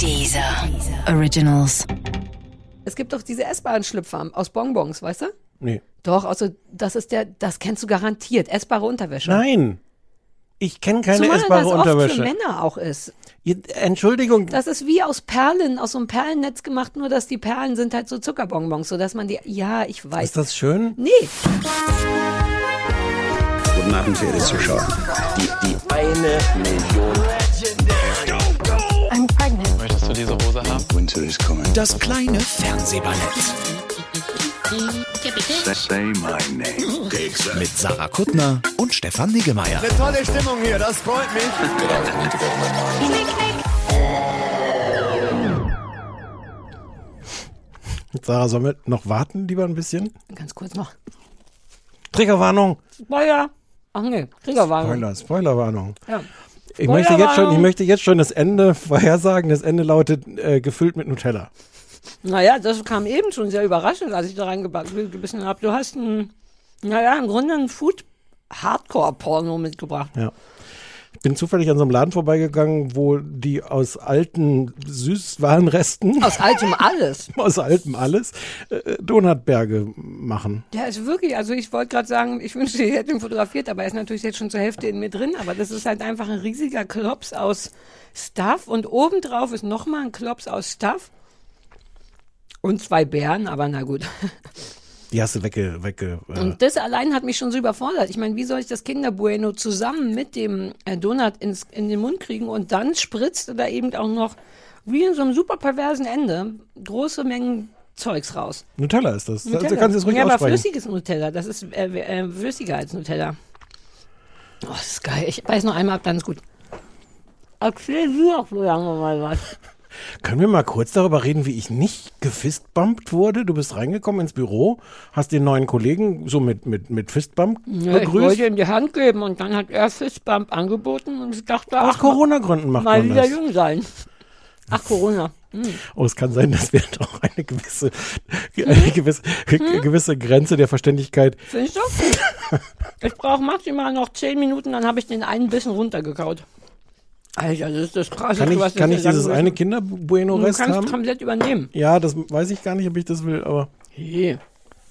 Dieser Originals. Es gibt doch diese essbaren Schlüpfer aus Bonbons, weißt du? Nee. Doch, also das ist der, das kennst du garantiert. Essbare Unterwäsche. Nein. Ich kenne keine Zumal essbare das oft Unterwäsche. für Männer auch ist. Entschuldigung. Das ist wie aus Perlen, aus so einem Perlennetz gemacht, nur dass die Perlen sind halt so Zuckerbonbons, sodass man die, ja, ich weiß. ist das schön? nee, Guten Abend, verehrte Zuschauer. Die, die eine Million. Diese Hose haben? Winter is coming. Das kleine Fernsehballett Say my name. mit Sarah Kuttner und Stefan Niggemeier. Tolle Stimmung hier, das freut mich. Sarah, sollen wir noch warten, lieber ein bisschen? ganz kurz noch. Triggerwarnung. Spoiler. Ach nee, Kriegerwagen. Spoiler, Spoilerwarnung. Ja. Ich möchte, jetzt schon, ich möchte jetzt schon das Ende vorhersagen. Das Ende lautet äh, gefüllt mit Nutella. Naja, das kam eben schon sehr überraschend, als ich da reingebissen habe. Du hast ein, naja, im Grunde ein Food-Hardcore-Porno mitgebracht. Ja. Ich bin zufällig an so einem Laden vorbeigegangen, wo die aus alten Süßwarenresten, Aus altem alles. aus altem alles, äh, Donutberge machen. Der ist wirklich, also ich wollte gerade sagen, ich wünschte, ich hätte ihn fotografiert, aber er ist natürlich jetzt schon zur Hälfte in mir drin. Aber das ist halt einfach ein riesiger Klops aus Stuff und obendrauf ist nochmal ein Klops aus Stuff. Und zwei Bären, aber na gut. Die hast du wegge... wegge äh, Und das allein hat mich schon so überfordert. Ich meine, wie soll ich das Kinderbueno zusammen mit dem äh, Donut ins, in den Mund kriegen und dann spritzt da eben auch noch, wie in so einem super perversen Ende, große Mengen Zeugs raus. Nutella ist das. Nutella. Du kannst es ruhig ja, aber flüssiges Nutella, das ist äh, äh, flüssiger als Nutella. Oh, das ist geil. Ich weiß noch einmal ab, dann ist gut. Erzähl du doch so lange mal was. Können wir mal kurz darüber reden, wie ich nicht gefistbumpt wurde? Du bist reingekommen ins Büro, hast den neuen Kollegen so mit, mit, mit Fistbump Ja, ich begrüßt. wollte ihm die Hand geben und dann hat er Fistbump angeboten und ich dachte, Aus ach, Corona-Gründen macht mal man wieder das. jung sein. Ach, Corona. Oh, es kann sein, dass wir doch eine gewisse, eine gewisse, Hm? gewisse Grenze der Verständigkeit. Findest du? ich brauche maximal noch zehn Minuten, dann habe ich den einen Bissen runtergekaut. Alter, das ist das Krasseste, Kann ich, was kann ich dieses eine Du Kinder-Bueno-Rest kannst haben? komplett übernehmen. Ja, das weiß ich gar nicht, ob ich das will, aber Hey.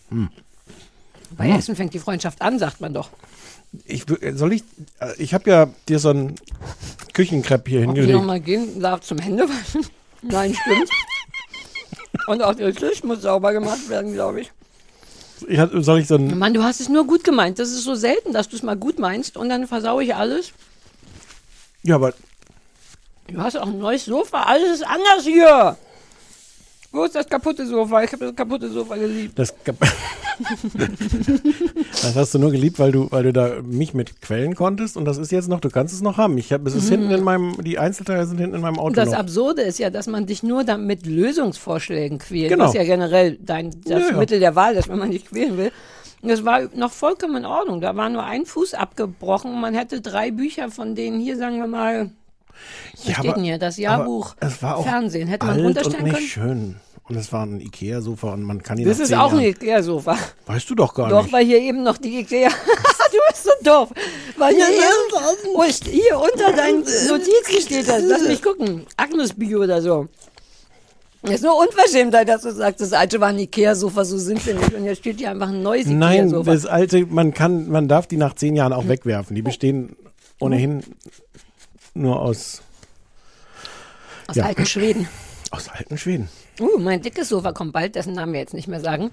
Hm. Bei Essen fängt die Freundschaft an, sagt man doch. ich soll ich, äh, ich habe ja dir so ein Küchenkrepp hier Ob ich hingelegt. nochmal gehen darf zum Händewaschen? Nein, stimmt. Und auch der Tisch muss sauber gemacht werden, glaube ich. Ich hat, soll ich so ein, Mann, du hast es nur gut gemeint. Das ist so selten, dass du es mal gut meinst und dann versaue ich alles. ja, aber Du hast auch ein neues Sofa. Alles ist anders hier. Wo ist das kaputte Sofa? Ich habe das kaputte Sofa geliebt. Das, das hast du nur geliebt, weil du, weil du da mich mit quellen konntest und das ist jetzt noch, du kannst es noch haben. Ich habe, es ist hinten in meinem, die Einzelteile sind hinten in meinem Auto das noch. Absurde ist ja, dass man dich nur dann mit Lösungsvorschlägen quält. Genau. Das ist ja generell dein, das Ja. Mittel der Wahl, dass wenn man dich quälen will. Und das war noch vollkommen in Ordnung. Da war nur ein Fuß abgebrochen und man hätte drei Bücher, von denen hier, sagen wir mal, Ja, steht denn hier? Das Jahrbuch es war auch Fernsehen. Hätte man alt runterstellen und nicht können? schön. Und es war ein Ikea-Sofa und man kann ihn Das ist auch ein Ikea-Sofa. Weißt du doch gar Doch, nicht. weil hier eben noch die Ikea. du bist so doof. Weil hier, eben, oh, ist- hier unter deinen Notizen steht das. Lass mich gucken. Agnes Bio oder so. Das ist nur Unverschämtheit, dass du sagst, das alte war ein Ikea-Sofa, so sind wir nicht. Und jetzt steht hier einfach ein neues Nein, Ikea-Sofa. das alte, man kann, man darf die nach zehn Jahren auch wegwerfen. Die bestehen ohnehin nur aus, Aus ja. alten Schweden. aus alten Schweden. Uh, mein dickes Sofa kommt bald, dessen Namen wir jetzt nicht mehr sagen.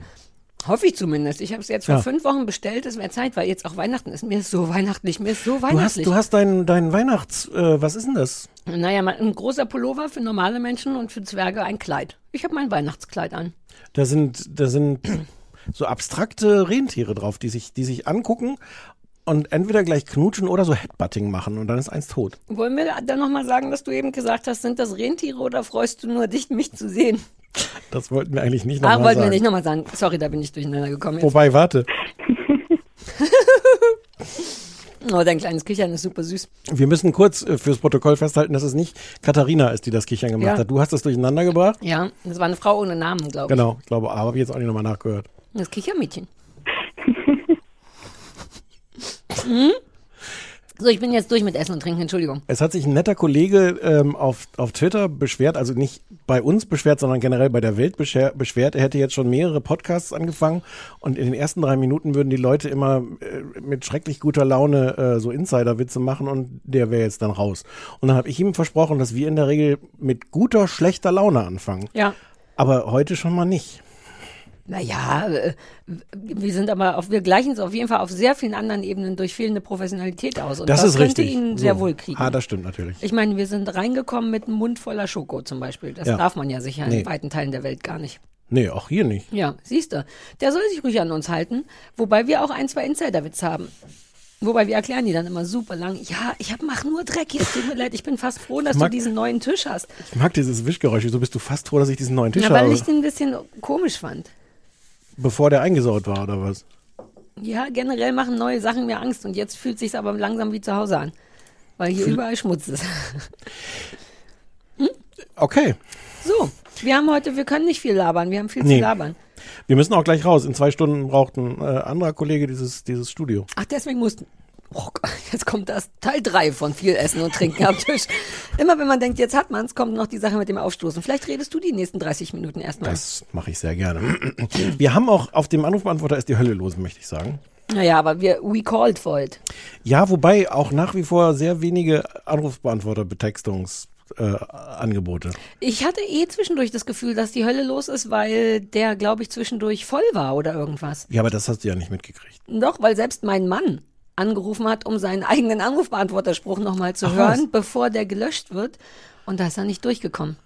Hoffe ich zumindest. Ich habe es jetzt vor Ja. fünf Wochen bestellt. Es wäre Zeit, weil jetzt auch Weihnachten ist. Mir ist so weihnachtlich. Mir ist so Du hast, weihnachtlich. du hast deinen dein Weihnachts, äh, was ist denn das? Naja, ein großer Pullover für normale Menschen und für Zwerge ein Kleid. Ich habe mein Weihnachtskleid an. Da sind, da sind so abstrakte Rentiere drauf, die sich, die sich angucken und entweder gleich knutschen oder so Headbutting machen und dann ist eins tot. Wollen wir dann nochmal sagen, dass du eben gesagt hast, sind das Rentiere oder freust du nur dich, mich zu sehen? Das wollten wir eigentlich nicht Ah, nochmal wollten sagen. wir nicht nochmal sagen. Sorry, da bin ich durcheinander gekommen. Jetzt. Wobei, warte, Oh, dein kleines Kichern ist super süß. wir müssen kurz äh, fürs Protokoll festhalten, dass es nicht Katharina ist, die das Kichern gemacht Ja. hat. Du hast das durcheinander gebracht. Ja, das war eine Frau ohne Namen, glaube ich. Genau, ich glaube, aber habe ich jetzt auch nicht nochmal nachgehört. Das Kichermädchen. So, ich bin jetzt durch mit Essen und Trinken, Entschuldigung. Es hat sich ein netter Kollege ähm, auf, auf Twitter beschwert, also nicht bei uns beschwert, sondern generell bei der Welt beschwert. Er hätte jetzt schon mehrere Podcasts angefangen und in den ersten drei Minuten würden die Leute immer äh, mit schrecklich guter Laune äh, so Insider-Witze machen und der wäre jetzt dann raus. Und dann habe ich ihm versprochen, dass wir in der Regel mit guter, schlechter Laune anfangen. Ja. Aber heute schon mal nicht. Naja, äh, wir sind aber auf, wir gleichen es auf jeden Fall auf sehr vielen anderen Ebenen durch fehlende Professionalität aus. Und Das, das, ist könnte richtig. ihn sehr So. wohl kriegen. Ah, das stimmt natürlich. Ich meine, wir sind reingekommen mit einem Mund voller Schoko zum Beispiel. Das Ja. darf man ja sicher Nee. in weiten Teilen der Welt gar nicht. Nee, auch hier nicht. Ja, siehst du. Der soll sich ruhig an uns halten, wobei wir auch ein, zwei Insider-Witze haben. Wobei wir erklären die dann immer super lang. Ja, ich hab, mach nur Dreck hier. Tut mir leid, ich bin fast froh, dass du mag- diesen neuen Tisch hast. Ich mag dieses Wischgeräusch. So bist du fast froh, dass ich diesen neuen Tisch weil habe. ich den ein bisschen komisch fand. Bevor der eingesaut war, oder was? Ja, generell machen neue Sachen mir Angst und jetzt fühlt sich's aber langsam wie zu Hause an. Weil hier überall Schmutz ist. Okay. So, wir haben heute, wir können nicht viel labern, wir haben viel Nee. zu labern. Wir müssen auch gleich raus. In zwei Stunden braucht ein äh, anderer Kollege dieses, dieses Studio. Ach, deswegen mussten. Oh Gott, jetzt kommt das Teil 3 von viel Essen und Trinken am Tisch. Immer wenn man denkt, jetzt hat man's, kommt noch die Sache mit dem Aufstoßen. Vielleicht redest du die nächsten 30 Minuten erstmal. Das mache ich sehr gerne. Wir haben auch auf dem Anrufbeantworter ist die Hölle los, möchte ich sagen. Naja, aber wir, we called for it. Ja, wobei auch nach wie vor sehr wenige Anrufbeantworter-Betextungsangebote. Äh, Angebote. Ich hatte eh zwischendurch das Gefühl, dass die Hölle los ist, weil der, glaube ich, zwischendurch voll war oder irgendwas. ja, aber das hast du ja nicht mitgekriegt. Doch, weil selbst mein Mann angerufen hat, um seinen eigenen Anrufbeantworterspruch nochmal zu Ach, hören, was? bevor der gelöscht wird. Und da ist er nicht durchgekommen.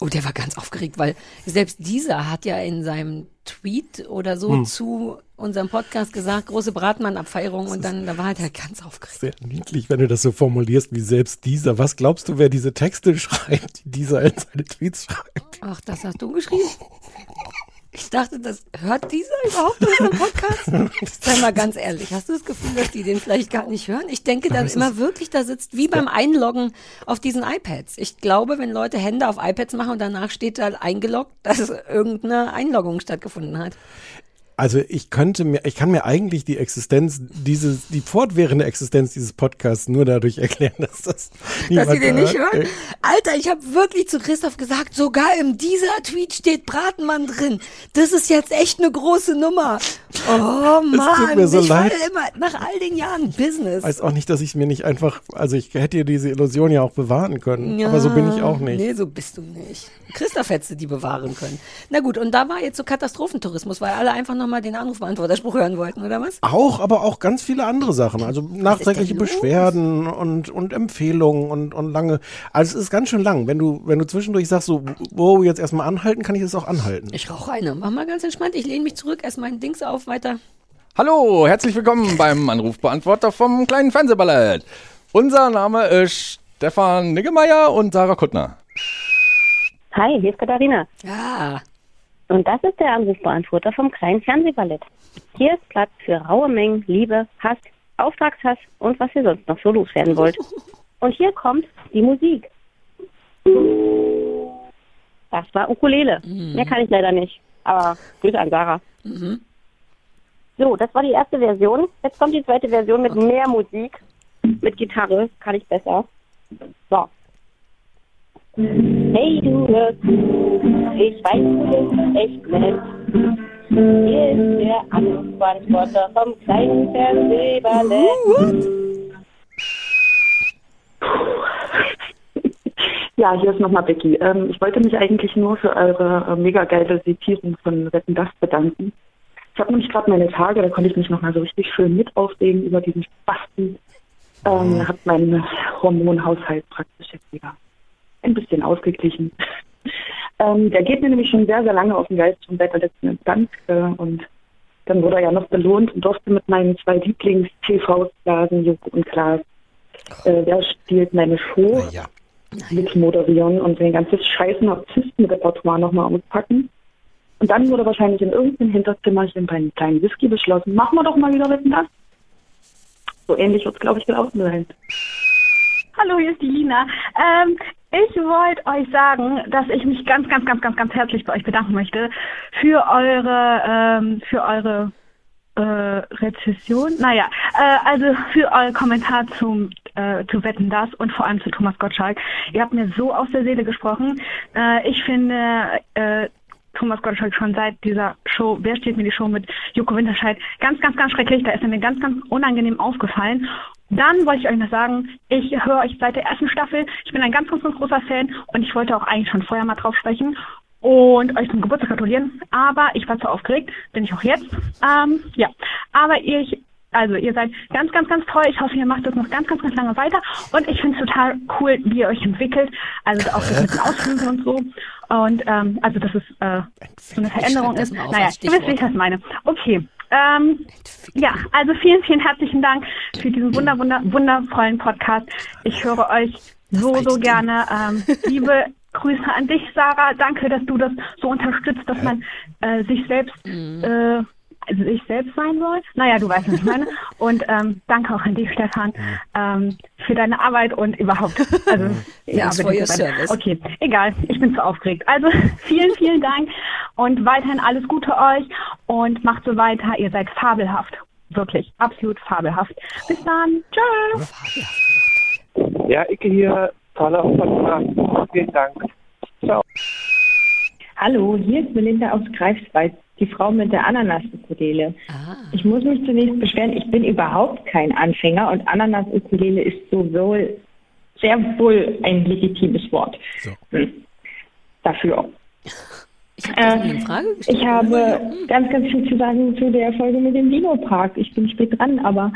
Oh, der war ganz aufgeregt, weil selbst dieser hat ja in seinem Tweet oder so Hm. zu unserem Podcast gesagt, große Bratmann-Abfeierung und dann, da war halt er ganz aufgeregt. Sehr niedlich, wenn du das so formulierst wie selbst dieser. Was glaubst du, wer diese Texte schreibt, die dieser in seine Tweets schreibt? Ach, das hast du geschrieben? Ich dachte, das hört dieser überhaupt unseren Podcast? Sei mal ganz ehrlich, hast du das Gefühl, dass die den vielleicht gar nicht hören? Ich denke dann immer wirklich, da sitzt wie beim Einloggen auf diesen iPads. Ich glaube, wenn Leute Hände auf iPads machen und danach steht da eingeloggt, dass irgendeine Einloggung stattgefunden hat. Also ich könnte mir, ich kann mir eigentlich die Existenz dieses, die fortwährende Existenz dieses Podcasts nur dadurch erklären, dass das Dass niemand sie den nicht hören? Alter, ich habe wirklich zu Christoph gesagt, sogar im dieser Tweet steht Bratenmann drin. Das ist jetzt echt eine große Nummer. Oh Mann, mir so ich leid. immer nach all den Jahren Business. weiß auch nicht, dass ich mir nicht einfach, also ich hätte dir diese Illusion ja auch bewahren können, aber so bin ich auch nicht. Nee, so bist du nicht. Christoph hättest du die bewahren können. Na gut, und da war jetzt so Katastrophentourismus, weil alle einfach nochmal den Anrufbeantworterspruch hören wollten, oder was? Auch, aber auch ganz viele andere Sachen. Also nachträgliche? Beschwerden und, und Empfehlungen und, und lange. Also es ist ganz schön lang. Wenn du, wenn du zwischendurch sagst, so, wo jetzt erstmal anhalten, kann ich das auch anhalten. Ich rauche eine. Mach mal ganz entspannt. Ich lehne mich zurück, ess mein Dings auf, weiter. Hallo, herzlich willkommen beim Anrufbeantworter vom kleinen Fernsehballett. Unser Name ist Stefan Niggemeier und Sarah Kuttner. Hi, hier ist Katharina. Ja. Und das ist der Anrufbeantworter vom kleinen Fernsehballett. Hier ist Platz für raue Mengen Liebe, Hass, Auftragshass und was ihr sonst noch so loswerden wollt. Und hier kommt die Musik. Das war Ukulele. Mehr kann ich leider nicht. Aber Grüße an Sarah. So, das war die erste Version. Jetzt kommt die zweite Version mit mehr Musik. Mit Gitarre kann ich besser. Hey, du hörst zu, ich weiß, du bist echt nett. Hier ist der Anrufbeantworter vom kleinen Fernsehballett. Ja, hier ist nochmal Becky. Ähm, ich wollte mich eigentlich nur für eure äh, mega geile Zitierung von Wetten das bedanken. Ich habe nämlich gerade meine Tage, da konnte ich mich nochmal so richtig schön mit aufregen über diesen Spasten. Ähm, Hat meinen Hormonhaushalt praktisch jetzt wieder ein bisschen ausgeglichen. ähm, der geht mir nämlich schon sehr, sehr lange auf den Geist, schon seit der letzten Instanz. Äh, und dann wurde er ja noch belohnt und durfte mit meinen zwei Lieblings-TVs, Blasen, Joko und Klaas, äh, wer spielt meine Show Ja. mit moderieren und den ganzen scheiß Narzissten-Repertoire nochmal auspacken. Und dann wurde wahrscheinlich in irgendeinem Hinterzimmerchen bei einem kleinen Whisky beschlossen, machen wir doch mal wieder Wetten das. So ähnlich wird es, glaube ich, gelaufen sein. Hallo, hier ist die Lina. Ähm, ich wollte euch sagen, dass ich mich ganz, ganz, ganz, ganz, ganz herzlich bei euch bedanken möchte für eure, ähm, für eure äh, Rezession. Naja, äh, also für euer Kommentar zum äh, zu Wetten das und vor allem zu Thomas Gottschalk. Ihr habt mir so aus der Seele gesprochen. Äh, ich finde äh, Thomas Gottschalk schon seit dieser Show, wer steht mir die Show mit Joko Winterscheid, ganz, ganz, ganz schrecklich. Da ist er mir ganz, ganz unangenehm aufgefallen. Dann wollte ich euch noch sagen, ich höre euch seit der ersten Staffel. Ich bin ein ganz, ganz, ganz großer Fan und ich wollte auch eigentlich schon vorher mal drauf sprechen und euch zum Geburtstag gratulieren. Aber ich war zu aufgeregt, bin ich auch jetzt. Ähm, ja, aber ich, also ihr seid ganz, ganz, ganz toll. Ich hoffe, ihr macht das noch ganz, ganz, ganz lange weiter. Und ich finde es total cool, wie ihr euch entwickelt. Also auch das mit den Ausflügen und so. Und ähm, also das ist äh, so eine Veränderung ist. Naja, ihr wisst, wie ich das meine. Okay. Ähm, ja, also vielen, vielen herzlichen Dank für diesen wunder, wunder, wundervollen Podcast. Ich höre euch so, so gerne. Ähm, liebe Grüße an dich, Sarah. Danke, dass du das so unterstützt, dass man äh, sich selbst äh, sich selbst sein soll. Naja, du weißt, was ich meine. Und ähm, danke auch an dich, Stefan, ähm, für deine Arbeit und überhaupt. Also, ja, your bitte. service. Okay, egal. Ich bin zu aufgeregt. Also vielen, vielen Dank und weiterhin alles Gute euch und macht so weiter. Ihr seid fabelhaft. Wirklich, absolut fabelhaft. Bis dann. Tschüss. Ja, Icke hier. Tolle Podcast. Vielen Dank. Ciao. Hallo, hier ist Melinda aus Greifswald, die Frau mit der Ananas-Ukulele. Ich muss mich zunächst beschweren, ich bin überhaupt kein Anfänger und Ananas-Ukulele ist sowieso sehr wohl ein legitimes Wort. Hm. Dafür. Ich habe gestellt. Ich habe ganz, ganz viel zu sagen zu der Folge mit dem Dino-Park. Ich bin spät dran, aber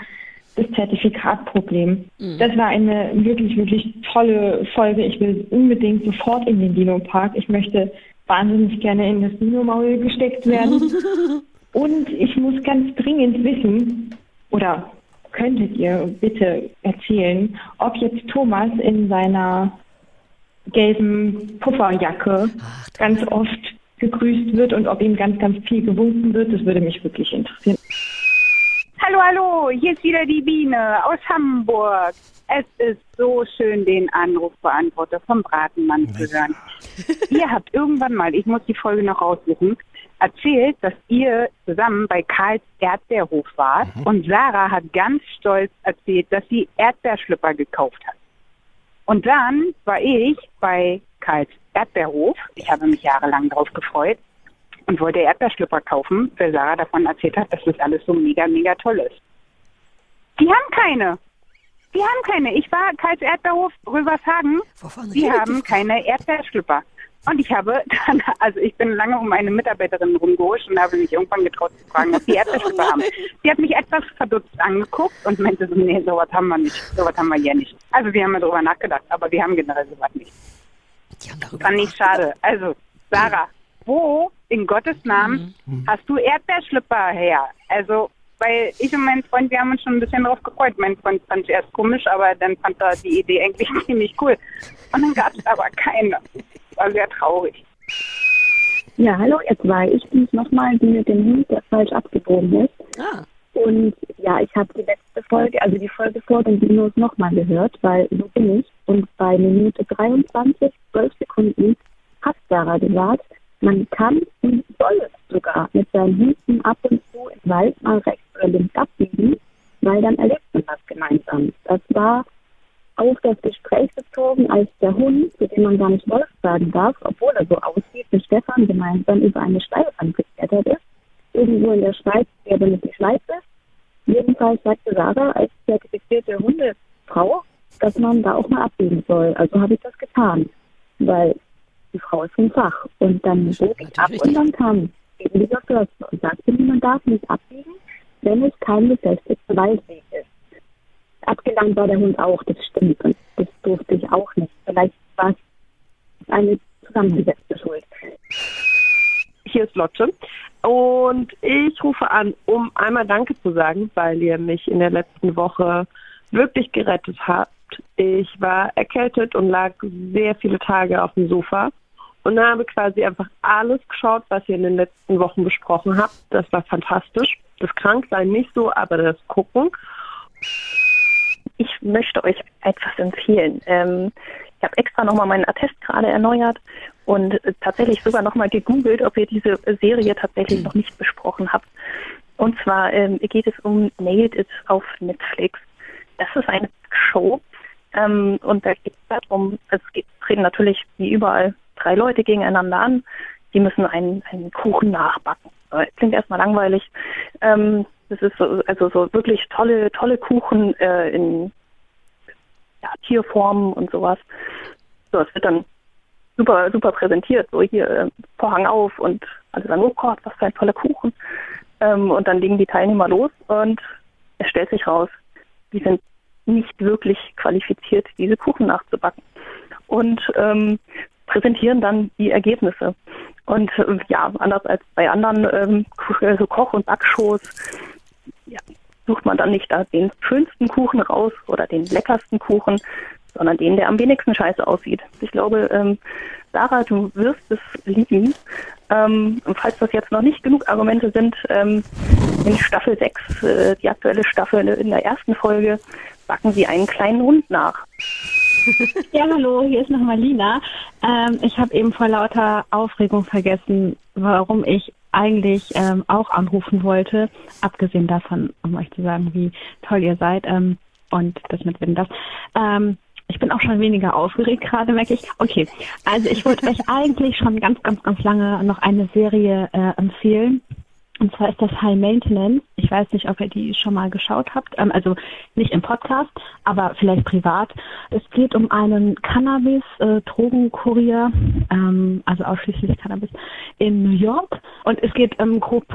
das Zertifikatproblem. Mhm. Das war eine wirklich, wirklich tolle Folge. Ich will unbedingt sofort in den Dino-Park. Ich möchte wahnsinnig gerne in das Dino-Maul gesteckt werden. Und ich muss ganz dringend wissen, oder könntet ihr bitte erzählen, ob jetzt Thomas in seiner gelben Pufferjacke ganz oft gegrüßt wird und ob ihm ganz, ganz viel gewunken wird. Das würde mich wirklich interessieren. Hallo, hallo, hier ist wieder die Biene aus Hamburg. Es ist so schön, den Anrufbeantworter vom Bratenmann zu hören. Ihr habt irgendwann mal, ich muss die Folge noch raussuchen, erzählt, dass ihr zusammen bei Karls Erdbeerhof wart und Sarah hat ganz stolz erzählt, dass sie Erdbeerschlüpper gekauft hat. Und dann war ich bei Karls Erdbeerhof. Ich habe mich jahrelang darauf gefreut und wollte Erdbeerschlüpper kaufen, weil Sarah davon erzählt hat, dass das alles so mega, mega toll ist. Die haben keine. Die haben keine. Ich war Karls Erdbeerhof Rövershagen. Die redet haben keine Erdbeerschlüpper. Und ich habe dann, also ich bin lange um eine Mitarbeiterin rumgehuscht und habe mich irgendwann getraut zu fragen, ob die Erdbeerschlüpper haben. Die hat mich etwas verdutzt angeguckt und meinte so, nee, sowas haben wir nicht. Sowas haben wir hier nicht. Also wir haben darüber nachgedacht, aber wir haben generell sowas nicht. Fand ich schade. Also, Sarah, wo in Gottes Namen hast du Erdbeerschlüpper her? Also, weil ich und mein Freund, wir haben uns schon ein bisschen drauf gefreut. Mein Freund fand es erst komisch, aber dann fand er die Idee eigentlich ziemlich cool. Und dann gab es aber keine. War sehr traurig. Ja, hallo ihr zwei. Ich bin's nochmal, die mit dem Hund, der falsch abgebogen ist. Ah. Und ja, ich habe die letzte Folge, also die Folge vor den Dinos nochmal gehört, weil so bin ich. Und bei Minute 23, 12 Sekunden hat Sarah gesagt, man kann und soll sogar mit seinen Hunden ab und zu im Wald mal rechts oder links abbiegen, weil dann erlebt man was gemeinsam. Das war auf das Gespräch bezogen, als der Hund, zu dem man gar nicht Wolf sagen darf, obwohl er so aussieht, mit Stefan gemeinsam über eine Steilwand geklettert ist, irgendwo in der Schweiz, der damit nicht Schweiz ist. Jedenfalls sagte Sarah als zertifizierte Hundefrau, dass man da auch mal abbiegen soll. Also habe ich das getan, weil die Frau ist vom Fach. Und dann bog ich ab und dann kam eben dieser Förster und sagte mir, man darf nicht abbiegen, wenn es kein befestigter Waldweg ist. Abgelangt war der Hund auch, das stimmt. Und das durfte ich auch nicht. Vielleicht war es eine zusammengesetzte Schuld. Hier ist Lotte und ich rufe an, um einmal Danke zu sagen, weil ihr mich in der letzten Woche wirklich gerettet habt. Ich war erkältet und lag sehr viele Tage auf dem Sofa und habe quasi einfach alles geschaut, was ihr in den letzten Wochen besprochen habt. Das war fantastisch. Das Kranksein nicht so, aber das Gucken. Ich möchte euch etwas empfehlen. Ähm, ich habe extra nochmal meinen Attest gerade erneuert und tatsächlich sogar nochmal gegoogelt, ob ihr diese Serie tatsächlich noch nicht besprochen habt. Und zwar ähm, geht es um Nailed It auf Netflix. Das ist eine Show. Ähm, und da geht es darum, es geht, treten natürlich wie überall drei Leute gegeneinander an. Die müssen einen, einen Kuchen nachbacken. Klingt erstmal langweilig. Ähm, das ist so, also so wirklich tolle, tolle Kuchen äh, in ja, Tierformen und sowas. So, es wird dann super, super präsentiert. So hier äh, Vorhang auf und alle sagen, oh Gott, was für ein toller Kuchen. Ähm, und dann legen die Teilnehmer los und es stellt sich raus, die sind nicht wirklich qualifiziert, diese Kuchen nachzubacken. Und ähm, präsentieren dann die Ergebnisse. Und äh, ja, anders als bei anderen ähm, so Koch- und Backshows ja, sucht man dann nicht den schönsten Kuchen raus oder den leckersten Kuchen, sondern den, der am wenigsten scheiße aussieht. Ich glaube, ähm, Sarah, du wirst es lieben. Ähm, falls das jetzt noch nicht genug Argumente sind, ähm, in Staffel 6, äh, die aktuelle Staffel in der ersten Folge, backen sie einen kleinen Hund nach. Ja, hallo, hier ist nochmal Lina. Ähm, ich habe eben vor lauter Aufregung vergessen, warum ich eigentlich ähm, auch anrufen wollte. Abgesehen davon, um euch zu sagen, wie toll ihr seid ähm, und das mit Wind das. Ähm, ich bin auch schon weniger aufgeregt gerade, merke ich. Okay, also ich wollte euch eigentlich schon ganz, ganz, ganz lange noch eine Serie äh, empfehlen. Und zwar ist das High Maintenance. Ich weiß nicht, ob ihr die schon mal geschaut habt. Ähm, also nicht im Podcast, aber vielleicht privat. Es geht um einen Cannabis-Drogenkurier, ähm, also ausschließlich Cannabis, in New York. Und es geht ähm, grob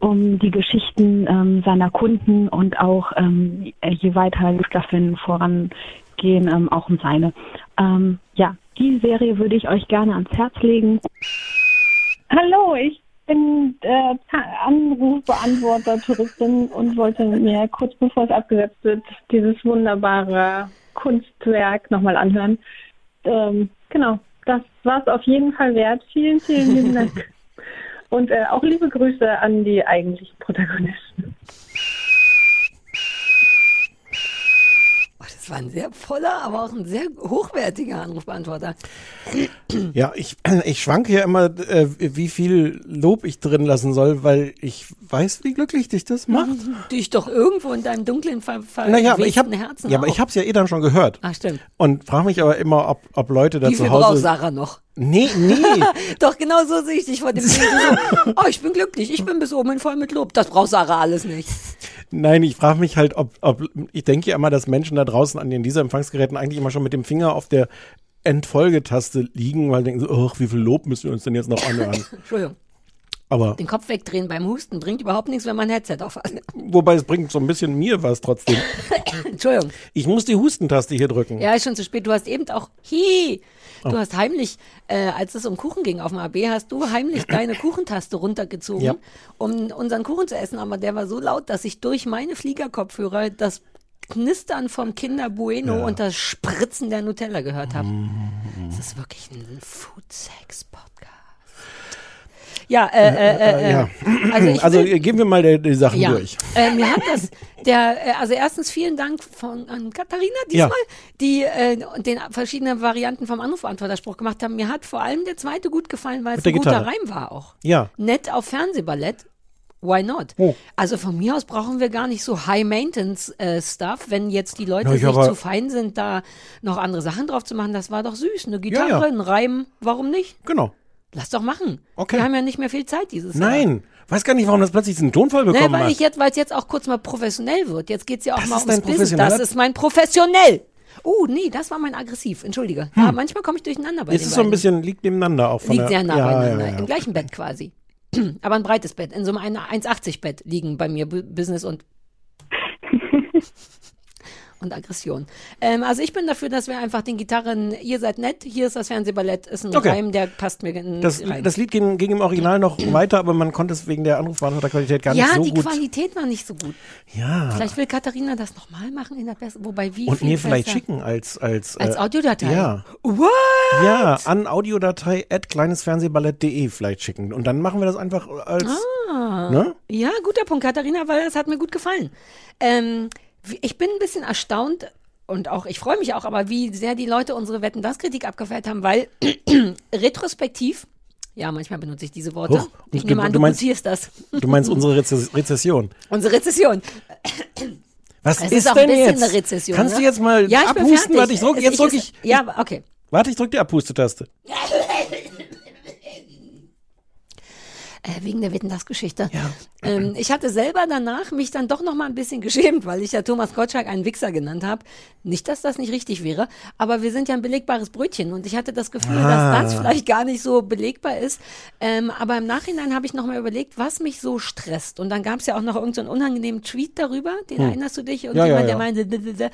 um die Geschichten seiner Kunden und auch je weiter die Staffeln vorangehen, auch um seine. Ja, die Serie würde ich euch gerne ans Herz legen. Hallo, ich bin äh, Anrufbeantworter, Touristin und wollte mir kurz bevor es abgesetzt wird, dieses wunderbare Kunstwerk nochmal anhören. Ähm, genau, das war es auf jeden Fall wert. Vielen, vielen lieben Dank. Und äh, auch liebe Grüße an die eigentlichen Protagonisten. War ein sehr voller, aber auch ein sehr hochwertiger Anrufbeantworter. Ja, ich, ich schwanke ja immer, äh, wie viel Lob ich drin lassen soll, weil ich weiß, wie glücklich dich das macht. Dich doch irgendwo in deinem dunklen, ver Naja, aber ich verwehten Herzen ja, aber auch. ich habe es ja eh dann schon gehört. Ach, stimmt. Und frage mich aber immer, ob, ob Leute da Wie zu viel braucht Hause. Sarah noch? Nee, nee. Doch, genau so sehe ich dich vor dem Bild. So, oh, ich bin glücklich, ich bin bis oben hin voll mit Lob. Das braucht Sarah alles nicht. Nein, ich frage mich halt, ob, ob ich denke ja immer, dass Menschen da draußen an den dieser Empfangsgeräten eigentlich immer schon mit dem Finger auf der Entfolgetaste liegen, weil denken so, ach, wie viel Lob müssen wir uns denn jetzt noch anhören? Entschuldigung. Aber Den Kopf wegdrehen beim Husten bringt überhaupt nichts, wenn man ein Headset auf hat. wobei es bringt so ein bisschen mir was trotzdem. Entschuldigung. Ich muss die Hustentaste hier drücken. Ja, ist schon zu spät. Du hast eben auch, hi, du Oh. hast heimlich, äh, als es um Kuchen ging auf dem AB, hast du heimlich deine Kuchentaste runtergezogen, Ja. um unseren Kuchen zu essen. Aber der war so laut, dass ich durch meine Fliegerkopfhörer das Knistern vom Kinder Bueno und das Spritzen der Nutella gehört habe. Das ist wirklich ein Food-Sex-Podcast. Ja, äh, äh, äh, äh, ja. Also, ich Also will- äh, gehen wir mal die, die Sachen ja. durch. Äh, mir hat das der, äh, also erstens vielen Dank von an Katharina diesmal, die äh, den verschiedenen Varianten vom Anrufbeantworterspruch gemacht haben. Mir hat vor allem der zweite gut gefallen, weil es ein guter Gitarre. Reim war auch. Ja. Nett auf Fernsehballett. Why not? Oh. Also von mir aus brauchen wir gar nicht so High-Maintenance-Stuff, wenn jetzt die Leute sich ja, aber- zu fein sind, da noch andere Sachen drauf zu machen. Das war doch süß. Eine Gitarre, ja. ein Reim, warum nicht? Genau. Lass doch machen. Okay. Wir haben ja nicht mehr viel Zeit dieses Jahr. Nein. Weiß gar nicht, warum das plötzlich diesen Tonfall bekommen weil hat. ich jetzt, weil es jetzt auch kurz mal professionell wird. Jetzt geht's ja auch Das mal ums Business. Das ist mein professionell. Oh, nee, das war mein aggressiv. Entschuldige. Ja, manchmal komme ich durcheinander bei Hm. Es den ist so ein bisschen, liegt nebeneinander auch von Liegt sehr nah ja, beieinander. Ja, ja. Im gleichen Bett quasi. Aber ein breites Bett. In so einem 1,80 Bett liegen bei mir Bu- Business und und Aggression. Ähm, also ich bin dafür, dass wir einfach den Gitarren, ihr seid nett, hier ist das Fernsehballett, ist ein Okay. Reim, der passt mir in, Das, rein. das Lied ging, ging im Original noch weiter, aber man konnte es wegen der Anrufbeantworterqualität gar ja, nicht so die gut. Qualität war nicht so gut. Ja. Vielleicht will Katharina das nochmal machen in der Best wobei wie Und viel mir vielleicht besser? schicken als als Als äh, Audiodatei? Ja. What? Ja, an Audiodatei at kleinesfernsehballett.de vielleicht schicken. Und dann machen wir das einfach als. Ah. Ne? Ja, guter Punkt, Katharina, weil das hat mir gut gefallen. Ähm, ich bin ein bisschen erstaunt und auch, ich freue mich auch, aber wie sehr die Leute unsere Wetten das Kritik abgefeiert haben, weil retrospektiv Ja, manchmal benutze ich diese Worte. Huch, ich du- nehme an, du du, meinst- notierst das. Du meinst unsere Reze Rezession. Unsere Rezession. Was Es ist, ist auch denn ein bisschen jetzt? eine Rezession, Kannst ne? du jetzt mal Ja, ich abhusten? Warte, ich drück, jetzt ich- drücke es- ich. Ja, okay. Warte, ich drück die Abhustetaste. Äh, wegen der Wetten das Geschichte. Ähm, ich hatte selber danach mich dann doch noch mal ein bisschen geschämt, weil ich ja Thomas Gottschalk einen Wichser genannt habe. Nicht, dass das nicht richtig wäre, aber wir sind ja ein belegbares Brötchen und ich hatte das Gefühl, Ah. dass das vielleicht gar nicht so belegbar ist. Ähm, aber im Nachhinein habe ich noch mal überlegt, was mich so stresst. Und dann gab es ja auch noch irgendeinen so unangenehmen Tweet darüber, den Hm. erinnerst du dich? Und Ja, ja, jemand, ja. der meinte,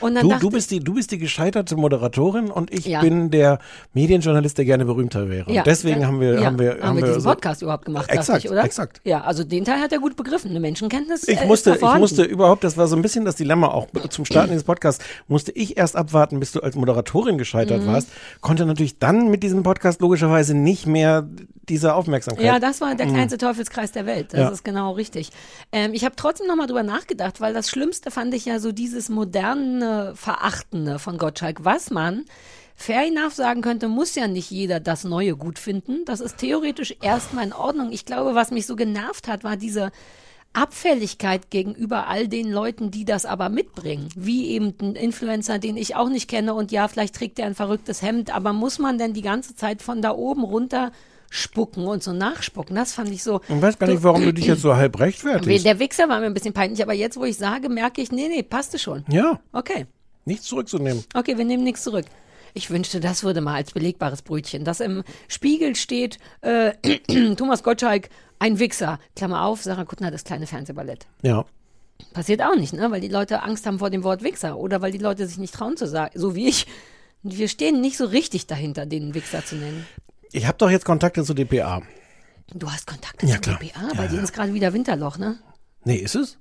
und dann Du, dachte du, bist die, du bist die gescheiterte Moderatorin und ich Ja. bin der Medienjournalist, der gerne berühmter wäre. Ja, und deswegen ja, haben wir, ja, haben wir, haben wir diesen so- Podcast überhaupt gemacht, dachte Exakt, ich, oder? exakt. Ja, also den Teil hat er gut begriffen. Eine Menschenkenntnis. Ich äh, musste, ich musste überhaupt, das war so ein bisschen das Dilemma auch zum Starten dieses Podcasts, musste ich erst abwarten, bis du als Moderatorin gescheitert Mhm. warst, konnte natürlich dann mit diesem Podcast logischerweise nicht mehr diese Aufmerksamkeit. Ja, das war der Mhm. kleinste Teufelskreis der Welt. Das Ja. ist genau richtig. Ähm, ich habe trotzdem nochmal drüber nachgedacht, weil das Schlimmste fand ich ja so dieses moderne, verachtende von Gottschalk, was man fair enough sagen könnte, muss ja nicht jeder das Neue gut finden. Das ist theoretisch erstmal in Ordnung. Ich glaube, was mich so genervt hat, war diese Abfälligkeit gegenüber all den Leuten, die das aber mitbringen. Wie eben ein Influencer, den ich auch nicht kenne und ja, vielleicht trägt er ein verrücktes Hemd, aber muss man denn die ganze Zeit von da oben runter spucken und so nachspucken? Das fand ich so. Ich weiß gar nicht, warum du dich jetzt so halb rechtfertigst. Der Wichser war mir ein bisschen peinlich, aber jetzt, wo ich sage, merke ich, nee, nee, passte schon. Ja, Okay, nichts zurückzunehmen. okay, wir nehmen nichts zurück. Ich wünschte, das würde mal als belegbares Brötchen, dass im Spiegel steht, äh, Thomas Gottschalk, ein Wichser, Klammer auf, Sarah Kuttner, das kleine Fernsehballett. Ja. Passiert auch nicht, ne? weil die Leute Angst haben vor dem Wort Wichser oder weil die Leute sich nicht trauen zu sagen, so wie ich. Wir stehen nicht so richtig dahinter, den Wichser zu nennen. Ich habe doch jetzt Kontakte zu DPA. Du hast Kontakte Ja, zu klar. DPA, bei denen ist gerade wieder Winterloch, ne? Nee, ist es?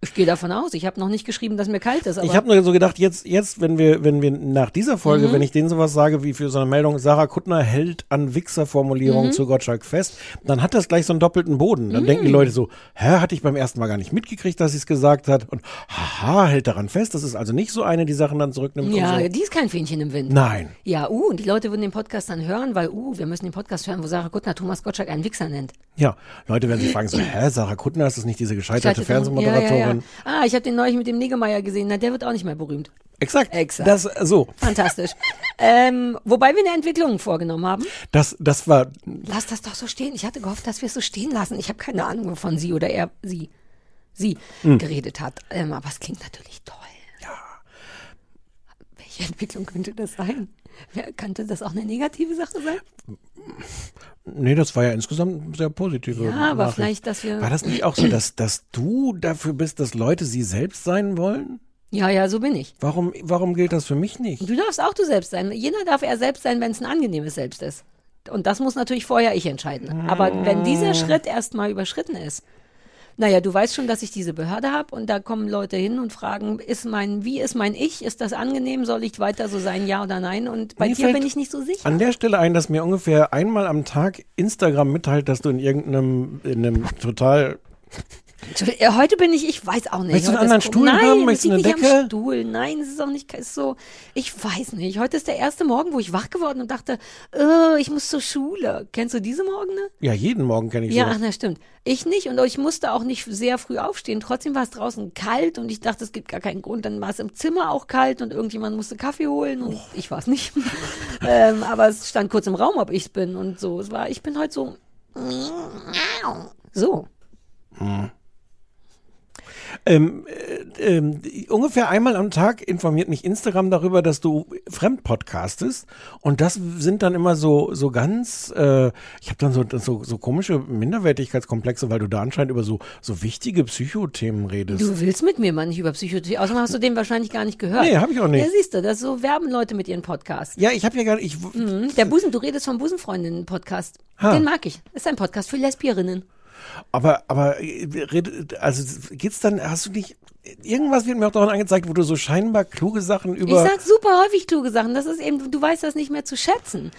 Ich gehe davon aus. Ich habe noch nicht geschrieben, dass mir kalt ist. Ich habe nur so gedacht, jetzt, jetzt, wenn wir, wenn wir nach dieser Folge, Mhm. wenn ich denen sowas sage wie für so eine Meldung, Sarah Kuttner hält an Wichser-Formulierungen Mhm. zu Gottschalk fest, dann hat das gleich so einen doppelten Boden. Dann Mhm. denken die Leute so, hä, hatte ich beim ersten Mal gar nicht mitgekriegt, dass sie es gesagt hat. Und haha, hält daran fest. Das ist also nicht so eine, die Sachen dann zurücknimmt. ja, und so. die ist kein Fähnchen im Wind. Nein. Ja, uh, und die Leute würden den Podcast dann hören, weil, uh, wir müssen den Podcast hören, wo Sarah Kuttner Thomas Gottschalk einen Wichser nennt. Ja, Leute werden sich fragen so, hä, Sarah Kuttner, ist das nicht diese gescheiterte Scheiterte- Fernsehmoderatorin? Ja, ja, ja. Ah, ich habe den neulich mit dem Niggemeier gesehen. Na, der wird auch nicht mehr berühmt. Exakt. Exakt. Das, so. Fantastisch. ähm, wobei wir eine Entwicklung vorgenommen haben. Das, das war, Lass das doch so stehen. Ich hatte gehofft, dass wir es so stehen lassen. Ich habe keine Ahnung, wovon sie oder er, sie, sie Hm. geredet hat. Ähm, aber es klingt natürlich toll. Ja. Welche Entwicklung könnte das sein? Könnte das auch eine negative Sache sein? nee, das war ja insgesamt sehr positive Ja, aber Nachricht. vielleicht, dass wir- War das nicht auch so, dass, dass du dafür bist, dass Leute sie selbst sein wollen? Ja, ja, so bin ich. Warum, warum gilt das für mich nicht? Du darfst auch du selbst sein. Jeder darf er selbst sein, wenn es ein angenehmes Selbst ist. Und das muss natürlich vorher ich entscheiden. Aber wenn dieser Schritt erstmal überschritten ist, naja, du weißt schon, dass ich diese Behörde habe und da kommen Leute hin und fragen, ist mein, wie ist mein Ich? Ist das angenehm? Soll ich weiter so sein, ja oder nein? Und bei Mir dir bin ich nicht so sicher. An der Stelle ein, dass mir ungefähr einmal am Tag Instagram mitteilt, dass du in irgendeinem, in einem total, Heute bin ich, ich weiß auch nicht. Möchtest du einen anderen Stuhl Nein, haben? Möchtest du eine nicht am Decke? Stuhl. Nein, es ist auch nicht ist so. Ich weiß nicht. Heute ist der erste Morgen, wo ich wach geworden und dachte, oh, ich muss zur Schule. Kennst du diese Morgene? ja, jeden Morgen kenne ich Ja, sowas. ach, na stimmt. Ich nicht und ich musste auch nicht sehr früh aufstehen. Trotzdem war es draußen kalt und ich dachte, es gibt gar keinen Grund. Dann war es im Zimmer auch kalt und irgendjemand musste Kaffee holen und ich war es nicht. ähm, aber es stand kurz im Raum, ob ich es bin und so. Es war, ich bin heute so. So. Hm. Ähm, äh, ähm, ungefähr einmal am Tag informiert mich Instagram darüber, dass du Fremdpodcastest und das sind dann immer so so ganz, äh, ich habe dann so, so so komische Minderwertigkeitskomplexe, weil du da anscheinend über so so wichtige Psychothemen redest. Du willst mit mir mal nicht über Psychotherapie. Außerdem hast du den wahrscheinlich gar nicht gehört. Nee, hab ich auch nicht. Ja, siehst du, das so werben Leute mit ihren Podcasts. ja, ich habe ja gar nicht, ich, Mhm. Der Busen, du redest vom Busenfreundinnen-Podcast. Den mag ich. Ist ein Podcast für Lesbierinnen. Aber aber also geht's dann, hast du nicht irgendwas wird mir auch daran angezeigt, wo du so scheinbar kluge Sachen über Ich sag super häufig kluge Sachen. Das ist eben, du weißt das nicht mehr zu schätzen.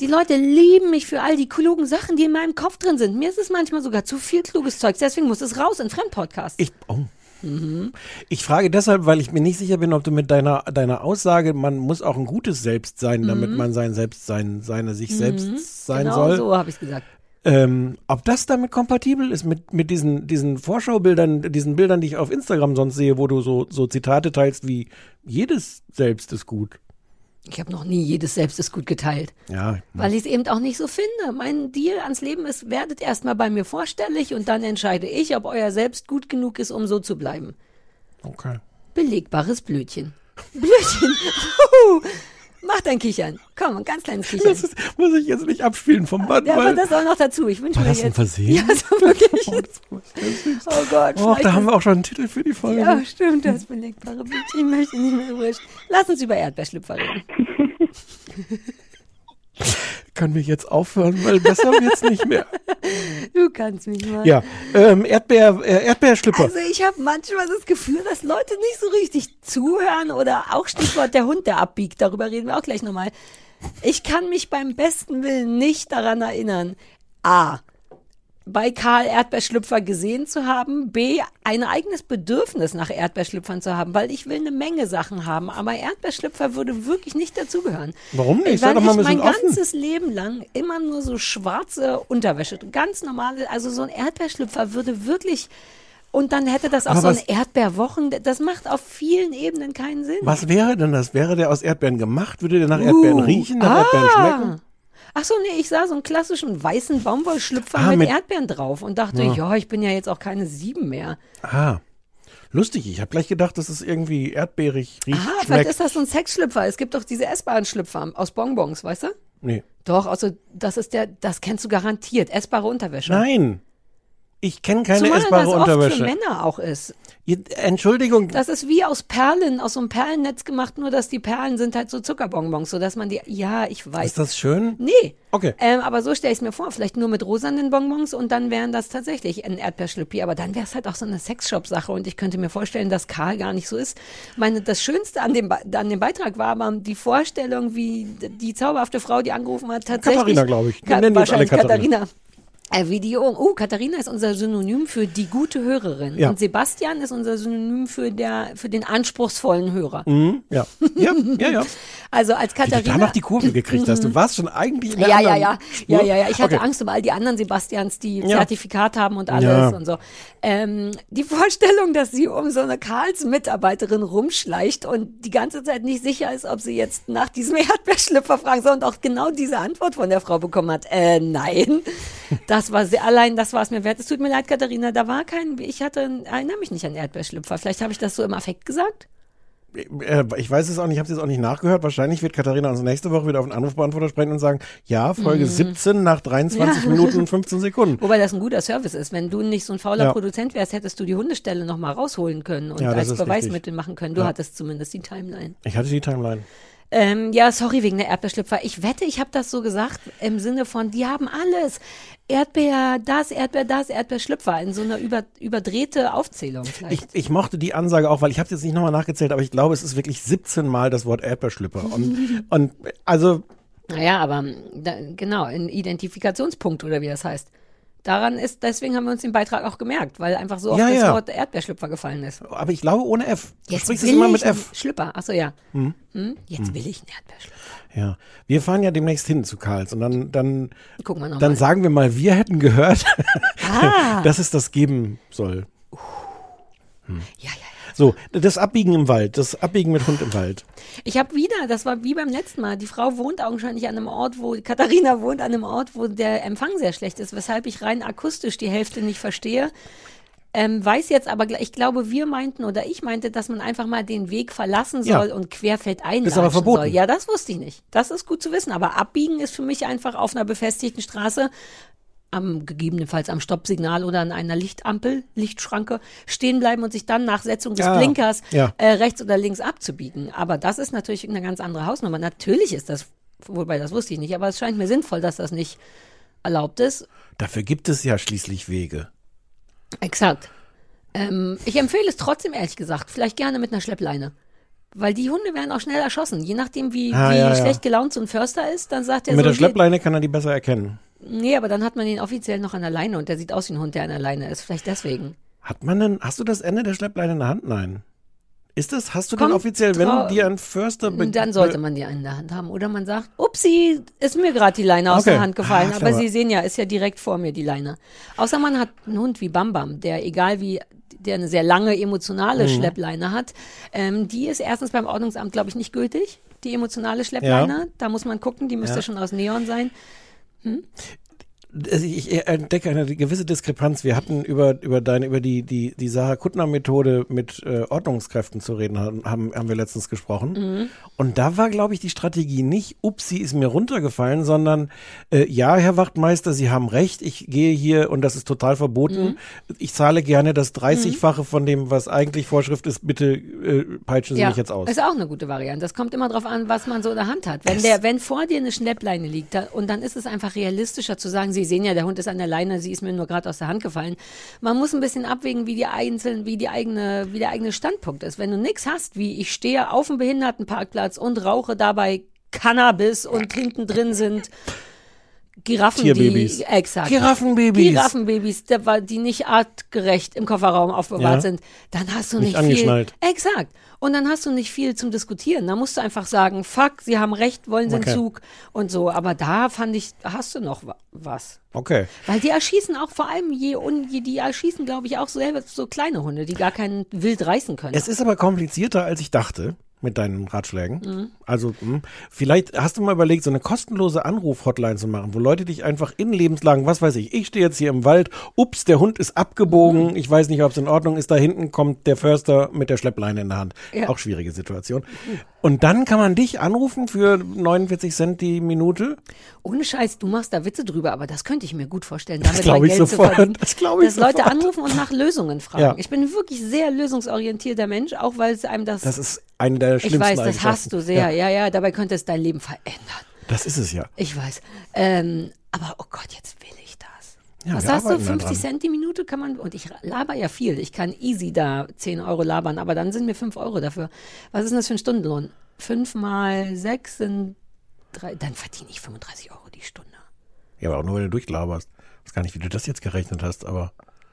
Die Leute lieben mich für all die klugen Sachen, die in meinem Kopf drin sind. Mir ist es manchmal sogar zu viel kluges Zeug. Deswegen muss es raus in Fremdpodcasts. Ich, oh. Mhm. Ich frage deshalb, weil ich mir nicht sicher bin, ob du mit deiner, deiner Aussage, man muss auch ein gutes Selbst sein, damit Mhm. man sein Selbstsein, seine sich Mhm. selbst sein genau soll. so habe ich gesagt. Ähm, ob das damit kompatibel ist mit, mit diesen, diesen Vorschaubildern, diesen Bildern, die ich auf Instagram sonst sehe, wo du so, so Zitate teilst wie jedes Selbst ist gut. Ich habe noch nie jedes Selbst ist gut geteilt. Ja. Weil ich es eben auch nicht so finde. Mein Deal ans Leben ist, werdet erstmal bei mir vorstellig und dann entscheide ich, ob euer Selbst gut genug ist, um so zu bleiben. Okay. Belegbares Blötchen. Blötchen. Mach dein Kichern. Komm, ein ganz kleines Kichern. Das ist, muss ich jetzt nicht abspielen vom Band, ja, aber das auch noch dazu. Ich wünsche mir das jetzt. ein Versehen? Ja, so wirklich. oh Gott. oh, da haben wir auch schon einen Titel für die Folge. Ja, stimmt, das belegbare. Ich möchte nicht mehr wurscht. Lass uns über Erdbeerschlüpfer reden. Können wir jetzt aufhören, weil besser wird's nicht mehr. Du kannst mich mal. Ja, ähm, Erdbeer, äh, Erdbeerschlüpper. Also ich habe manchmal das Gefühl, dass Leute nicht so richtig zuhören oder auch Stichwort der Hund, der abbiegt. Darüber reden wir auch gleich nochmal. Ich kann mich beim besten Willen nicht daran erinnern, A, bei Karl Erdbeerschlüpfer gesehen zu haben, B, ein eigenes Bedürfnis nach Erdbeerschlüpfern zu haben, weil ich will eine Menge Sachen haben, aber Erdbeerschlüpfer würde wirklich nicht dazugehören. Warum nicht? Sei Weil doch mal ein ich mein bisschen offen. ganzes Leben lang immer nur so schwarze Unterwäsche, ganz normale, also so ein Erdbeerschlüpfer würde wirklich und dann hätte das auch Aber so ein Erdbeerwochen, das macht auf vielen Ebenen keinen Sinn. Was wäre denn das? Wäre der aus Erdbeeren gemacht? Würde der nach Erdbeeren Uh, riechen, nach ah. Erdbeeren schmecken? Ach so, nee, ich sah so einen klassischen weißen Baumwollschlüpfer Ah, mit, mit- Erdbeeren drauf und dachte, Ja. ja. ich bin ja jetzt auch keine sieben mehr. Ah, lustig. Ich habe gleich gedacht, dass es irgendwie erdbeerig riecht, Ah, vielleicht ist das so ein Sexschlüpfer. Es gibt doch diese essbaren Schlüpfer aus Bonbons, weißt du? nee. Doch, also das ist der, das kennst du garantiert. Essbare Unterwäsche. Nein. Ich kenne keine Zumal essbare das Unterwäsche. oft für Männer auch ist. Entschuldigung. Das ist wie aus Perlen, aus so einem Perlennetz gemacht, nur dass die Perlen sind halt so Zuckerbonbons, sodass man die, ja, ich weiß. Ist das schön? Nee. Okay. Ähm, aber so stelle ich es mir vor, vielleicht nur mit rosanen Bonbons und dann wären das tatsächlich ein Erdbeerschlüppi. Aber dann wäre es halt auch so eine Sexshop-Sache und ich könnte mir vorstellen, dass Karl gar nicht so ist. Ich meine, das Schönste an dem, Be- an dem Beitrag war aber die Vorstellung, wie die zauberhafte Frau, die angerufen hat, tatsächlich. Katharina, glaube ich. Wir nennen jetzt alle wahrscheinlich Katharina. Katharina. Äh, wie die, oh, Katharina ist unser Synonym für die gute Hörerin. Ja. Und Sebastian ist unser Synonym für, der, für den anspruchsvollen Hörer. Mhm, ja. ja, ja, ja. Also als Wie du Katharina. da noch die Kurve gekriegt hast. Du warst schon eigentlich in der Ja, ja, ja. Ja, ja, ja. Ich hatte okay. Angst um all die anderen Sebastians, die Ja. Zertifikat haben und alles Ja. und so. Ähm, die Vorstellung, dass sie um so eine Karls-Mitarbeiterin rumschleicht und die ganze Zeit nicht sicher ist, ob sie jetzt nach diesem Erdbeerschlüpfer fragen soll und auch genau diese Antwort von der Frau bekommen hat. Äh, nein. Das war sehr, allein das war es mir wert. Es tut mir leid, Katharina, da war kein, ich hatte, erinnere mich nicht an Erdbeerschlüpfer. Vielleicht habe ich das so im Affekt gesagt. Äh, Ich weiß es auch nicht, ich habe es jetzt auch nicht nachgehört. Wahrscheinlich wird Katharina uns nächste Woche wieder auf den Anrufbeantworter sprechen und sagen, ja, Folge Mhm. 17 nach 23 Ja. Minuten und 15 Sekunden. Wobei das ein guter Service ist. Wenn du nicht so ein fauler Ja. Produzent wärst, hättest du die Hundestelle noch mal rausholen können und Ja, das als Beweismittel richtig. machen können. Du hattest zumindest die Timeline. Ich hatte die Timeline. Ähm, ja, sorry wegen der Erdbeerschlüpfer. Ich wette, ich habe das so gesagt im Sinne von, die haben alles. Erdbeer, das, Erdbeer, das, Erdbeerschlüpfer. In so einer über, überdrehte Aufzählung Ich, ich mochte die Ansage auch, weil ich habe jetzt nicht nochmal nachgezählt, aber ich glaube, es ist wirklich 17 Mal das Wort Erdbeerschlüpper. Und, und also, naja, aber da, genau, ein Identifikationspunkt oder wie das heißt. Daran ist, deswegen haben wir uns den Beitrag auch gemerkt, weil einfach so oft Ja, das ja. Wort Erdbeerschlüpfer gefallen ist. aber ich glaube ohne F. Du Jetzt sprichst es immer mit F. Schlüpper, achso ja. Hm? Hm? Jetzt Hm. will ich einen Erdbeerschlüpper. Ja. Wir fahren ja demnächst hin zu Karls und dann, dann, Gucken wir noch dann mal. sagen wir mal, wir hätten gehört, Ah. dass es das geben soll. Hm. So, das Abbiegen im Wald, das Abbiegen mit Hund im Wald. Ich habe wieder, das war wie beim letzten Mal, die Frau wohnt augenscheinlich an einem Ort, wo, Katharina wohnt an einem Ort, wo der Empfang sehr schlecht ist, weshalb ich rein akustisch die Hälfte nicht verstehe. Ähm, weiß jetzt aber, ich glaube, wir meinten oder ich meinte, dass man einfach mal den Weg verlassen Ja. soll und querfeld einlatschen Ist aber verboten. soll. Ja, das wusste ich nicht. Das ist gut zu wissen. Aber abbiegen ist für mich einfach auf einer befestigten Straße am gegebenenfalls am Stoppsignal oder an einer Lichtampel, Lichtschranke stehen bleiben und sich dann nach Setzung des Ja, Blinkers ja. äh, rechts oder links abzubiegen. Aber das ist natürlich eine ganz andere Hausnummer. Natürlich ist das, wobei das wusste ich nicht, aber es scheint mir sinnvoll, dass das nicht erlaubt ist. Dafür gibt es ja schließlich Wege. Exakt. Ähm, ich empfehle es trotzdem, ehrlich gesagt, vielleicht gerne mit einer Schleppleine. Weil die Hunde werden auch schnell erschossen. Je nachdem, wie, Ah, wie ja, ja. schlecht gelaunt so ein Förster ist, dann sagt er mit so, der Schleppleine kann er die besser erkennen. Nee, aber dann hat man ihn offiziell noch an der Leine und der sieht aus wie ein Hund, der an der Leine ist. Vielleicht deswegen. Hat man denn, hast du das Ende der Schleppleine in der Hand? Nein. Ist das, hast du denn Kommt offiziell, wenn dir ein Förster Dann sollte man die in der Hand haben. Oder man sagt, upsi, ist mir gerade die Leine aus Okay. der Hand gefallen. Ah, aber. Sie sehen ja, ist ja direkt vor mir die Leine. Außer man hat einen Hund wie Bam Bam, der egal wie, der eine sehr lange emotionale Mhm. Schleppleine hat. Ähm, die ist erstens beim Ordnungsamt, glaube ich, nicht gültig. Die emotionale Schleppleine. Da muss man gucken, die müsste Ja. schon aus Neon sein. Hm? Also ich entdecke eine gewisse Diskrepanz. Wir hatten über, über deine, über die, die, die Sarah Kuttner-Methode mit äh, Ordnungskräften zu reden, haben, haben wir letztens gesprochen. Mhm. Und da war, glaube ich, die Strategie nicht, ups, sie ist mir runtergefallen, sondern äh, ja, Herr Wachtmeister, Sie haben recht, ich gehe hier und das ist total verboten. Mhm. Ich zahle gerne das 30-fache von dem, was eigentlich Vorschrift ist. Bitte äh, peitschen Sie mich jetzt aus. Ist auch eine gute Variante. Das kommt immer darauf an, was man so in der Hand hat. Wenn, Es- der, wenn vor dir eine Schleppleine liegt da, und dann ist es einfach realistischer zu sagen, Sie sehen ja, der Hund ist an der Leine, sie ist mir nur gerade aus der Hand gefallen. Man muss ein bisschen abwägen, wie die einzelnen, wie die eigene, wie der eigene Standpunkt ist. Wenn du nichts hast, wie ich stehe auf dem Behindertenparkplatz und rauche dabei Cannabis und hinten drin sind Giraffen, Tierbabys. die exakt Giraffenbabys. Giraffenbabys, die nicht artgerecht im Kofferraum aufbewahrt Ja. sind, dann hast du Nicht nicht, angeschnallt. viel. Exakt. Und dann hast du nicht viel zum Diskutieren. Da musst du einfach sagen, fuck, sie haben recht, wollen sie Okay. einen Zug und so. Aber da fand ich, hast du noch wa- was. Okay. Weil die erschießen auch vor allem je und je, die erschießen, glaube ich, auch selber so kleine Hunde, die gar keinen wild reißen können. Es ist aber komplizierter, als ich dachte mit deinen Ratschlägen. Mhm. Also, mh, vielleicht hast du mal überlegt, so eine kostenlose Anruf-Hotline zu machen, wo Leute dich einfach in Lebenslagen, was weiß ich, ich stehe jetzt hier im Wald, ups, der Hund ist Mhm. abgebogen, ich weiß nicht, ob es in Ordnung ist, da hinten kommt der Förster mit der Schleppleine in der Hand. Ja. Auch schwierige Situation. Und dann kann man dich anrufen für 49 Cent die Minute. Ohne Scheiß, du machst da Witze drüber, aber das könnte ich mir gut vorstellen, damit mal ich Geld sofort. zu verdienen. Das glaub ich Dass Leute sofort. anrufen und nach Lösungen fragen. Ja. Ich bin wirklich sehr lösungsorientierter Mensch, auch weil es einem das. Das ist eine der ich schlimmsten weiß, das hast du sehr. Ja. ja, dabei könnte es dein Leben verändern. Das ist es ja. Ich weiß. Ähm, aber oh Gott, jetzt will ich das. Ja, Was hast du? arbeiten da 50 dran. Cent die Minute kann man, und ich laber ja viel. Ich kann easy da 10 Euro labern, aber dann sind mir 5 Euro dafür. Was ist denn das für ein Stundenlohn? 5 mal 6 sind drei, dann verdiene ich 35 Euro die Stunde. Ja, aber auch nur, wenn du durchlaberst. Ich weiß gar nicht, wie du das jetzt gerechnet hast, aber.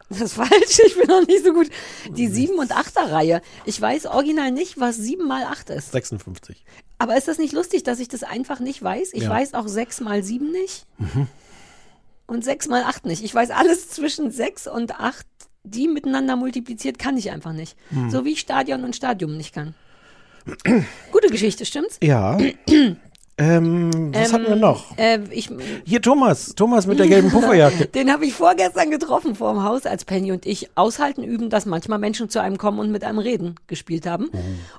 Das ist falsch, ich bin noch nicht so gut. Die 7 und 8er Reihe. Ich weiß original nicht, was 7 mal 8 ist. 56. Aber ist das nicht lustig, dass ich das einfach nicht weiß? Ich Ja. weiß auch 6 mal 7 nicht Mhm. Und 6 mal 8 nicht. Ich weiß alles zwischen 6 und 8, die miteinander multipliziert, kann ich einfach nicht. Hm. So wie ich Stadion und Stadium nicht kann. Gute Geschichte, stimmt's? Ja. ähm, was Ähm, hatten wir noch? Äh, ich, Hier Thomas, Thomas mit der gelben Pufferjacke. Den habe ich vorgestern getroffen vor dem Haus, als Penny und ich aushalten üben, dass manchmal Menschen zu einem kommen und mit einem reden gespielt haben.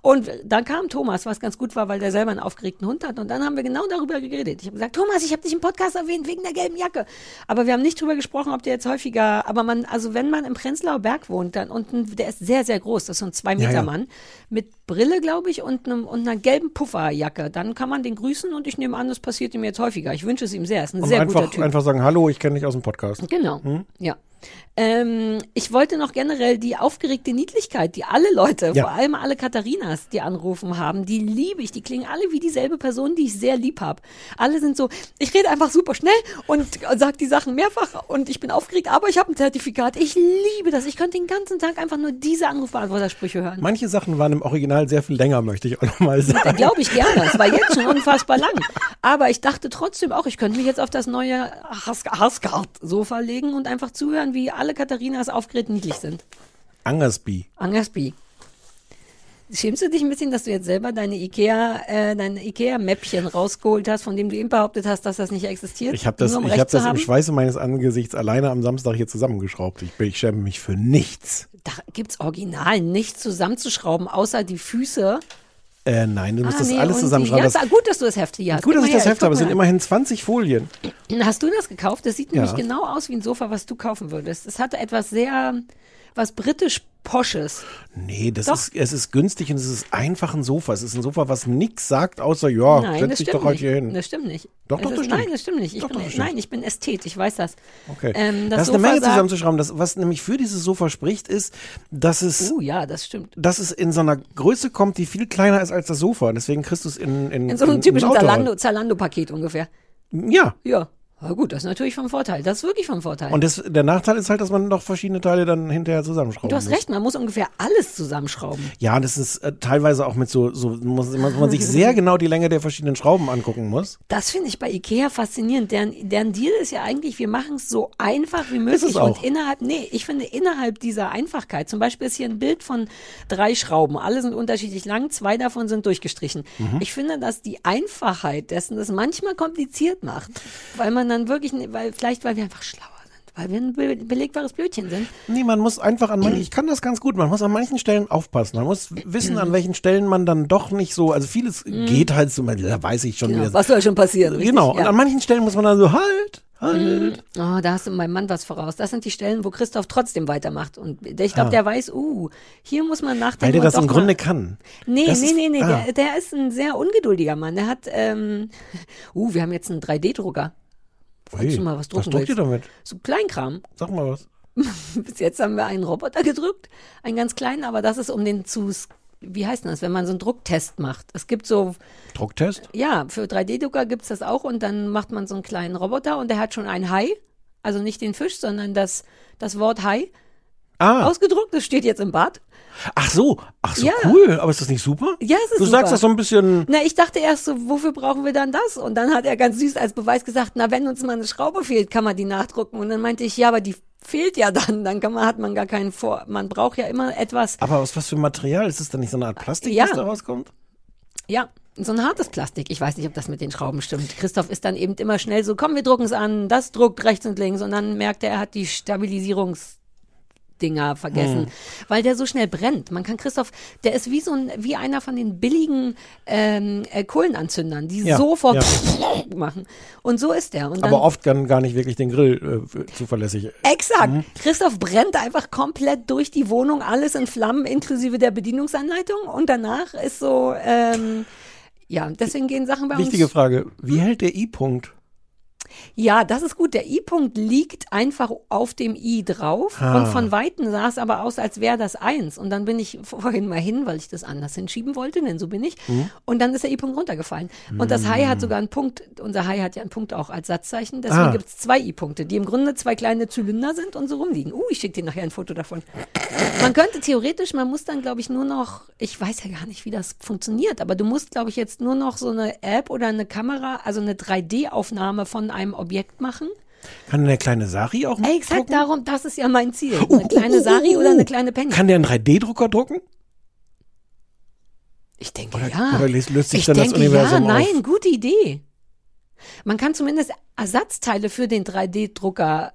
Und dann kam Thomas, was ganz gut war, weil der selber einen aufgeregten Hund hat. Und dann haben wir genau darüber geredet. Ich habe gesagt, Thomas, ich habe dich im Podcast erwähnt wegen der gelben Jacke. Aber wir haben nicht drüber gesprochen, ob der jetzt häufiger, aber man, also wenn man im Prenzlauer Berg wohnt, dann unten, der ist sehr, sehr groß, das ist so ein zwei Meter Ja, ja. Mit Brille, glaube ich, und, einem, und einer gelben Pufferjacke. Dann kann man den grüßen und ich nehme an, das passiert ihm jetzt häufiger. Ich wünsche es ihm sehr. Er ist ein Und sehr guter einfach, Typ. einfach sagen, hallo, ich kenne dich aus dem Podcast. Genau, Hm? ja. Ähm, ich wollte noch generell die aufgeregte Niedlichkeit, die alle Leute, Ja. vor allem alle Katharinas, die anrufen haben, die liebe ich. Die klingen alle wie dieselbe Person, die ich sehr lieb habe. Alle sind so, ich rede einfach super schnell und sage die Sachen mehrfach und ich bin aufgeregt, aber ich habe ein Zertifikat. Ich liebe das. Ich könnte den ganzen Tag einfach nur diese Anrufbeantwortersprüche hören. Manche Sachen waren im Original sehr viel länger, möchte ich auch nochmal sagen. Glaube ich gerne. Es war jetzt schon unfassbar lang. Aber ich dachte trotzdem auch, ich könnte mich jetzt auf das neue Haskard-Sofa legen und einfach zuhören, wie alle Katharinas aufgeregt niedlich sind. Angersby. Angersby. Schämst du dich ein bisschen, dass du jetzt selber deine Ikea, äh, deine Ikea-Mäppchen rausgeholt hast, von dem du eben behauptet hast, dass das nicht existiert? Ich habe das, um ich hab das im? Schweiße meines Angesichts alleine am Samstag hier zusammengeschraubt. Ich, ich schäme mich für nichts. Da gibt's original nichts zusammenzuschrauben, außer die Füße. Äh, nein, du musst Ah, das nee, alles zusammenschreiben. Das, ist gut, dass du das Heft hier hast. gut, dass ich das her, Heft habe. Es sind immerhin 20 Folien. Hast du das gekauft? Das sieht Ja. nämlich genau aus wie ein Sofa, was du kaufen würdest. Es hatte etwas sehr, was britisch Posches. Nee, das Doch. ist, es ist günstig und es ist einfach ein Sofa. Es ist ein Sofa, was nichts sagt, außer, ja, nein, setz dich doch halt nicht. hier hin. Das stimmt nicht. Doch, doch, ist, das stimmt. Nein, das stimmt nicht. Ich Doch, bin, doch, nein, ich bin Ästhet, ich weiß das. Okay. Ähm, das das ist eine Sofa Menge sagt- zusammenzuschrauben. Das, was nämlich für dieses Sofa spricht, ist, dass es, Oh ja, das stimmt. dass es in so einer Größe kommt, die viel kleiner ist als das Sofa. Deswegen kriegst du es in, in, In so einem typischen Auto. Zalando- Zalando-Paket ungefähr. Ja. Ja. Na gut, das ist natürlich vom Vorteil. Das ist wirklich vom Vorteil. Und das, der Nachteil ist halt, dass man noch verschiedene Teile dann hinterher zusammenschrauben du hast muss. recht, man muss ungefähr alles zusammenschrauben. Ja, das ist äh, teilweise auch mit so, so muss, muss man sich sehr genau die Länge der verschiedenen Schrauben angucken muss. Das finde ich bei Ikea faszinierend. Deren, deren Deal ist ja eigentlich, wir machen es so einfach wie Ist es möglich. auch. Und innerhalb, nee, ich finde innerhalb dieser Einfachkeit, zum Beispiel ist hier ein Bild von drei Schrauben. Alle sind unterschiedlich lang, zwei davon sind durchgestrichen. Mhm. Ich finde, dass die Einfachheit dessen das manchmal kompliziert macht. Weil man dann wirklich, weil, vielleicht weil wir einfach schlauer sind. Weil wir ein be belegbares Blödchen sind. Nee, man muss einfach an manchen, ich kann das ganz gut, man muss an manchen Stellen aufpassen. Man muss wissen, an welchen Stellen man dann doch nicht so, also vieles geht halt so, da weiß ich schon Mhm. Genau, wieder. was soll schon passieren? richtig? Genau, und Ja. an manchen Stellen muss man dann so, halt, halt. Oh, da hast du meinem Mann was voraus. Das sind die Stellen, wo Christoph trotzdem weitermacht. Und ich glaube, Ah. der weiß, uh, hier muss man nachdenken. Weil der das im Grunde kann. Nee, Das nee, nee, nee, ah. der, der ist ein sehr ungeduldiger Mann. Der hat, ähm, uh, wir haben jetzt einen 3D-Drucker. Ui, du mal was was drucken druckt ihr damit? So Kleinkram. Sag mal was. Bis jetzt haben wir einen Roboter gedrückt, einen ganz kleinen, aber das ist um den zu, wie heißt denn das, wenn man so einen Drucktest macht. Es gibt so, Drucktest? ja, für 3D-Drucker gibt's das auch und dann macht man so einen kleinen Roboter und der hat schon ein Hai, also nicht den Fisch, sondern das, das Wort Hai Ah. ausgedruckt, das steht jetzt im Bad. Ach so, ach so, Ja. cool. Aber ist das nicht super? Ja, es ist Du sagst super. das so ein bisschen, Na, ich dachte erst so, wofür brauchen wir dann das? Und dann hat er ganz süß als Beweis gesagt, na, wenn uns mal eine Schraube fehlt, kann man die nachdrucken. Und dann meinte ich, ja, aber die fehlt ja dann, dann kann man, hat man gar keinen Vor, man braucht ja immer etwas, aber aus was für Material? Ist das dann nicht so eine Art Plastik, Ja. das da rauskommt? ja, so ein hartes Plastik. Ich weiß nicht, ob das mit den Schrauben stimmt. Christoph ist dann eben immer schnell so, komm, wir drucken es an, das druckt rechts und links. Und dann merkt er, er hat die Stabilisierungs Dinger vergessen, Hm. weil der so schnell brennt. Man kann Christoph, der ist wie so ein, wie einer von den billigen ähm, äh, Kohlenanzündern, die Ja, sofort ja. machen. Und so ist der. Dann, Aber oft kann gar nicht wirklich den Grill äh, zuverlässig. Exakt. Mhm. Christoph brennt einfach komplett durch die Wohnung, alles in Flammen, inklusive der Bedienungsanleitung. Und danach ist so, ähm, ja, deswegen gehen Sachen bei Wichtige uns. Frage. Wie hält der I-Punkt? Ja, das ist gut. Der I-Punkt liegt einfach auf dem I drauf Ah. und von Weitem sah es aber aus, als wäre das eins. Und dann bin ich vorhin mal hin, weil ich das anders hinschieben wollte, denn so bin ich. Mhm. Und dann ist der I-Punkt runtergefallen. Und das Hai hat Mm. sogar einen Punkt. Unser Hai hat ja einen Punkt auch als Satzzeichen. Deswegen Ah. gibt es zwei I-Punkte, die im Grunde zwei kleine Zylinder sind und so rumliegen. Uh, ich schicke dir nachher ein Foto davon. Man könnte theoretisch, man muss dann, glaube ich, nur noch, ich weiß ja gar nicht, wie das funktioniert, aber du musst, glaube ich, jetzt nur noch so eine App oder eine Kamera, also eine 3D-Aufnahme von einem Objekt machen. Kann der kleine Sari auch Ey, exakt darum, das ist ja mein Ziel. Eine kleine Sari oder eine kleine Penny. Kann der einen 3D-Drucker drucken? Ich denke Oder, ja. oder löst sich ich dann das denke Universum ja, nein, auf? gute Idee. Man kann zumindest Ersatzteile für den 3D-Drucker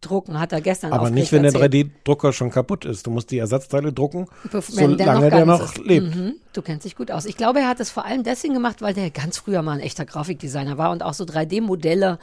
drucken, hat er gestern Aber nicht, wenn der erzählt. 3D-Drucker schon kaputt ist. Du musst die Ersatzteile drucken, Bef- solange der noch ist. lebt. Mhm. Du kennst dich gut aus. Ich glaube, er hat es vor allem deswegen gemacht, weil der ganz früher mal ein echter Grafikdesigner war und auch so 3D-Modelle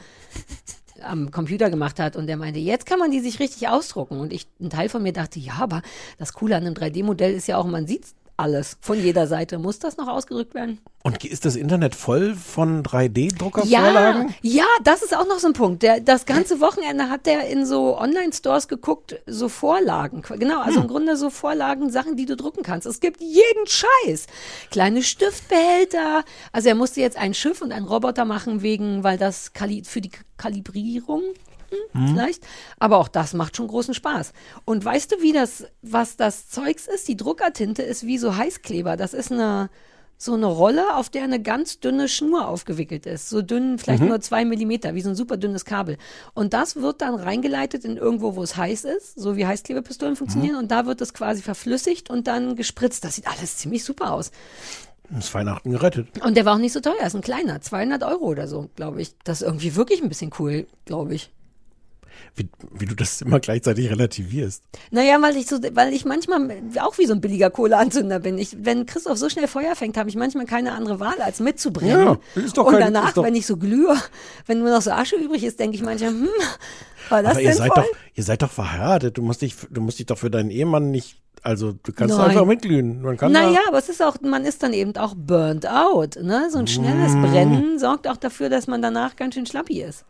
am Computer gemacht hat und der meinte, jetzt kann man die sich richtig ausdrucken. Und ich, ein Teil von mir dachte, ja, aber das Coole an einem 3D-Modell ist ja auch, man sieht alles von jeder Seite. Muss das noch ausgedrückt werden? Und ist das Internet voll von Ja, 3D-Druckervorlagen? ja, das ist auch noch so ein Punkt. Der, das ganze Wochenende hat der in so Online-Stores geguckt, so Vorlagen. Genau, also im Grunde so Vorlagen, Sachen, die du drucken kannst. Es gibt jeden Scheiß. Kleine Stiftbehälter. Also er musste jetzt ein Schiff und einen Roboter machen, wegen, weil das Kali für die Kalibrierung hm, vielleicht. Aber auch das macht schon großen Spaß. Und weißt du, wie das, was das Zeugs ist? Die Druckertinte ist wie so Heißkleber. Das ist eine, so eine Rolle, auf der eine ganz dünne Schnur aufgewickelt ist. So dünn, vielleicht Mhm. nur zwei Millimeter, wie so ein super dünnes Kabel. Und das wird dann reingeleitet in irgendwo, wo es heiß ist, so wie Heißklebepistolen funktionieren. Und da wird es quasi verflüssigt und dann gespritzt. Das sieht alles ziemlich super aus. Ist Weihnachten gerettet. Und der war auch nicht so teuer, ist ein kleiner, 200 Euro oder so, glaube ich. Das ist irgendwie wirklich ein bisschen cool, glaube ich. Wie, wie du das immer gleichzeitig relativierst. Naja, weil ich so, weil ich manchmal auch wie so ein billiger Kohleanzünder bin. Ich, wenn Christoph so schnell Feuer fängt, habe ich manchmal keine andere Wahl, als mitzubrennen. Ja, ist doch Und kein- danach, doch- wenn ich so glühe, wenn nur noch so Asche übrig ist, denke ich manchmal, hm, war das Aber ihr seid doch, ihr seid doch verheiratet. Du musst dich, du musst dich doch für deinen Ehemann nicht, also du kannst Nein. einfach mitglühen. Man kann naja, aber es ist auch, man ist dann eben auch burnt out. Ne? So ein schnelles Mm. Brennen sorgt auch dafür, dass man danach ganz schön schlappi ist.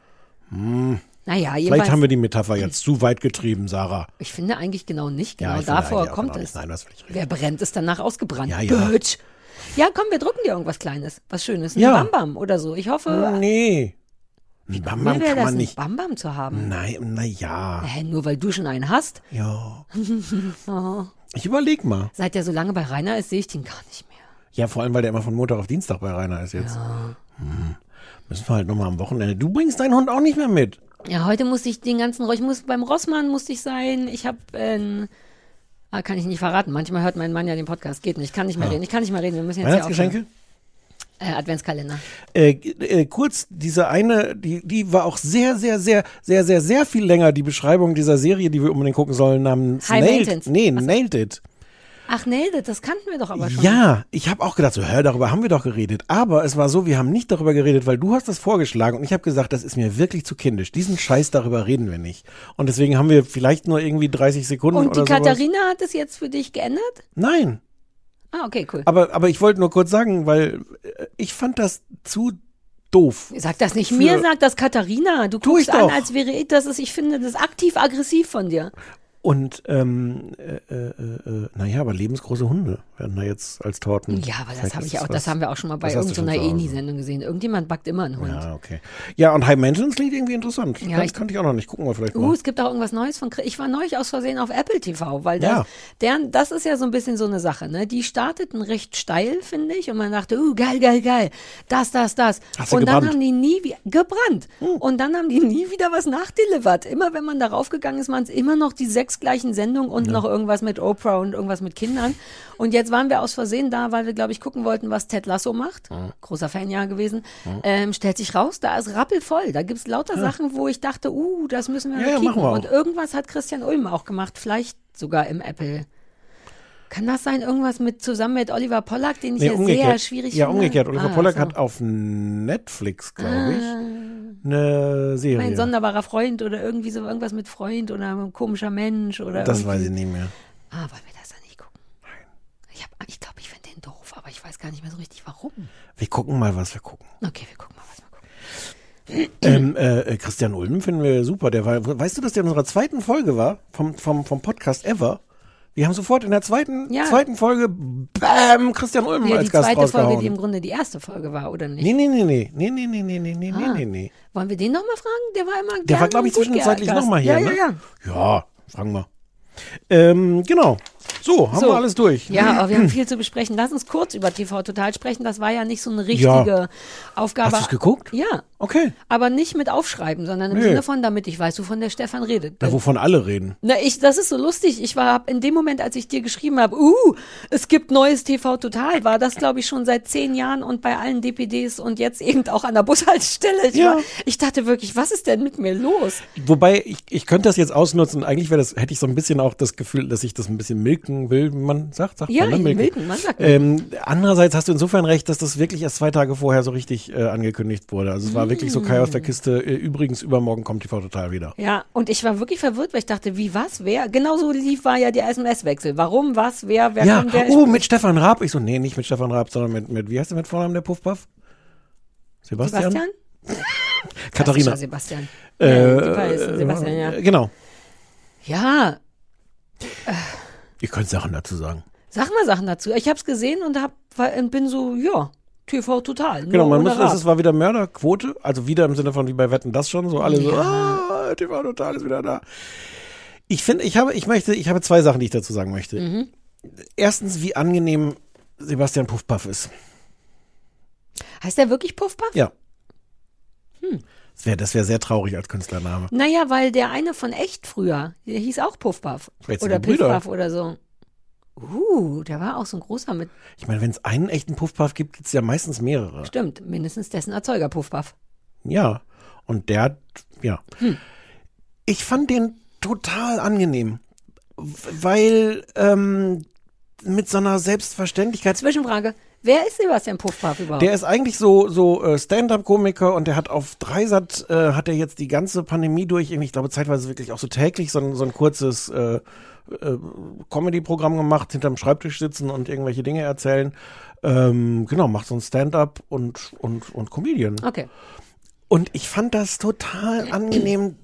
Hm. Naja, Vielleicht haben wir die Metapher jetzt zu weit getrieben, Sarah. Ich finde eigentlich genau nicht. Ja, Genau finde davor kommt genau es. Nein. Wer brennt, ist danach ausgebrannt. Ja, ja. Bitch. Ja, komm, wir drucken dir irgendwas Kleines. Was Schönes. Ein Ja. Bambam oder so. Ich hoffe. Nee. Ein Bambam kann das, man nicht. Bambam zu haben. Nein, na ja. Hä, nur weil du schon einen hast? Ja. oh. Ich überleg mal. Seit der so lange bei Rainer ist, sehe ich den gar nicht mehr. Ja, vor allem, weil der immer von Montag auf Dienstag bei Rainer ist jetzt. Hm. Müssen wir halt nochmal am Wochenende. Du bringst deinen Hund auch nicht mehr mit. Ja, heute musste ich den ganzen, ich muss beim Rossmann musste ich sein. Ich habe, äh, ah, kann ich nicht verraten. Manchmal hört mein Mann ja den Podcast. Geht nicht, kann nicht mehr Ah. reden. Ich kann nicht mehr reden. Wir müssen jetzt Weihnachtsgeschenke? Äh, Adventskalender. Äh, äh, kurz, diese eine, die, die war auch sehr, sehr, sehr, sehr, sehr, sehr viel länger, die Beschreibung dieser Serie, die wir unbedingt gucken sollen, namens High Nailed. Maintenance. Nee, Nailed It. Ach nee, das, kannten wir doch aber schon. Ja, ich habe auch gedacht, so, hör, darüber haben wir doch geredet. Aber es war so, wir haben nicht darüber geredet, weil du hast das vorgeschlagen und ich habe gesagt, das ist mir wirklich zu kindisch. Diesen Scheiß darüber reden wir nicht. Und deswegen haben wir vielleicht nur irgendwie 30 Sekunden Und die. Katharina hat es jetzt für dich geändert? Nein, Ah, okay, cool. aber, aber ich wollte nur kurz sagen, weil äh, ich fand das zu doof. Sag das nicht mir, sag das Katharina. Du guckst an, als wäre ich, das ist, ich finde das aktiv-aggressiv von dir. Und, ähm, äh, äh, äh, naja, aber lebensgroße Hunde werden da jetzt als Torten. Ja, aber das ist ich auch, was- das haben wir auch schon mal bei irgendeiner. Eni-Sendung gesehen. Irgendjemand backt immer einen Hund. Ja, okay. Ja, und High Maintenance klingt irgendwie interessant. Ja, das ich- kannte ich auch noch nicht. Gucken wir vielleicht Uh, mal. es gibt auch irgendwas Neues von. Ich war neulich aus Versehen auf Apple TV, weil das, Ja. deren, das ist ja so ein bisschen so eine Sache, ne? Die starteten recht steil, finde ich, und man dachte, uh, geil, geil, geil, das, das, das. Hast und dann haben die nie gebrannt. Hm. Und dann haben die nie wieder was nachdelivert. Immer wenn man darauf gegangen ist, waren es immer noch die sechs gleichen Sendungen und noch irgendwas mit Oprah und irgendwas mit Kindern. Und jetzt waren wir aus Versehen da, weil wir, glaube ich, gucken wollten, was Ted Lasso macht. Großer Fan ja gewesen. Hm. Ähm, stellt sich raus, da ist rappelvoll. Da gibt's lauter Sachen, wo ich dachte, uh, das müssen wir Ja, ja, kicken. machen wir. Und irgendwas hat Christian Ulm auch gemacht, vielleicht sogar im Apple. Kann das sein, irgendwas mit zusammen mit Oliver Pollack, den ich ja sehr schwierig ja, finde? umgekehrt. Oliver Ah, Pollack so. hat auf Netflix, glaube ich, Ah. Eine Serie. Mein sonderbarer Freund oder irgendwie so irgendwas mit Freund oder ein komischer Mensch oder das irgendwie. weiß ich nicht mehr. Ah, wollen wir das dann nicht gucken? Ich, hab- ich glaube, ich finde den doof, aber ich weiß gar nicht mehr so richtig, warum. Wir gucken mal, was wir gucken. Okay, wir gucken mal, was wir gucken. ähm, äh, äh, Christian Ulm finden wir super. Der war, weißt du, dass der in unserer zweiten Folge war vom, vom, vom Podcast Ever? Wir haben sofort in der zweiten, Ja. zweiten Folge, bam, Christian Ulm Ja, als die Gast zweite Folge, rausgehauen. die im Grunde die erste Folge war, oder nicht? nee, nee, nee, nee, nee, nee, nee, nee, nee, nee, Ah. nee, nee. Wollen wir den nochmal fragen? Der war immer Der war, glaube ich, zwischenzeitlich nochmal hier, ja, ne? Ja, ja. Ja, fragen wir. Ähm, genau. So, haben So. wir alles durch. Ja, aber wir haben viel zu besprechen. Lass uns kurz über TV Total sprechen. Das war ja nicht so eine richtige Ja. Aufgabe. Hast du's geguckt? Ja. Okay. Aber nicht mit Aufschreiben, sondern im Nee. Sinne von, damit ich weiß, wovon der Stefan redet. Da, wovon alle reden. Na, ich, das ist so lustig. Ich war in dem Moment, als ich dir geschrieben habe, uh, es gibt neues TV Total, war das, glaube ich, schon seit zehn Jahren und bei allen DPDs und jetzt eben auch an der Bushaltestelle. Ich, Ja. war, ich dachte wirklich, was ist denn mit mir los? Wobei, ich, ich könnte das jetzt ausnutzen. Eigentlich wäre das, hätte ich so ein bisschen auch das Gefühl, dass ich das ein bisschen milken will, man sagt, sagt Ja, man, ne? milken, man sagt ähm, Andererseits hast du insofern recht, dass das wirklich erst zwei Tage vorher so richtig äh, angekündigt wurde. Also es war wirklich so Kai aus der Kiste. Äh, übrigens, übermorgen kommt TV total wieder. Ja, und ich war wirklich verwirrt, weil ich dachte, wie, was, wer? Genauso lief war ja der SMS-Wechsel. Warum, was, wer, wer ja, kommt, wer oh, mit Stefan Raab. Ich so, nee, nicht mit Stefan Raab, sondern mit, mit wie heißt der mit Vornamen, der Puffpuff? Sebastian? Sebastian? Katharina. Sebastian. Äh, Ja, Sebastian, ja. äh, Genau. Ja, Ihr könnt Sachen dazu sagen. sag mal Sachen dazu. Ich habe es gesehen und, hab, bin so, ja, TV total. Genau, man muss, es war wieder Mörderquote, also wieder im Sinne von wie bei Wetten das schon, so alle so, ah, TV Total ist wieder da. Ich finde, ich habe, ich möchte, ich habe zwei Sachen, die ich dazu sagen möchte. Mhm. Erstens, wie angenehm Sebastian Puffpaff ist. Heißt der wirklich Puffpuff? Ja. Hm. Das wäre das wär sehr traurig als Künstlername. Naja, weil der eine von echt früher, der hieß auch Puffpuff. Vielleicht Oder. Piffpuff oder so. Uh, der war auch so ein großer mit, Ich meine, wenn es einen echten Puffpaff gibt, gibt es ja meistens mehrere. stimmt, mindestens dessen Erzeuger Puffpuff. Ja. Und der ja. Hm. Ich fand den total angenehm, weil ähm, mit so einer Selbstverständlichkeit. Zwischenfrage, wer ist Sebastian Puffpuff überhaupt? Der ist eigentlich so so äh, Stand-up-Komiker und der hat auf Dreisat äh, hat er jetzt die ganze Pandemie durch, ich glaube zeitweise wirklich auch so täglich so ein, so ein kurzes äh, äh, Comedy-Programm gemacht, hinterm Schreibtisch sitzen und irgendwelche Dinge erzählen. Ähm, genau, macht so ein Stand-up und und und Comedian. Okay. Und ich fand das total angenehm.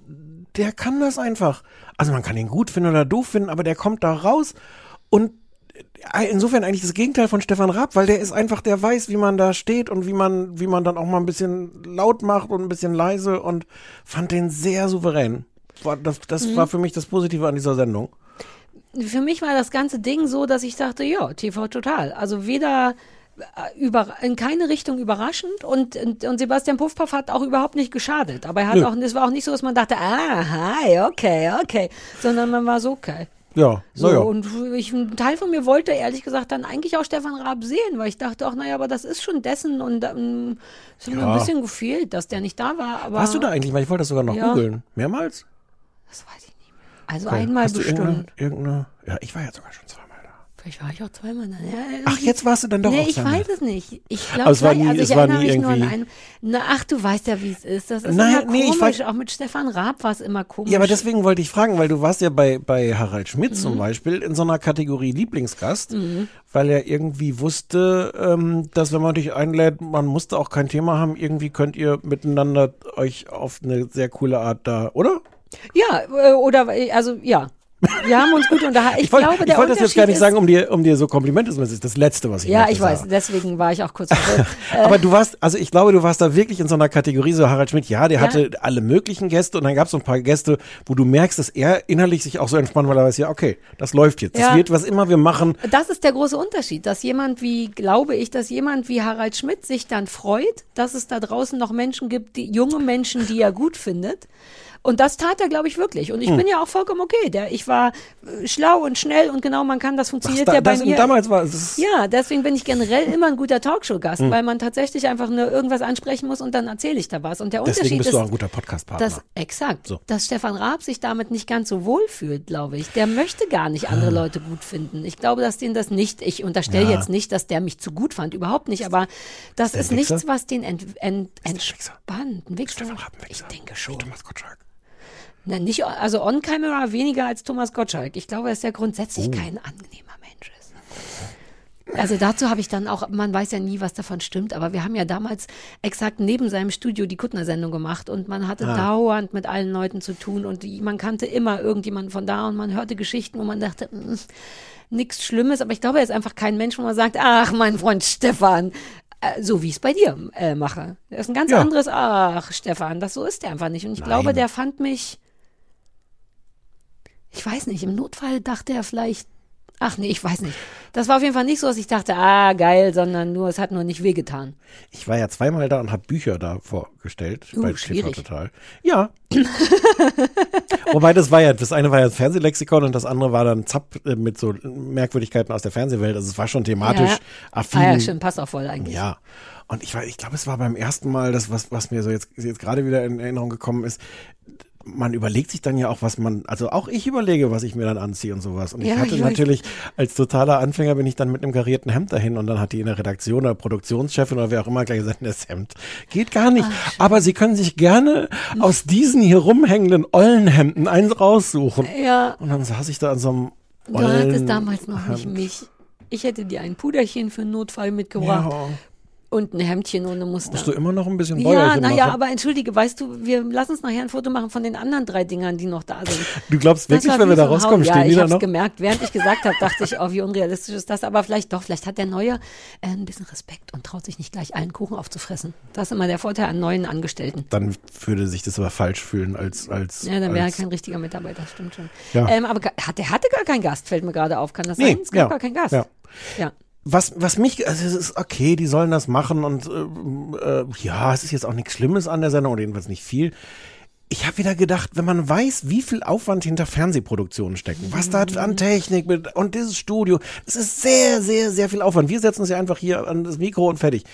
Der kann das einfach. Also man kann ihn gut finden oder doof finden, aber der kommt da raus und insofern eigentlich das Gegenteil von Stefan Raab, weil der ist einfach, der weiß, wie man da steht und wie man, wie man dann auch mal ein bisschen laut macht und ein bisschen leise und fand den sehr souverän. Das das Mhm. war für mich das Positive an dieser Sendung. Für mich war das ganze Ding so, dass ich dachte, ja, TV total. Also weder äh, über, in keine Richtung überraschend und, und, und Sebastian Puffpaff hat auch überhaupt nicht geschadet. Aber er hat Nö. auch, es war auch nicht so, dass man dachte, ah, hi, okay, okay, sondern man war so, okay. Ja, So, naja. und ich, ein Teil von mir wollte ehrlich gesagt dann eigentlich auch Stefan Raab sehen, weil ich dachte auch, naja, aber das ist schon dessen und ähm, es hat mir Ja. ein bisschen gefehlt, dass der nicht da war. Aber Warst du da eigentlich? Weil ich wollte das sogar noch Ja. googeln. Mehrmals? Also Okay. einmal Hast du bestimmt. Irgendeine, irgendeine, ja, ich war ja sogar schon zweimal. Vielleicht war ich auch zweimal da. Ja, Ach, jetzt warst du dann doch nee, auch ich zweimal. weiß es nicht. Ich Aber glaube, es war nie- also es ich war nie mich nur an irgendwie- einen. Na, ach, du weißt ja, wie es ist. Das ist Nein, immer nee, ich komisch. auch mit Stefan Raab war es immer komisch. Ja, aber deswegen wollte ich fragen, weil du warst ja bei, bei Harald Schmidt zum Mhm. Beispiel in so einer Kategorie Lieblingsgast, Mhm. weil er irgendwie wusste, ähm, dass wenn man dich einlädt, man musste auch kein Thema haben, irgendwie könnt ihr miteinander euch auf eine sehr coole Art da, oder? Ja, äh, oder, also, ja. Wir haben uns gut unterhalten. Ich, Ich wollte glaube, ich der wollte das jetzt gar nicht sagen, um dir, um dir so Komplimente zu machen. Das ist das Letzte, was ich Ja, ich weiß. sagen. Deswegen war ich auch kurz. Äh, Aber du warst, also ich glaube, du warst da wirklich in so einer Kategorie, so Harald Schmidt, ja, der Ja. hatte alle möglichen Gäste und dann gab es so ein paar Gäste, wo du merkst, dass er innerlich sich auch so entspannt, weil er weiß, ja, okay, das läuft jetzt. Das Ja. wird, was immer wir machen. Das ist der große Unterschied, dass jemand wie, glaube ich, dass jemand wie Harald Schmidt sich dann freut, dass es da draußen noch Menschen gibt, die junge Menschen, die er gut findet. Und das tat er, glaube ich, wirklich. Und ich Hm. bin ja auch vollkommen okay. Der, ich war äh, schlau und schnell und genau, man kann, das funktioniert da- ja bei das- mir. damals war es- Ja, deswegen bin ich generell immer ein guter Talkshow-Gast, Hm. weil man tatsächlich einfach nur irgendwas ansprechen muss und dann erzähle ich da was. Und der Deswegen Unterschied bist ist, du auch ein guter Podcast-Partner. dass, exakt, So. dass Stefan Raab sich damit nicht ganz so wohl fühlt, glaube ich. Der möchte gar nicht andere Leute gut finden. Ich glaube, dass den das nicht, ich unterstelle Ja. jetzt nicht, dass der mich zu gut fand, überhaupt nicht, aber das ist ein nichts, Wichser? was den ent, ent, entspannt. Ein Wichser. Ich denke schon. Na, nicht, also on camera weniger als Thomas Gottschalk. Ich glaube, dass der grundsätzlich Oh. kein angenehmer Mensch ist. Also dazu habe ich dann auch, man weiß ja nie, was davon stimmt, aber wir haben ja damals exakt neben seinem Studio die Kuttner-Sendung gemacht und man hatte Ah. dauernd mit allen Leuten zu tun und die, man kannte immer irgendjemanden von da und man hörte Geschichten, wo man dachte, "Mm, nichts Schlimmes, aber ich glaube, er ist einfach kein Mensch, wo man sagt, ach, mein Freund Stefan, äh, so wie ich es bei dir äh, mache. Er ist ein ganz Ja. anderes, ach, Stefan, das so ist er einfach nicht. Und ich Nein. glaube, der fand mich, ich weiß nicht, im Notfall dachte er vielleicht, ach nee, ich weiß nicht. Das war auf jeden Fall nicht so, dass ich dachte, ah, geil, sondern nur, es hat nur nicht wehgetan. Ich war ja zweimal da und habe Bücher da vorgestellt Uh, bei TV. Total. Ja. Wobei das war ja, das eine war ja das Fernsehlexikon und das andere war dann Zapp äh, mit so Merkwürdigkeiten aus der Fernsehwelt. Also es war schon thematisch ja. affin. Ah ja, stimmt, passt auch voll eigentlich. Ja. Und ich weiß, ich glaube, es war beim ersten Mal, das, was, was mir so jetzt, jetzt gerade wieder in Erinnerung gekommen ist, man überlegt sich dann ja auch, was man, also auch ich überlege, was ich mir dann anziehe und sowas. Und ich Ja, hatte ich natürlich, als totaler Anfänger bin ich dann mit einem karierten Hemd dahin und dann hat die in der Redaktion oder Produktionschefin oder wer auch immer gleich gesagt, das Hemd geht gar nicht. Aber Sie können sich gerne aus diesen hier rumhängenden Ollenhemden eins raussuchen. Ja. Und dann saß ich da an so einem Du hattest damals noch nicht mich. Ich hätte dir ein Puderchen für einen Notfall mitgebracht Ja. Und ein Hemdchen ohne Muster. Musst du immer noch ein bisschen Ja, Bäuerchen naja, machen? aber entschuldige, weißt du, wir lassen uns nachher ein Foto machen von den anderen drei Dingern, die noch da sind. Du glaubst Das wirklich, wenn wir da so ein rauskommen, stehen ja, die ich da hab's noch? gemerkt, während ich gesagt habe, dachte ich, oh, wie unrealistisch ist das. Aber vielleicht doch, vielleicht hat der Neue äh, ein bisschen Respekt und traut sich nicht gleich allen Kuchen aufzufressen. Das ist immer der Vorteil an neuen Angestellten. Dann würde sich das aber falsch fühlen als als Ja, dann wäre er kein richtiger Mitarbeiter, stimmt schon. Ja. Ähm, aber hat, der hatte gar keinen Gast, fällt mir gerade auf. Kann das Nee, sein? Es gab ja, gar keinen Gast. ja. ja. Was, was mich, also es ist okay, die sollen das machen und ähm, äh, ja, es ist jetzt auch nichts Schlimmes an der Sendung oder jedenfalls nicht viel. Ich habe wieder gedacht, wenn man weiß, wie viel Aufwand hinter Fernsehproduktionen stecken, was da an Technik mit, und dieses Studio, das ist sehr, sehr, sehr viel Aufwand. Wir setzen uns ja einfach hier an das Mikro und fertig.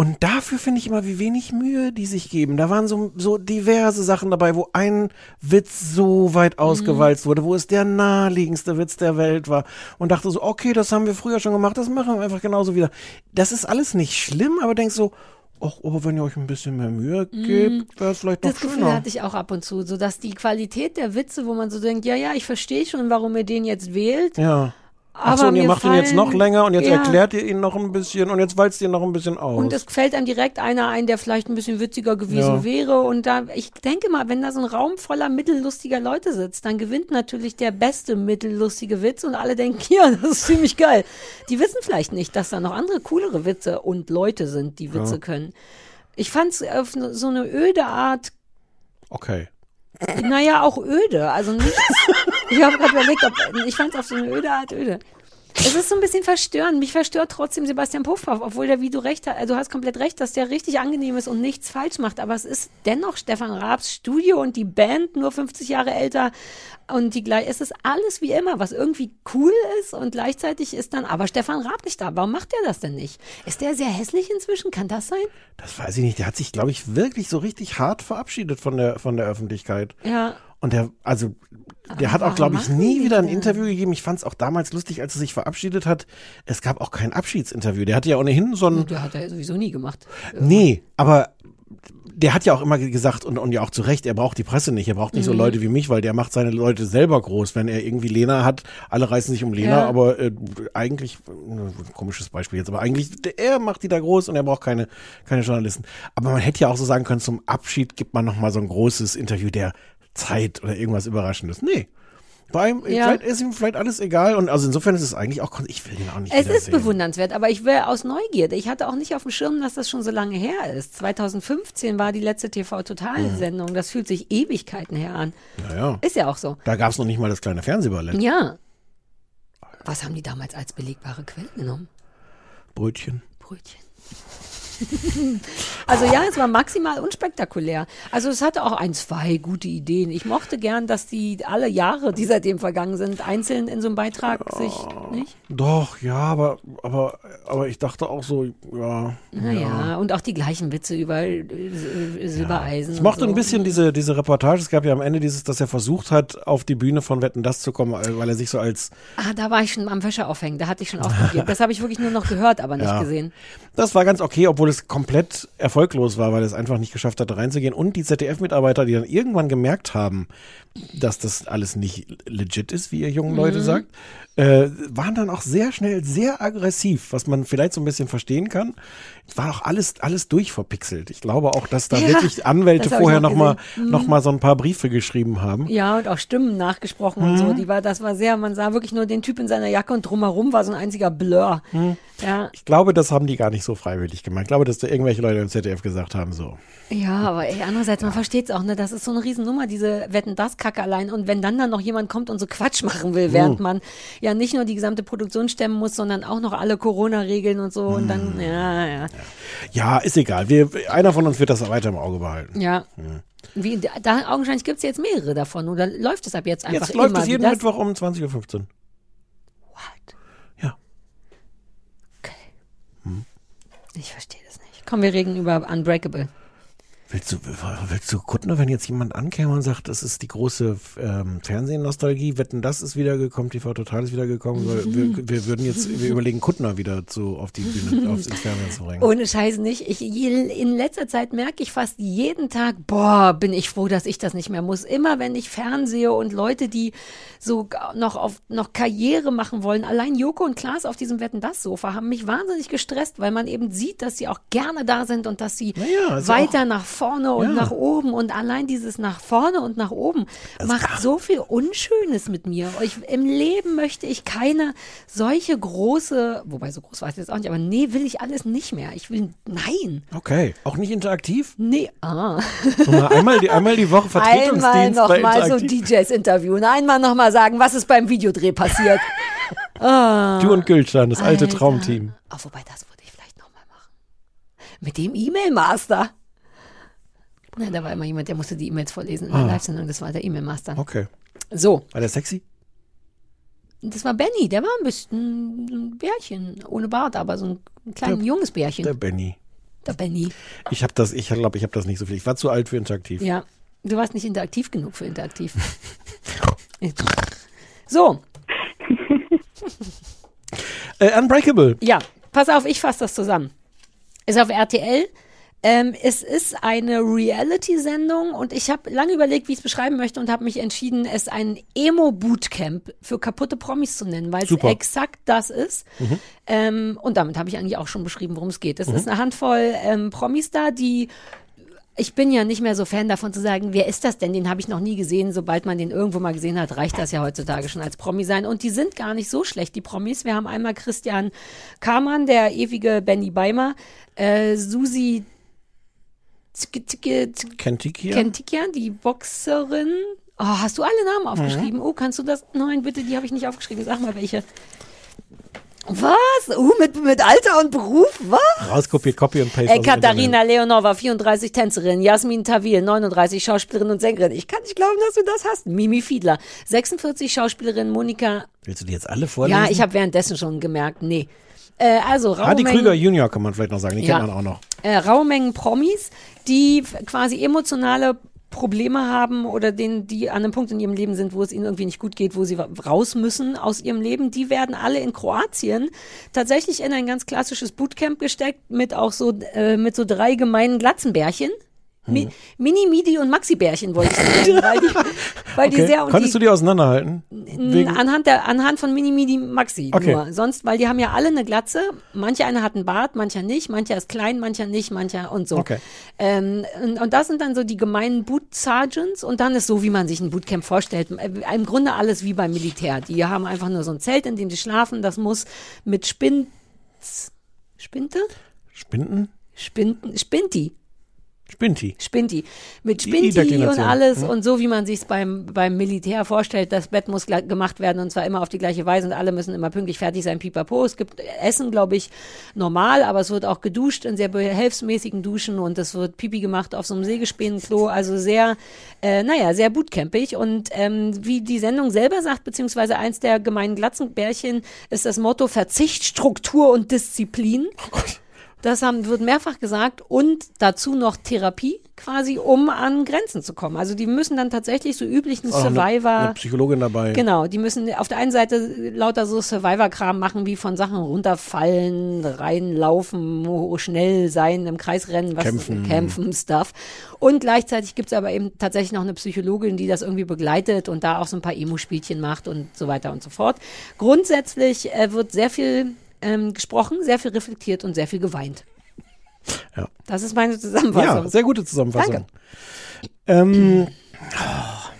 Und dafür finde ich immer, wie wenig Mühe die sich geben. Da waren so, so diverse Sachen dabei, wo ein Witz so weit ausgewalzt wurde, wo es der naheliegendste Witz der Welt war. Und dachte so, okay, das haben wir früher schon gemacht, das machen wir einfach genauso wieder. Das ist alles nicht schlimm, aber denkst so, ach, aber wenn ihr euch ein bisschen mehr Mühe gebt, wäre es vielleicht noch Das Gefühl schöner. hatte ich auch ab und zu, so dass die Qualität der Witze, wo man so denkt, ja, ja, ich verstehe schon, warum ihr den jetzt wählt, Ja. Ach so, Aber und ihr macht ihn jetzt noch fallen- länger und jetzt Ja. erklärt ihr ihn noch ein bisschen und jetzt walzt ihr noch ein bisschen aus. Und es fällt einem direkt einer ein, der vielleicht ein bisschen witziger gewesen Ja. wäre. Und da, ich denke mal, wenn da so ein Raum voller mittellustiger Leute sitzt, dann gewinnt natürlich der beste mittellustige Witz und alle denken, ja, das ist ziemlich geil. Die wissen vielleicht nicht, dass da noch andere coolere Witze und Leute sind, die Witze Ja. können. Ich fand es auf so eine öde Art okay. naja, auch öde. Also nichts. Ich habe gerade überlegt, ob ich fand es auf so eine öde Art öde. Es ist so ein bisschen verstörend. Mich verstört trotzdem Sebastian Puffpaff, obwohl der, wie du recht hast, also du hast komplett recht, dass der richtig angenehm ist und nichts falsch macht. Aber es ist dennoch Stefan Raabs Studio und die Band nur 50 Jahre älter und die gleich. Es ist alles wie immer, was irgendwie cool ist und gleichzeitig ist dann aber Stefan Raab nicht da. Warum macht er das denn nicht? Ist der sehr hässlich inzwischen? Kann das sein? Das weiß ich nicht. Der hat sich, glaube ich, wirklich so richtig hart verabschiedet von der, von der Öffentlichkeit. Ja. Und der, also, der Aber hat auch, glaube ich, nie wieder ein? Interview gegeben. Ich fand es auch damals lustig, als er sich verabschiedet hat. Es gab auch kein Abschiedsinterview. Der hatte ja ohnehin so ein, Der hat er sowieso nie gemacht. nee, aber der hat ja auch immer gesagt und, und ja auch zu Recht, er braucht die Presse nicht. Er braucht nicht so Mhm. Leute wie mich, weil der macht seine Leute selber groß. Wenn er irgendwie Lena hat, alle reißen sich um Lena, Ja. aber äh, eigentlich, äh, komisches Beispiel jetzt, aber eigentlich, er macht die da groß und er braucht keine, keine Journalisten. Aber man hätte ja auch so sagen können, zum Abschied gibt man nochmal so ein großes Interview der Zeit oder irgendwas Überraschendes. Nee. Bei ihm, Ja. vielleicht ist ihm vielleicht alles egal und also insofern ist es eigentlich auch, ich will den auch nicht Es ist bewundernswert, aber ich wäre aus Neugierde. Ich hatte auch nicht auf dem Schirm, dass das schon so lange her ist. 2015 war die letzte TV-Total-Sendung. Das fühlt sich Ewigkeiten her an. Naja. Ist ja auch so. Da gab es noch nicht mal das kleine Fernsehballett. Ja. Was haben die damals als belegbare Quelle genommen? Brötchen. Brötchen. Also ja, es war maximal unspektakulär. Also es hatte auch ein, zwei gute Ideen. Ich mochte gern, dass die alle Jahre, die seitdem vergangen sind, einzeln in so einem Beitrag sich, nicht? Doch, ja, aber, aber, aber ich dachte auch so, ja. Naja, und auch die gleichen Witze über äh, äh, Silbereisen. Ich mochte so. ein bisschen diese, diese Reportage. Es gab ja am Ende dieses, dass er versucht hat, auf die Bühne von Wetten das zu kommen, weil er sich so als, Ah, da war ich schon am Wäsche aufhängen. Da hatte ich schon ausprobiert. Das habe ich wirklich nur noch gehört, aber nicht Ja. gesehen. das war ganz okay, obwohl es komplett erfolglos war, weil es einfach nicht geschafft hatte, reinzugehen. Und die ZDF-Mitarbeiter, die dann irgendwann gemerkt haben, dass das alles nicht legit ist, wie ihr jungen Leute Mhm. sagt, äh, waren dann auch sehr schnell sehr aggressiv, was man vielleicht so ein bisschen verstehen kann. Es war auch alles, alles durchverpixelt. Ich glaube auch, dass da Ja, wirklich Anwälte vorher noch nochmal gesehen. Mhm. noch mal so ein paar Briefe geschrieben haben. Ja, und auch Stimmen nachgesprochen und Mhm. so. Die war, das war sehr, man sah wirklich nur den Typ in seiner Jacke und drumherum war so ein einziger Blur. Mhm. Ja. Ich glaube, das haben die gar nicht so freiwillig gemacht. Ich glaube, dass da irgendwelche Leute im ZDF gesagt haben, so. Ja, aber ey, andererseits, man versteht es auch, ne? Das ist so eine Riesennummer, diese Wetten das Kacke allein. Und wenn dann dann noch jemand kommt und so Quatsch machen will, während Mhm. man ja nicht nur die gesamte Produktion stemmen muss, sondern auch noch alle Corona-Regeln und so. Und dann, Mhm. ja, ja. Ja, ist egal. Wir, einer von uns wird das weiter im Auge behalten. Ja. Mhm. Wie, da, augenscheinlich gibt es jetzt mehrere davon. Oder läuft es ab jetzt einfach Jetzt läuft es jeden? Mittwoch um 20.15 Uhr. Ich verstehe das nicht. Komm, wir reden über Unbreakable. Willst du, willst du Kuttner, wenn jetzt jemand ankäme und sagt, das ist die große ähm, Fernsehnostalgie, wetten, das ist wiedergekommen, TV Total ist wiedergekommen, weil wir, wir würden jetzt, wir überlegen, Kuttner wieder zu, auf die Bühne, aufs Fernsehen zu bringen. Ohne Scheiß nicht. Ich, in letzter Zeit merke ich fast jeden Tag, boah, bin ich froh, dass ich das nicht mehr muss. Immer wenn ich fernsehe und Leute, die so noch auf noch Karriere machen wollen, allein Joko und Klaas auf diesem Wetten das Sofa haben mich wahnsinnig gestresst, weil man eben sieht, dass sie auch gerne da sind und dass sie ja, ist weiter nach vorne und Ja. nach oben und allein dieses nach vorne und nach oben macht so viel Unschönes mit mir. Ich, Im Leben möchte ich keine solche große, wobei so groß war es jetzt auch nicht, aber nee, will ich alles nicht mehr. Ich will, nein. Okay, auch nicht interaktiv? Nee, ah. So mal einmal, die, einmal die Woche Einmal Vertretungsdienst noch bei mal so. DJs interviewen. Einmal noch mal sagen, was ist beim Videodreh passiert. ah. Du und Gülcan, das alte Alter. Traumteam. Ah, wobei, das würde ich vielleicht noch mal machen. Mit dem E-Mail-Master. Na, da war immer jemand, der musste die E-Mails vorlesen in der Ah. Live-Sendung. Das war der E-Mail-Master. Okay. So, War der sexy? das war Benny. Der war ein bisschen ein Bärchen. Ohne Bart, aber so ein kleines, Der- junges Bärchen. Der Der, Benny. Benny. Ich habe das, ich glaube, ich habe das nicht so viel. Ich war zu alt für interaktiv. Ja, du warst nicht interaktiv genug für interaktiv. so, Äh, Unbreakable. Ja, pass auf, ich fasse das zusammen. Ist auf RTL Ähm, es ist eine Reality-Sendung und ich habe lange überlegt, wie ich es beschreiben möchte und habe mich entschieden, es ein Emo-Bootcamp für kaputte Promis zu nennen, weil es exakt das ist. Mhm. Ähm, und damit habe ich eigentlich auch schon beschrieben, worum es geht. Es Mhm. ist eine Handvoll ähm, Promis da, die ich bin ja nicht mehr so Fan davon zu sagen, wer ist das denn? Den habe ich noch nie gesehen. Sobald man den irgendwo mal gesehen hat, reicht das ja heutzutage schon als Promi sein. Und die sind gar nicht so schlecht, die Promis. Wir haben einmal Christian Kamann, der ewige Benny Beimer, äh, Susi Kentikia? Kentikian, die Boxerin. Oh, hast du alle Namen aufgeschrieben? Oh, kannst du das? Nein, bitte, die habe ich nicht aufgeschrieben. Sag mal welche. Was? Uh, mit, mit Alter und Beruf? Was? Rauskopiert, Copy und Paste. Äh, Katharina Leonova, 34 Tänzerin, Jasmin Tawil, 39 Schauspielerin und Sängerin. Ich kann nicht glauben, dass du das hast. Mimi Fiedler, 46 Schauspielerin, Monika. Willst du die jetzt alle vorlesen? Ja, ich habe währenddessen schon gemerkt, nee. Äh, also Hardy Raumengen, Krüger Junior kann man vielleicht noch sagen, die Ja. kennt man auch noch. äh, raue Mengen Promis, die quasi emotionale Probleme haben oder denen, die an einem Punkt in ihrem Leben sind, wo es ihnen irgendwie nicht gut geht, wo sie raus müssen aus ihrem Leben, die werden alle in Kroatien tatsächlich in ein ganz klassisches Bootcamp gesteckt mit auch so äh, mit so drei gemeinen Glatzenbärchen. Mi Mini, Midi und Maxi-Bärchen wollte ich nennen, weil die, weil die Okay. sehr und Konntest die, du die auseinanderhalten? Anhand, der, anhand von Mini Midi Maxi Okay. nur. Sonst, weil die haben ja alle eine Glatze. Manche eine hat einen Bart, mancher nicht. Mancher ist klein, mancher nicht, mancher und so. Okay. Ähm, und, und das sind dann so die gemeinen Boot Sergeants und dann ist so, wie man sich ein Bootcamp vorstellt. Äh, Im Grunde alles wie beim Militär. Die haben einfach nur so ein Zelt, in dem die schlafen. Das muss mit Spin... Spinte? Spinden? Spinten, Spinti. Spinti. Spinti. Mit Spinti und alles Mhm. und so, wie man sich beim, beim Militär vorstellt. Das Bett muss gemacht werden und zwar immer auf die gleiche Weise und alle müssen immer pünktlich fertig sein, pipapo. Es gibt Essen, glaube ich, normal, aber es wird auch geduscht in sehr behelfsmäßigen Duschen und es wird Pipi gemacht auf so einem Sägespänenklo. Also sehr, äh, naja, sehr bootcampig und ähm, wie die Sendung selber sagt, beziehungsweise eins der gemeinen Glatzenbärchen ist das Motto Verzicht, Struktur und Disziplin. Das haben, wird mehrfach gesagt und dazu noch Therapie quasi, um an Grenzen zu kommen. Also die müssen dann tatsächlich so üblichen Auch eine- Survivor. Eine Psychologin dabei. Genau, die müssen auf der einen Seite lauter so Survivor-Kram machen, wie von Sachen runterfallen, reinlaufen, schnell sein, im Kreis rennen, was Kämpfen. kämpfen, Stuff. Und gleichzeitig gibt's aber eben tatsächlich noch eine Psychologin, die das irgendwie begleitet und da auch so ein paar Emo-Spielchen macht und so weiter und so fort. Grundsätzlich äh, wird sehr viel ähm, gesprochen, sehr viel reflektiert und sehr viel geweint. Ja. Das ist meine Zusammenfassung. Ja, sehr gute Zusammenfassung. Danke. Ähm, oh,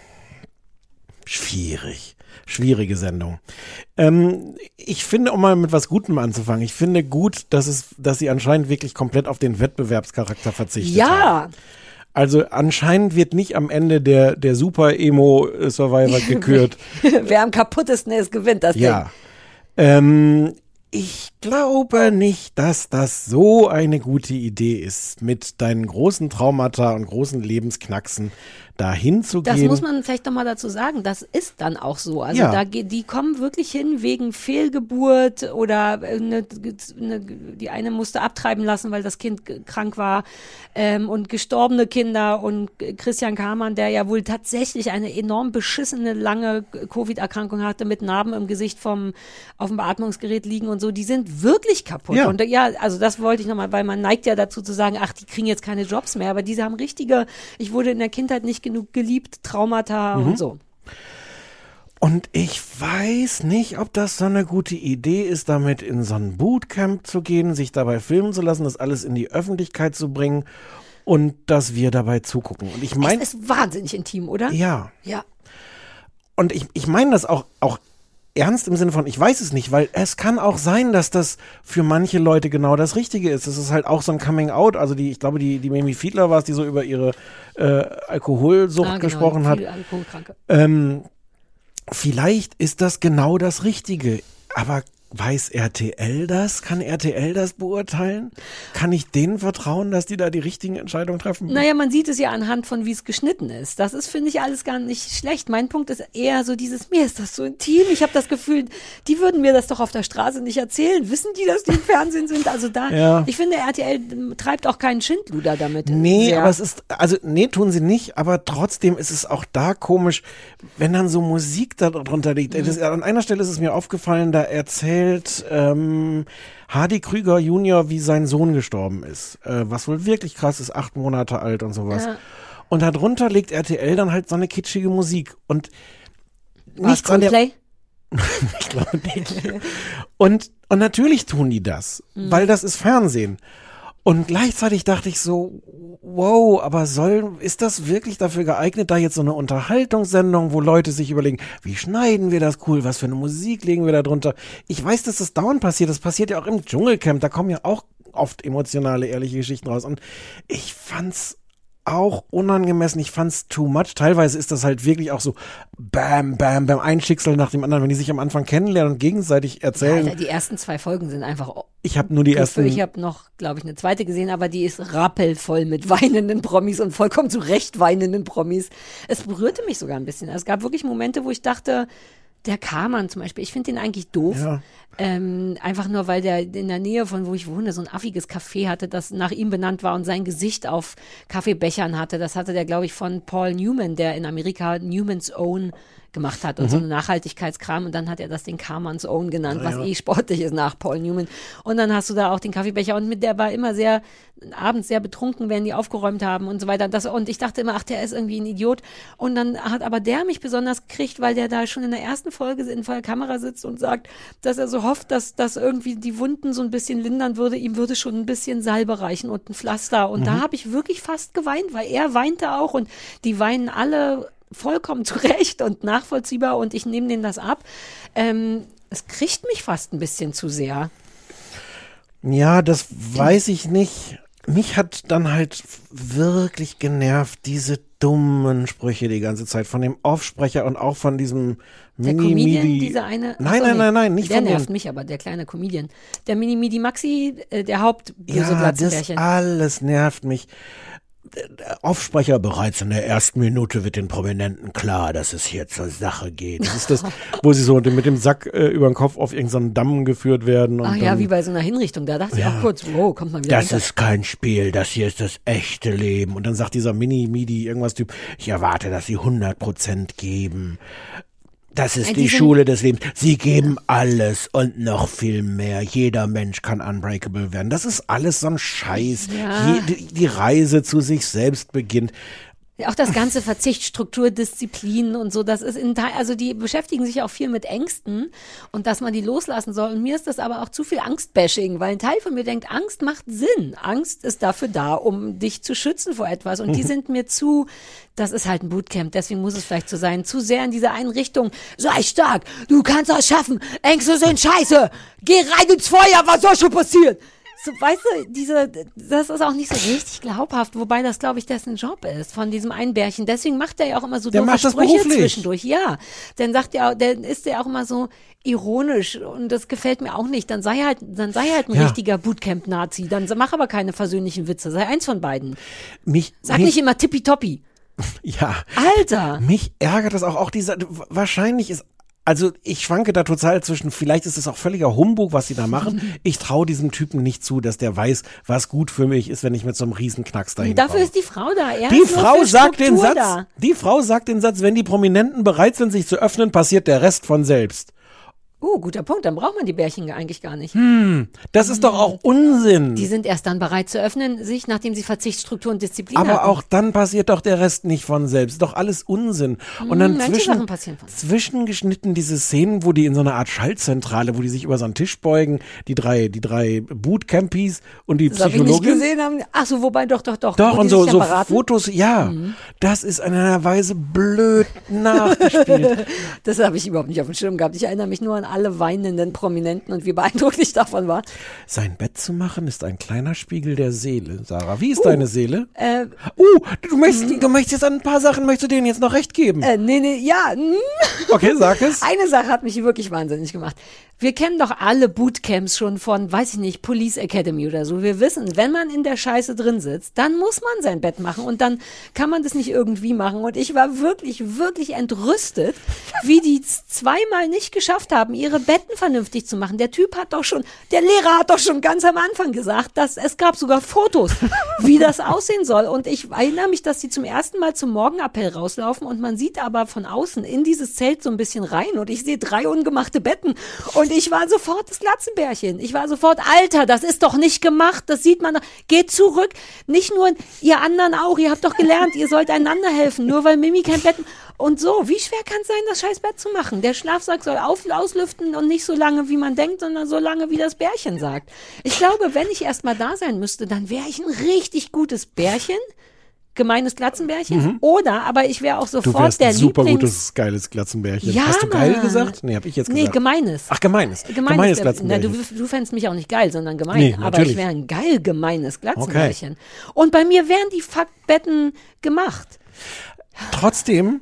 schwierig. Schwierige Sendung. Ähm, ich finde, um mal mit was Gutem anzufangen, ich finde gut, dass es, dass sie anscheinend wirklich komplett auf den Wettbewerbscharakter verzichtet haben. Ja, Also anscheinend wird nicht am Ende der, der Super Emo Survivor gekürt. wer am kaputtesten ist, gewinnt das Ja. Ähm, ich glaube nicht, dass das so eine gute Idee ist, mit deinen großen Traumata und großen Lebensknacksen dahin zu Das gehen. muss man vielleicht doch mal dazu sagen. Das ist dann auch so. Also Ja. da die kommen wirklich hin wegen Fehlgeburt oder äh, eine, eine, die eine musste abtreiben lassen, weil das Kind krank war ähm, und gestorbene Kinder und Christian Kamann, der ja wohl tatsächlich eine enorm beschissene lange Covid-Erkrankung hatte mit Narben im Gesicht vom auf dem Beatmungsgerät liegen und so. Die sind wirklich kaputt. Ja. Und ja, also das wollte ich nochmal, weil man neigt ja dazu zu sagen, ach, die kriegen jetzt keine Jobs mehr, aber diese haben richtige, ich wurde in der Kindheit nicht genug geliebt, Traumata Mhm. und so. Und ich weiß nicht, ob das so eine gute Idee ist, damit in so ein Bootcamp zu gehen, sich dabei filmen zu lassen, das alles in die Öffentlichkeit zu bringen und dass wir dabei zugucken. Und ich meine, es ist wahnsinnig intim, oder? ja. Ja. Und ich, ich meine das auch, auch ernst im Sinne von, ich weiß es nicht, weil es kann auch sein, dass das für manche Leute genau das Richtige ist. Es ist halt auch so ein Coming Out. Also die, ich glaube, die, die Mimi Fiedler war es, die so über ihre äh, Alkoholsucht Ah, genau, gesprochen hat. Ähm, vielleicht ist das genau das Richtige. Aber weiß RTL das? Kann RTL das beurteilen? Kann ich denen vertrauen, dass die da die richtigen Entscheidungen treffen? Naja, man sieht es ja anhand von, wie es geschnitten ist. Das ist, finde ich, alles gar nicht schlecht. Mein Punkt ist eher so dieses, mir ist das so intim. Ich habe das Gefühl, die würden mir das doch auf der Straße nicht erzählen. Wissen die, dass die im Fernsehen sind? Also da, Ja. ich finde, RTL treibt auch keinen Schindluder damit. Nee, Sehr. aber es ist, also, nee, tun sie nicht, aber trotzdem ist es auch da komisch, wenn dann so Musik da drunter liegt. Mhm. Das, an einer Stelle ist es mir aufgefallen, da erzählt erzählt ähm, Hardy Krüger Junior, wie sein Sohn gestorben ist. Äh, was wohl wirklich krass ist, acht Monate alt und sowas. Ja. Und darunter legt RTL dann halt so eine kitschige Musik. Und nichts an der, ich glaube nicht. Und, und natürlich tun die das, Mhm. weil das ist Fernsehen. Und gleichzeitig dachte ich so, wow, aber soll, ist das wirklich dafür geeignet, da jetzt so eine Unterhaltungssendung, wo Leute sich überlegen, wie schneiden wir das cool, was für eine Musik legen wir da drunter? Ich weiß, dass das dauernd passiert, das passiert ja auch im Dschungelcamp, da kommen ja auch oft emotionale, ehrliche Geschichten raus. Und ich fand's auch unangemessen. Ich fand's too much. Teilweise ist das halt wirklich auch so bam, bam, bam, ein Schicksal nach dem anderen, wenn die sich am Anfang kennenlernen und gegenseitig erzählen. Alter, die ersten zwei Folgen sind einfach. ich habe nur die ersten. Ich habe noch, glaube ich, eine zweite gesehen, aber die ist rappelvoll mit weinenden Promis und vollkommen zu Recht weinenden Promis. Es berührte mich sogar ein bisschen. Es gab wirklich Momente, wo ich dachte, der Karmann zum Beispiel, ich finde den eigentlich doof. Ja. Ähm, einfach nur, weil der in der Nähe von wo ich wohne, so ein affiges Café hatte, das nach ihm benannt war und sein Gesicht auf Kaffeebechern hatte. Das hatte der, glaube ich, von Paul Newman, der in Amerika Newman's Own gemacht hat und Mhm. so eine Nachhaltigkeitskram und dann hat er das den Karmanns Own genannt, Ah, was ja. eh sportlich ist nach Paul Newman. Und dann hast du da auch den Kaffeebecher und mit der war immer sehr, abends sehr betrunken, wenn die aufgeräumt haben und so weiter. Das, und ich dachte immer, ach, der ist irgendwie ein Idiot. Und dann hat aber der mich besonders gekriegt, weil der da schon in der ersten Folge in der Kamera sitzt und sagt, dass er so hofft, dass, dass irgendwie die Wunden so ein bisschen lindern würde. Ihm würde schon ein bisschen Salbe reichen und ein Pflaster. Und da Mhm. habe ich wirklich fast geweint, weil er weinte auch und die weinen alle vollkommen zurecht und nachvollziehbar und ich nehme denen das ab. Ähm, es kriegt mich fast ein bisschen zu sehr. Ja, das weiß ich nicht. Mich hat dann halt wirklich genervt, diese dummen Sprüche die ganze Zeit von dem Aufsprecher und auch von diesem Der Mini Comedian, Midi. dieser eine. Nein, Achso, nein, nein, nein, nicht Der nervt mich aber, der kleine Comedian. Der Mini Midi Maxi, äh, der Hauptböse Ja, das alles nervt mich. Der Aufsprecher bereits in der ersten Minute wird den Prominenten klar, dass es hier zur Sache geht. Das ist das, wo sie so mit dem Sack äh, über den Kopf auf irgendeinen Damm geführt werden. Und Ach ja, dann, wie bei so einer Hinrichtung. Da dachte ich Ja. auch kurz, wow, kommt mal wieder Das runter. ist kein Spiel, das hier ist das echte Leben. Und dann sagt dieser Mini-Midi irgendwas Typ, ich erwarte, dass sie 100% geben. Das ist Äh, die die Schule des Lebens. Sie geben alles und noch viel mehr. Jeder Mensch kann unbreakable werden. Das ist alles so ein Scheiß. Ja. Je, die Reise zu sich selbst beginnt. Auch das ganze Verzicht, Struktur, Disziplin und so, das ist in Teil, also die beschäftigen sich auch viel mit Ängsten und dass man die loslassen soll. Und mir ist das aber auch zu viel Angstbashing, weil ein Teil von mir denkt, Angst macht Sinn. Angst ist dafür da, um dich zu schützen vor etwas. Und die sind mir zu, das ist halt ein Bootcamp, deswegen muss es vielleicht so sein, zu sehr in dieser einen Richtung. Sei stark, du kannst das schaffen, Ängste sind scheiße, geh rein ins Feuer, was soll schon passieren? So, weißt du, diese, das ist auch nicht so richtig glaubhaft, wobei das, glaube ich, dessen Job ist, von diesem einen Bärchen. Deswegen macht er ja auch immer so Der doofe Sprüche beruflich. zwischendurch. Ja, dann sagt er, dann ist er auch immer so ironisch und das gefällt mir auch nicht. Dann sei halt, dann sei halt ein Ja. richtiger Bootcamp-Nazi. Dann mach aber keine versöhnlichen Witze. Sei eins von beiden. Mich, Sag mich, nicht immer tippitoppi. Ja. Alter! Mich ärgert das auch. Auch dieser, wahrscheinlich ist, also ich schwanke da total zwischen, vielleicht ist es auch völliger Humbug, was sie da machen. Ich traue diesem Typen nicht zu, dass der weiß, was gut für mich ist, wenn ich mit so einem Riesenknacks dahin Dafür komme. ist die Frau da. Er Die Frau sagt den Struktur Satz, Da. die Frau sagt den Satz, wenn die Prominenten bereit sind, sich zu öffnen, passiert der Rest von selbst. Oh, guter Punkt. Dann braucht man die Bärchen eigentlich gar nicht. Hm, das ist doch auch Unsinn. Die sind erst dann bereit zu öffnen, sich, nachdem sie Verzicht, Struktur und Disziplin Aber hatten. auch dann passiert doch der Rest nicht von selbst. Doch alles Unsinn. Und Hm, dann manche zwischen, zwischengeschnitten diese Szenen, wo die in so einer Art Schaltzentrale, wo die sich über so einen Tisch beugen, die drei, die drei Bootcampies und die Das habe ich nicht Psychologin. gesehen haben. Ach so, wobei doch, doch, doch. Doch, und die so, so. Fotos, ja. Mhm. Das ist in einer Weise blöd nachgespielt. Das habe ich überhaupt nicht auf dem Schirm gehabt. Ich erinnere mich nur an alle weinenden Prominenten und wie beeindruckt ich davon war. Sein Bett zu machen ist ein kleiner Spiegel der Seele, Sarah. Wie ist Uh. deine Seele? Äh, Uh, du möchtest, du möchtest jetzt an ein paar Sachen, möchtest du denen jetzt noch recht geben? äh, nee, nee, ja. mm. Okay, sag es. Eine Sache hat mich wirklich wahnsinnig gemacht. Wir kennen doch alle Bootcamps schon von, weiß ich nicht, Police Academy oder so. Wir wissen, wenn man in der Scheiße drin sitzt, dann muss man sein Bett machen und dann kann man das nicht irgendwie machen. Und ich war wirklich, wirklich entrüstet, wie die zweimal nicht geschafft haben, ihre Betten vernünftig zu machen. Der Typ hat doch schon, der Lehrer hat doch schon ganz am Anfang gesagt, dass es gab sogar Fotos, wie das aussehen soll. Und ich erinnere mich, dass die zum ersten Mal zum Morgenappell rauslaufen und man sieht aber von außen in dieses Zelt so ein bisschen rein und ich sehe drei ungemachte Betten und ich war sofort das Glatzenbärchen. Ich war sofort, Alter, das ist doch nicht gemacht, das sieht man doch. Geht zurück. Nicht nur ihr anderen auch, ihr habt doch gelernt, ihr sollt einander helfen, nur weil Mimi kein Bett. Und so, wie schwer kann es sein, das scheiß Bett zu machen? Der Schlafsack soll auf, auslüften und nicht so lange, wie man denkt, sondern so lange, wie das Bärchen sagt. Ich glaube, wenn ich erst mal da sein müsste, dann wäre ich ein richtig gutes Bärchen, gemeines Glatzenbärchen. Mhm. Oder, aber ich wäre auch Du sofort wärst der super Lieblings... gutes, geiles Glatzenbärchen. Ja, Hast du geil Mann. gesagt? Nee, hab ich jetzt Nee, gesagt. gemeines. Ach, gemeines. Gemeines, Gemeines Na, Glatzenbärchen. du, du fändest mich auch nicht geil, sondern gemein. Nee, aber ich wäre ein geil gemeines Glatzenbärchen. Und bei mir wären die Fuckbetten gemacht. Trotzdem,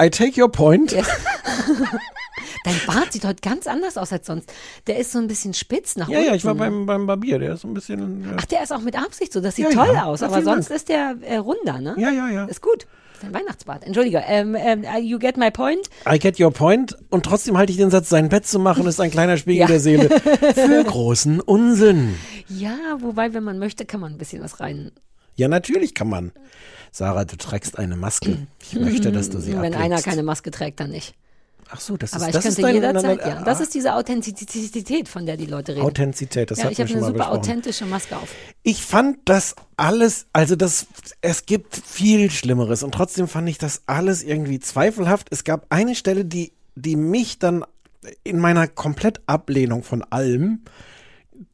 I take your point. Yes. Dein Bart sieht heute ganz anders aus als sonst. Der ist so ein bisschen spitz nach Ja, unten. ja, ich war beim, beim Barbier, der ist so ein bisschen. äh, Ach, der ist auch mit Absicht so. Das sieht Ja, toll ja. aus. Ja, Aber sonst Dank. ist der äh, runder, ne? Ja, ja, ja. Ist gut. Ist ein Weihnachtsbart. Entschuldige. Ähm, ähm, you get my point? I get your point. Und trotzdem halte ich den Satz, sein Bett zu machen, ist ein kleiner Spiegel Ja. der Seele. Für großen Unsinn. Ja, wobei, wenn man möchte, kann man ein bisschen was rein. Ja, natürlich kann man. Sarah, du trägst eine Maske. Ich möchte, dass du sie Wenn ablegst. einer keine Maske trägt, dann nicht. Ach so, das Aber ist ich das könnte ist dein, jederzeit, ja. Das ist diese Authentizität, von der die Leute reden. Authentizität, das ja, hatten ich habe eine super besprochen. authentische Maske auf. Ich fand das alles, also das, es gibt viel Schlimmeres und trotzdem fand ich das alles irgendwie zweifelhaft. Es gab eine Stelle, die, die mich dann in meiner Komplettablehnung von allem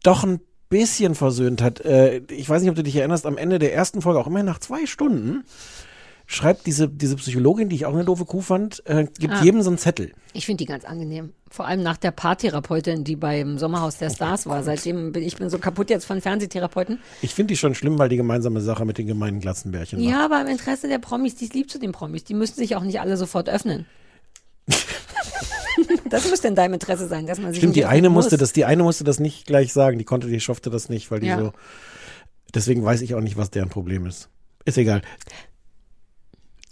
doch ein bisschen versöhnt hat. Äh, Ich weiß nicht, ob du dich erinnerst, am Ende der ersten Folge, auch immerhin nach zwei Stunden, schreibt diese, diese Psychologin, die ich auch eine doofe Kuh fand, äh, gibt Ah. jedem so einen Zettel. Ich finde die ganz angenehm. Vor allem nach der Paartherapeutin, die beim Sommerhaus der Stars war. Seitdem bin ich bin so kaputt jetzt von Fernsehtherapeuten. Ich finde die schon schlimm, weil die gemeinsame Sache mit den gemeinen Glatzenbärchen macht. Ja, aber im Interesse der Promis, die ist lieb zu den Promis. Die müssen sich auch nicht alle sofort öffnen. das müsste in deinem Interesse sein, dass man sich Stimmt, die eine musste muss. das, die eine musste das nicht gleich sagen, die konnte, die schaffte das nicht, weil die Ja. so. Deswegen weiß ich auch nicht, was deren Problem ist. Ist egal.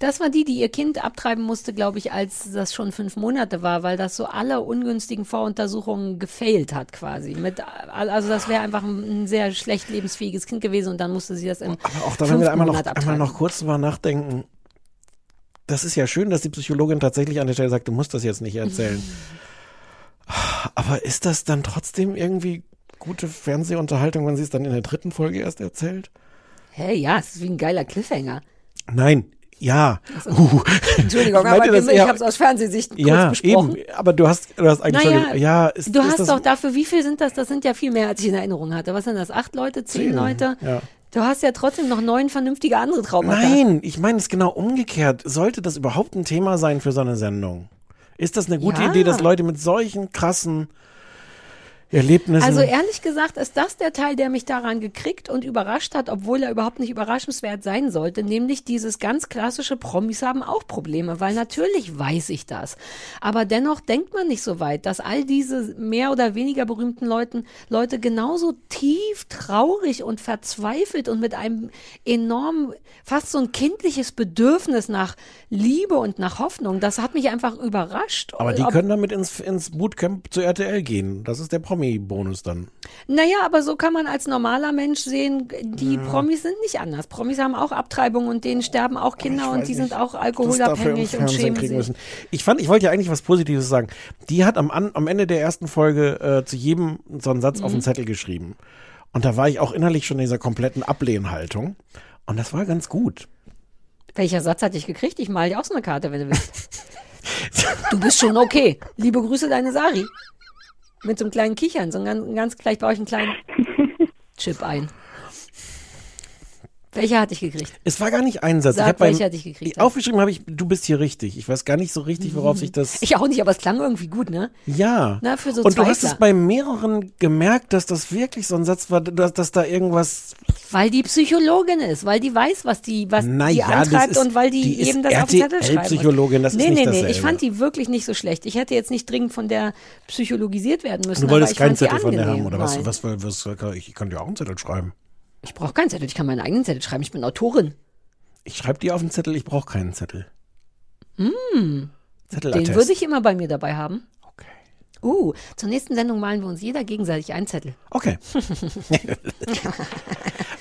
Das war die, die ihr Kind abtreiben musste, glaube ich, als das schon fünf Monate war, weil das so alle ungünstigen Voruntersuchungen gefailt hat quasi. Mit, also das wäre einfach ein, sehr schlecht lebensfähiges Kind gewesen und dann musste sie das im Aber auch da, wenn wir einmal noch, einmal noch kurz drüber nachdenken. Das ist ja schön, dass die Psychologin tatsächlich an der Stelle sagt, du musst das jetzt nicht erzählen. Aber ist das dann trotzdem irgendwie gute Fernsehunterhaltung, wenn sie es dann in der dritten Folge erst erzählt? Hey, ja, es ist wie ein geiler Cliffhanger. Nein, ja. so. Uh. Entschuldigung, aber das ich eher- habe es aus Fernsehsicht kurz Ja, besprochen. eben. Aber du hast, du hast eigentlich Naja, schon, ja, ist, du ist hast doch dafür, wie viel sind das? Das sind ja viel mehr, als ich in Erinnerung hatte. Was sind das? Acht Leute, zehn Zehn, Leute? ja. Du hast ja trotzdem noch neun vernünftige andere Traumata. Nein, ich meine es genau umgekehrt. Sollte das überhaupt ein Thema sein für so eine Sendung? Ist das eine gute Ja. Idee, dass Leute mit solchen krassen Erlebnissen. Also ehrlich gesagt ist das der Teil, der mich daran gekriegt und überrascht hat, obwohl er überhaupt nicht überraschenswert sein sollte, nämlich dieses ganz klassische Promis haben auch Probleme, weil natürlich weiß ich das. Aber dennoch denkt man nicht so weit, dass all diese mehr oder weniger berühmten Leuten, Leute genauso tief traurig und verzweifelt und mit einem enorm, fast so ein kindliches Bedürfnis nach Liebe und nach Hoffnung, das hat mich einfach überrascht. aber die Ob- können damit ins, ins Bootcamp zu RTL gehen. Das ist der Promi-Bonus dann. Naja, aber so kann man als normaler Mensch sehen, die Ja. Promis sind nicht anders. Promis haben auch Abtreibung und denen sterben auch Kinder und die sind auch alkoholabhängig und schämen sich. müssen. Ich fand, ich wollte ja eigentlich was Positives sagen. Die hat am, am Ende der ersten Folge äh, zu jedem so einen Satz auf Mhm. den Zettel geschrieben. Und da war ich auch innerlich schon in dieser kompletten Ablehnhaltung. Und das war ganz gut. Welcher Satz hatte ich gekriegt? Ich mal dir auch so eine Karte, wenn du willst. du bist schon okay. Liebe Grüße, deine Sari. Mit so einem kleinen Kichern, so ein ganz, ganz gleich baue ich einen kleinen Chip ein. Welcher hatte ich gekriegt? Es war gar nicht ein Satz. Sag, ich welcher hatte ich gekriegt. Aufgeschrieben habe ich, du bist hier richtig. Ich weiß gar nicht so richtig, worauf sich das. Ich auch nicht, aber es klang irgendwie gut, ne? Ja. Na, für so Und du hast es bei mehreren gemerkt, dass das wirklich so ein Satz war, dass, dass da irgendwas. Weil die Psychologin ist, weil die weiß, was die, was die Naja, das antreibt ist- und weil die, die ist eben das auf den Zettel schreiben muss. RTL-Psychologin, das ist nee, nicht nee, nee, dasselbe. ich fand die wirklich nicht so schlecht. Ich hätte jetzt nicht dringend von der psychologisiert werden müssen. Du wolltest keinen die Zettel von der haben, oder was, was, was, was? Ich kann dir auch einen Zettel schreiben. Ich brauche keinen Zettel, ich kann meinen eigenen Zettel schreiben. Ich bin Autorin. Ich schreibe dir auf den Zettel, ich brauche keinen Zettel. Hm. Zettelattest. Den würde ich immer bei mir dabei haben. Okay. Uh, zur nächsten Sendung malen wir uns jeder gegenseitig einen Zettel. Okay.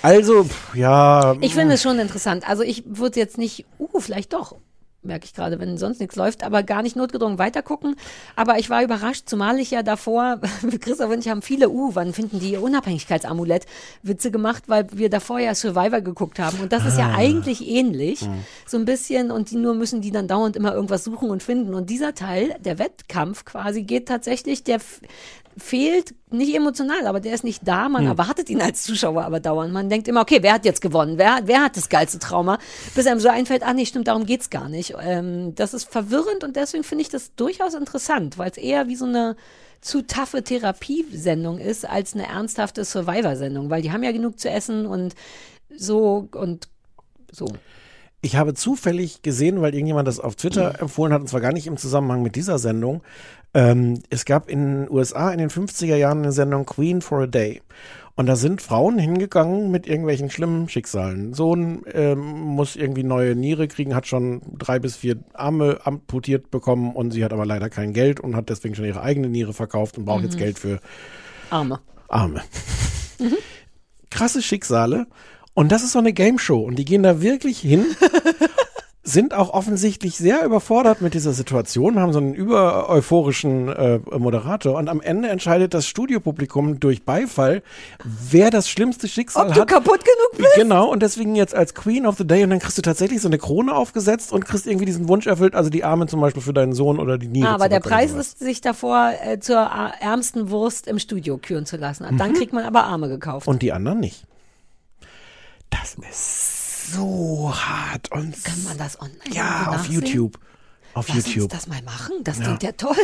Also, pff, ja. Ich finde es schon interessant. Also ich würde jetzt nicht, uh, vielleicht doch, merke ich gerade, wenn sonst nichts läuft, aber gar nicht notgedrungen weitergucken. Aber ich war überrascht, zumal ich ja davor, Christoph und ich haben viele, uh, wann finden die ihr Unabhängigkeitsamulett Witze gemacht, weil wir davor ja Survivor geguckt haben. Und das ist ja Ah. eigentlich ähnlich. Mhm. So ein bisschen und die nur müssen die dann dauernd immer irgendwas suchen und finden. Und dieser Teil, der Wettkampf quasi, geht tatsächlich, der fehlt nicht emotional, aber der ist nicht da. Man Hm. erwartet ihn als Zuschauer aber dauernd. Man denkt immer, okay, wer hat jetzt gewonnen? Wer, wer hat das geilste Trauma? Bis einem so einfällt, ah nee, stimmt, darum geht's gar nicht. Ähm, das ist verwirrend und deswegen finde ich das durchaus interessant, weil es eher wie so eine zu taffe Therapiesendung ist als eine ernsthafte Survivor-Sendung, weil die haben ja genug zu essen und so und so. Ich habe zufällig gesehen, weil irgendjemand das auf Twitter empfohlen hat, und zwar gar nicht im Zusammenhang mit dieser Sendung. Ähm, es gab in den USA in den 50er Jahren eine Sendung Queen for a Day. Und da sind Frauen hingegangen mit irgendwelchen schlimmen Schicksalen. Sohn ähm, muss irgendwie neue Niere kriegen, hat schon drei bis vier Arme amputiert bekommen und sie hat aber leider kein Geld und hat deswegen schon ihre eigene Niere verkauft und braucht jetzt Mhm. Geld für Arme. Arme. Krasse Schicksale. Und das ist so eine Game Show. Und die gehen da wirklich hin, sind auch offensichtlich sehr überfordert mit dieser Situation, haben so einen über euphorischen äh, Moderator. Und am Ende entscheidet das Studiopublikum durch Beifall, wer das schlimmste Schicksal Ob du hat. kaputt genug bist? Genau, und deswegen jetzt als Queen of the Day und dann kriegst du tatsächlich so eine Krone aufgesetzt und kriegst irgendwie diesen Wunsch erfüllt, also die Arme zum Beispiel für deinen Sohn oder die Niere. Ah, aber der Preis ist, sich davor äh, zur äh, ärmsten Wurst im Studio küren zu lassen. Ab Dann Mhm. kriegt man aber Arme gekauft. Und die anderen nicht. Das ist so hart und Kann man das online ja auf nachsehen? YouTube. Auf Lass YouTube. uns das mal machen. Das Ja. klingt ja toll.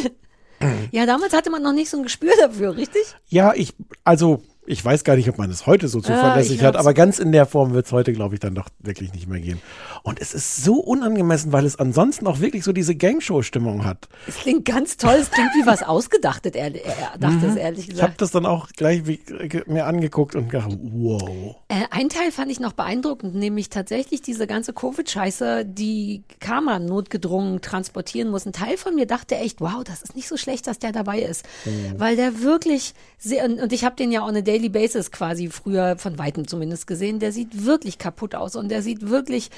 Mhm. Ja, damals hatte man noch nicht so ein Gespür dafür, richtig? Ja, ich, also, ich weiß gar nicht, ob man es heute so zuverlässig ich hat, aber ganz in der Form wird es heute, glaube ich, dann doch wirklich nicht mehr gehen. Und es ist so unangemessen, weil es ansonsten auch wirklich so diese Game-Show-Stimmung hat. Es klingt ganz toll. Es klingt wie was ausgedachtet, ehrlich, er dachte es Mhm. ehrlich Ich habe gesagt. das dann auch gleich wie, äh, mir angeguckt und gedacht, wow. Äh, ein Teil fand ich noch beeindruckend, nämlich tatsächlich diese ganze Covid-Scheiße, die Karma notgedrungen transportieren muss. Ein Teil von mir dachte echt, wow, das ist nicht so schlecht, dass der dabei ist. Mhm. Weil der wirklich sehr, und, und ich habe den ja on a daily basis quasi früher von Weitem zumindest gesehen, der sieht wirklich kaputt aus und der sieht wirklich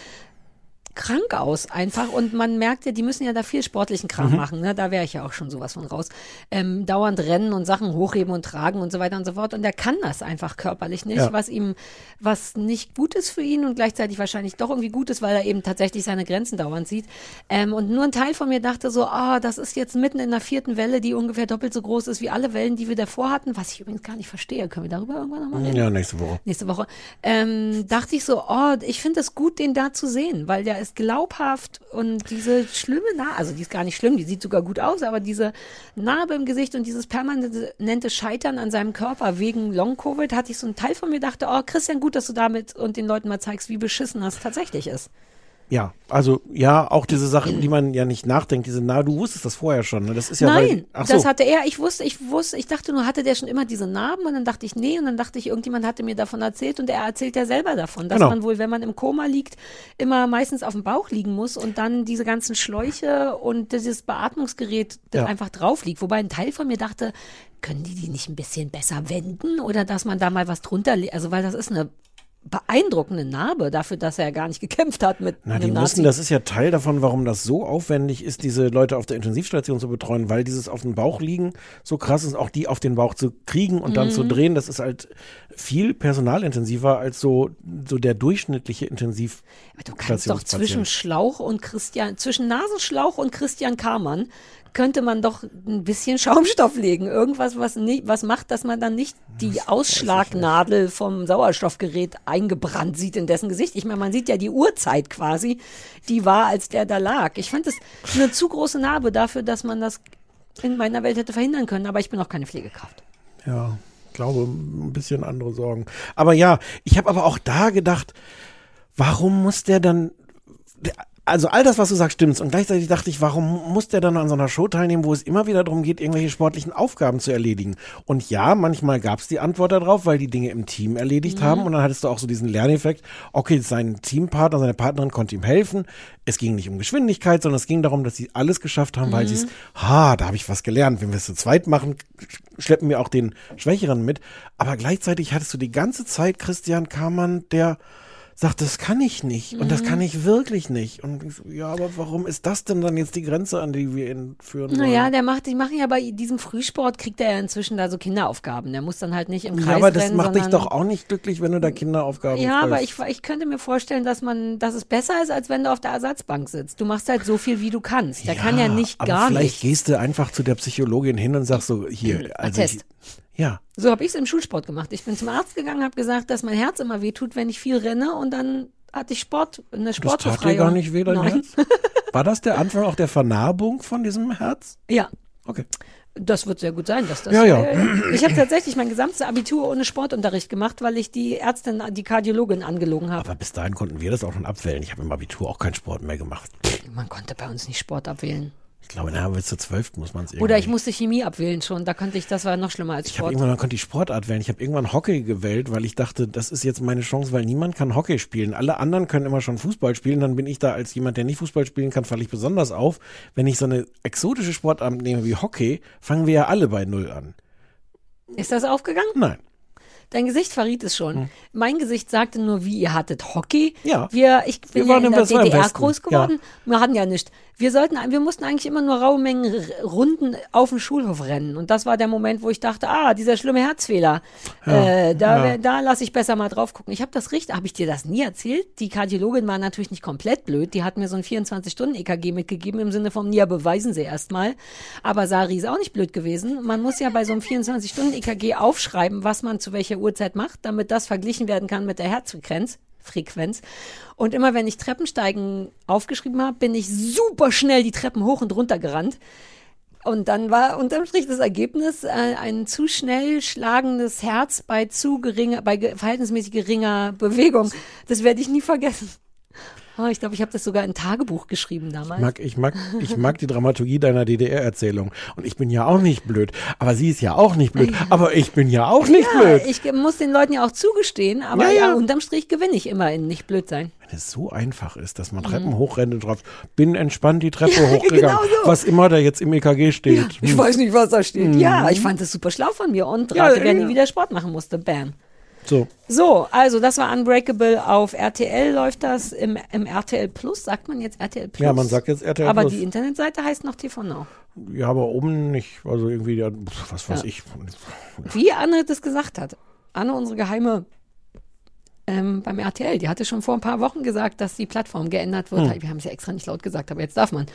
krank aus einfach und man merkt ja, die müssen ja da viel sportlichen Kram Mhm. machen, ne? da wäre ich ja auch schon sowas von raus. Ähm, dauernd rennen und Sachen hochheben und tragen und so weiter und so fort und der kann das einfach körperlich nicht, Ja. was ihm, was nicht gut ist für ihn und gleichzeitig wahrscheinlich doch irgendwie gut ist, weil er eben tatsächlich seine Grenzen dauernd sieht. Ähm, und nur ein Teil von mir dachte so, ah, das ist jetzt mitten in der vierten Welle, die ungefähr doppelt so groß ist wie alle Wellen, die wir davor hatten, was ich übrigens gar nicht verstehe. Können wir darüber irgendwann nochmal reden? Ja, nächste Woche. nächste Woche, ähm, dachte ich so, oh, ich finde es gut, den da zu sehen, weil der ist glaubhaft und diese schlimme Narbe, also die ist gar nicht schlimm, die sieht sogar gut aus, aber diese Narbe im Gesicht und dieses permanente Scheitern an seinem Körper wegen Long-Covid, hatte ich so einen Teil von mir, dachte, oh, Christian, gut, dass du damit und den Leuten mal zeigst, wie beschissen das tatsächlich ist. Ja, also ja, auch diese Sachen, die man ja nicht nachdenkt, diese, na, du wusstest das vorher schon, ne? Das ist ja Nein, weil, ach das so. hatte er. Ich wusste, ich wusste, ich dachte nur, hatte der schon immer diese Narben und dann dachte ich, nee, und dann dachte ich, irgendjemand hatte mir davon erzählt und er erzählt ja selber davon, dass Genau. man wohl, wenn man im Koma liegt, immer meistens auf dem Bauch liegen muss und dann diese ganzen Schläuche und dieses Beatmungsgerät Ja. einfach drauf liegt. Wobei ein Teil von mir dachte, können die die nicht ein bisschen besser wenden oder dass man da mal was drunter? Also, weil das ist eine beeindruckende Narbe dafür, dass er gar nicht gekämpft hat mit Na, die müssen, das ist ja Teil davon, warum das so aufwendig ist, diese Leute auf der Intensivstation zu betreuen, weil dieses auf dem Bauch liegen so krass ist, auch die auf den Bauch zu kriegen und dann Mhm. zu drehen, das ist halt viel personalintensiver als so, so der durchschnittliche Intensiv. Du kannst doch zwischen Schlauch und Christian, zwischen Nasenschlauch und Christian Kamann könnte man doch ein bisschen Schaumstoff legen. Irgendwas, was nicht, was macht, dass man dann nicht die Ausschlagnadel vom Sauerstoffgerät eingebrannt sieht in dessen Gesicht. Ich meine, man sieht ja die Uhrzeit quasi, die war, als der da lag. Ich fand das eine zu große Narbe dafür, dass man das in meiner Welt hätte verhindern können, aber ich bin auch keine Pflegekraft. Ja, ich glaube, ein bisschen andere Sorgen. Aber ja, ich habe aber auch da gedacht, warum muss der dann, also all das, was du sagst, stimmt. Und gleichzeitig dachte ich, warum muss der dann an so einer Show teilnehmen, wo es immer wieder darum geht, irgendwelche sportlichen Aufgaben zu erledigen? Und ja, manchmal gab es die Antwort darauf, weil die Dinge im Team erledigt Mhm. haben. Und dann hattest du auch so diesen Lerneffekt. Okay, sein Teampartner, seine Partnerin konnte ihm helfen. Es ging nicht um Geschwindigkeit, sondern es ging darum, dass sie alles geschafft haben, weil Mhm. sie es, ha, da habe ich was gelernt. Wenn wir es zu zweit machen, schleppen wir auch den Schwächeren mit. Aber gleichzeitig hattest du die ganze Zeit Christian Kamann, der sagt, das kann ich nicht und das Mhm. kann ich wirklich nicht. Und ich so, ja, aber warum ist das denn dann jetzt die Grenze, an die wir ihn führen wollen? Naja, der macht, die machen ja bei diesem Frühsport, kriegt er ja inzwischen da so Kinderaufgaben. Der muss dann halt nicht im Kreis ja, aber das rennen, macht dich doch auch nicht glücklich, wenn du da Kinderaufgaben Ja, aber kriegst. ich, ich könnte mir vorstellen, dass man, dass es besser ist, als wenn du auf der Ersatzbank sitzt. Du machst halt so viel, wie du kannst. Der kann ja nicht aber gar vielleicht nicht. gehst du einfach zu der Psychologin hin und sagst so, hier, also Attest. ich- ja, So habe ich es im Schulsport gemacht. Ich bin zum Arzt gegangen, habe gesagt, dass mein Herz immer wehtut, wenn ich viel renne und dann hatte ich Sport, eine das Sportbefreiung. tat dir gar nicht weh, dein Nein. Herz? War das der Anfang auch der Vernarbung von diesem Herz? Ja. Okay. Das wird sehr gut sein, dass das. Ja, ja. Ich habe tatsächlich mein gesamtes Abitur ohne Sportunterricht gemacht, weil ich die Ärztin, die Kardiologin angelogen habe. Aber bis dahin konnten wir das auch schon abwählen. Ich habe im Abitur auch keinen Sport mehr gemacht. Man konnte bei uns nicht Sport abwählen. Ich glaube, na, bis zur 12. muss man es irgendwie. Oder ich musste Chemie abwählen schon. Da konnte ich, das war noch schlimmer als Ich habe Sport. irgendwann, man konnte die Sportart wählen. Ich habe irgendwann Hockey gewählt, weil ich dachte, das ist jetzt meine Chance, weil niemand kann Hockey spielen. Alle anderen können immer schon Fußball spielen. Dann bin ich da als jemand, der nicht Fußball spielen kann, falle ich besonders auf. Wenn ich so eine exotische Sportart nehme wie Hockey, fangen wir ja alle bei Null an. Ist das aufgegangen? Nein. Dein Gesicht verriet es schon. Mein Gesicht sagte nur, wie ihr hattet Hockey. Ja. Wir, ich bin Wir waren ja in der DDR groß geworden. Wir hatten ja nicht. Wir sollten, wir mussten eigentlich immer nur raue Mengen Runden auf dem Schulhof rennen. Und das war der Moment, wo ich dachte, ah, dieser schlimme Herzfehler. Ja, äh, da, ja. da lasse ich besser mal drauf gucken. Ich habe das richtig, habe ich dir das nie erzählt? Die Kardiologin war natürlich nicht komplett blöd. Die hat mir so ein 24-Stunden-EKG mitgegeben im Sinne von, ja, beweisen Sie erst mal. Aber Sari ist auch nicht blöd gewesen. Man muss ja bei so einem 24-Stunden-EKG aufschreiben, was man zu welcher Uhrzeit macht, damit das verglichen werden kann mit der Herzfrequenz. Frequenz. Und immer wenn ich Treppensteigen aufgeschrieben habe, bin ich super schnell die Treppen hoch und runter gerannt. Und dann war unterm Strich das Ergebnis äh, ein zu schnell schlagendes Herz bei zu geringer, bei ge verhältnismäßig geringer Bewegung. Das werde ich nie vergessen. Oh, ich glaube, ich habe das sogar in Tagebuch geschrieben damals. Ich mag, ich mag, ich mag die Dramaturgie deiner DDR-Erzählung. Und ich bin ja auch nicht blöd. Aber sie ist ja auch nicht blöd. Aber ich bin ja auch nicht ja, blöd. ich muss den Leuten ja auch zugestehen, aber Ja, ja, ja. unterm Strich gewinne ich immer in nicht blöd sein. Wenn es so einfach ist, dass man Mhm. Treppen hochrennt und drauf, bin entspannt die Treppe Ja, hochgegangen. genau so. Was immer da jetzt im EKG steht. Ich Hm. weiß nicht, was da steht. Mhm. Ja, ich fand das super schlau von mir und Ja, rate, ja. nie wieder Sport machen musste. Bam. So. So, also das war Unbreakable auf RTL läuft das im, im RTL Plus, sagt man jetzt RTL Plus? Ja, man sagt jetzt RTL Aber Plus. die Internetseite heißt noch TV Now. Ja, aber oben nicht. Also irgendwie, was weiß Ja. ich. Wie Anne das gesagt hat. Anne, unsere geheime ähm, beim RTL, die hatte schon vor ein paar Wochen gesagt, dass die Plattform geändert wird. Hm. Wir haben es ja extra nicht laut gesagt, aber jetzt darf man.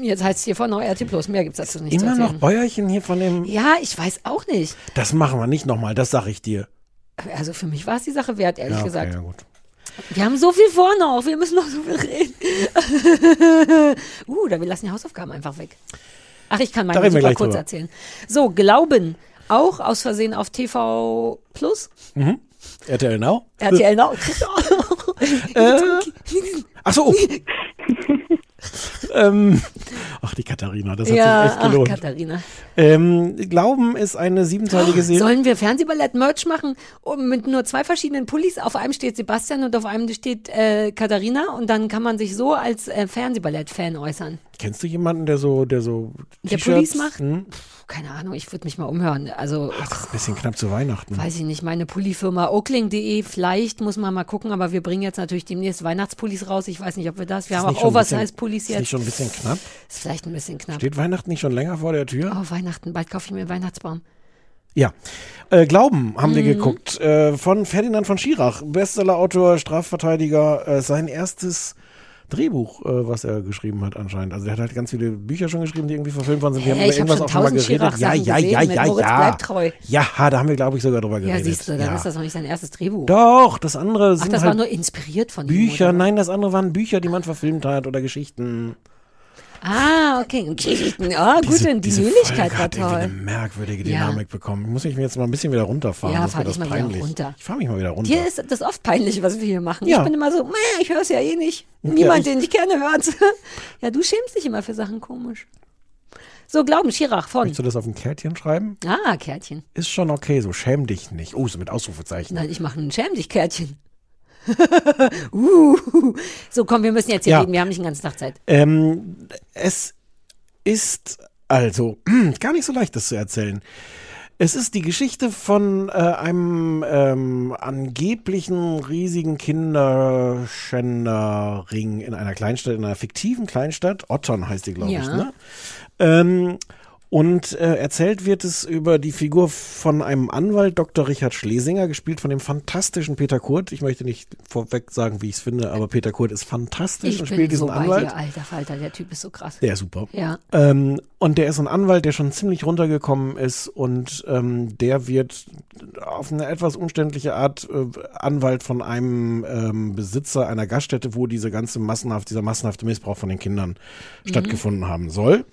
Jetzt heißt es TV Now RTL Plus. Mehr gibt es dazu nicht Immer noch. Bäuerchen hier von dem. Ja, ich weiß auch nicht. Das machen wir nicht nochmal, das sag ich dir. Also für mich war es die Sache wert, ehrlich ja, okay, gesagt. Ja, gut. Wir haben so viel vor noch. Wir müssen noch so viel reden. uh, da wir lassen die Hausaufgaben einfach weg. Ach, ich kann meine super kurz drüber. erzählen. So, Glauben. Auch aus Versehen auf TV Plus. Mhm. RTL Now? RTL Now. äh, ach so. ähm, ach, die Katharina, das hat ja, sich echt ach, gelohnt. Katharina. ähm, Glauben ist eine siebenteilige Serie. Sollen wir Fernsehballett-Merch machen und mit nur zwei verschiedenen Pullis? Auf einem steht Sebastian und auf einem steht äh, Katharina und dann kann man sich so als äh, Fernsehballett-Fan äußern. Kennst du jemanden, der so, der so Der Pullis macht? Hm? Keine Ahnung, ich würde mich mal umhören. Also, Das ist ein bisschen knapp zu Weihnachten. weiß ich nicht, meine Pullifirma oakling.de, vielleicht muss man mal gucken, aber wir bringen jetzt natürlich demnächst Weihnachtspullis raus. Ich weiß nicht, ob wir das, wir Ist haben auch Oversize-Pullis Ist nicht jetzt. schon ein bisschen knapp? Ist vielleicht ein bisschen knapp. Steht Weihnachten nicht schon länger vor der Tür? Oh, Weihnachten, bald kaufe ich mir einen Weihnachtsbaum. Ja. Äh, Glauben haben wir Mhm. geguckt. Äh, von Ferdinand von Schirach, Bestsellerautor, Strafverteidiger, äh, sein erstes Drehbuch, äh, was er geschrieben hat anscheinend. Also er hat halt ganz viele Bücher schon geschrieben, die irgendwie verfilmt worden sind. Wir Hä, haben über hab irgendwas schon auch schon mal geredet. Ja, ja, ja, gesehen mit ja, Moritz ja. bleibt treu. Ja, da haben wir, glaube ich, sogar drüber Ja, geredet. siehst du, dann ja. ist das noch nicht sein erstes Drehbuch. Doch, das andere Ach, sind das halt war nur inspiriert von. Bücher. Nein, das andere waren Bücher, die man verfilmt hat oder Geschichten. Ah, okay. Ah, gut, Diese- und die Folge war hat irgendwie eine toll. merkwürdige Ja. Dynamik bekommen. Muss ich mir jetzt mal ein bisschen wieder runterfahren? Ja, das fahr das mal wieder peinlich. runter. Ich fahre mich mal wieder runter. Dir ist das oft peinlich, was wir hier machen. Ja. Ich bin immer so, ich höre es ja eh nicht. Ja, Niemand, ich- den ich kenne, hört Ja, du schämst dich immer für Sachen komisch. So, Glauben, Schirach von. Möchtest du das auf ein Kärtchen schreiben? Ah, Kärtchen. Ist schon okay, so schäm dich nicht. Oh, so mit Ausrufezeichen. Nein, ich mache ein Schäm dich Kärtchen. uh, so, komm, wir müssen jetzt hier Ja. reden. Wir haben nicht den ganzen Tag Zeit. Ähm, es ist also gar nicht so leicht, das zu erzählen. Es ist die Geschichte von äh, einem ähm, angeblichen riesigen Kinderschänderring in einer Kleinstadt, in einer fiktiven Kleinstadt. Ottern heißt die, glaube ich. Ja. Ne? Ähm, und äh, erzählt wird es über die Figur von einem Anwalt, Dr. Richard Schlesinger, gespielt von dem fantastischen Peter Kurt. Ich möchte nicht vorweg sagen, wie ich es finde, aber Peter Kurt ist fantastisch Ich und spielt so diesen bei Anwalt. dir, alter Falter. Der Typ ist so krass. Der ist super. Ja. Ähm, und der ist ein Anwalt, der schon ziemlich runtergekommen ist und ähm, der wird auf eine etwas umständliche Art äh, Anwalt von einem ähm, Besitzer einer Gaststätte, wo diese ganze massenhaft, dieser massenhafte Missbrauch von den Kindern Mhm. stattgefunden haben soll.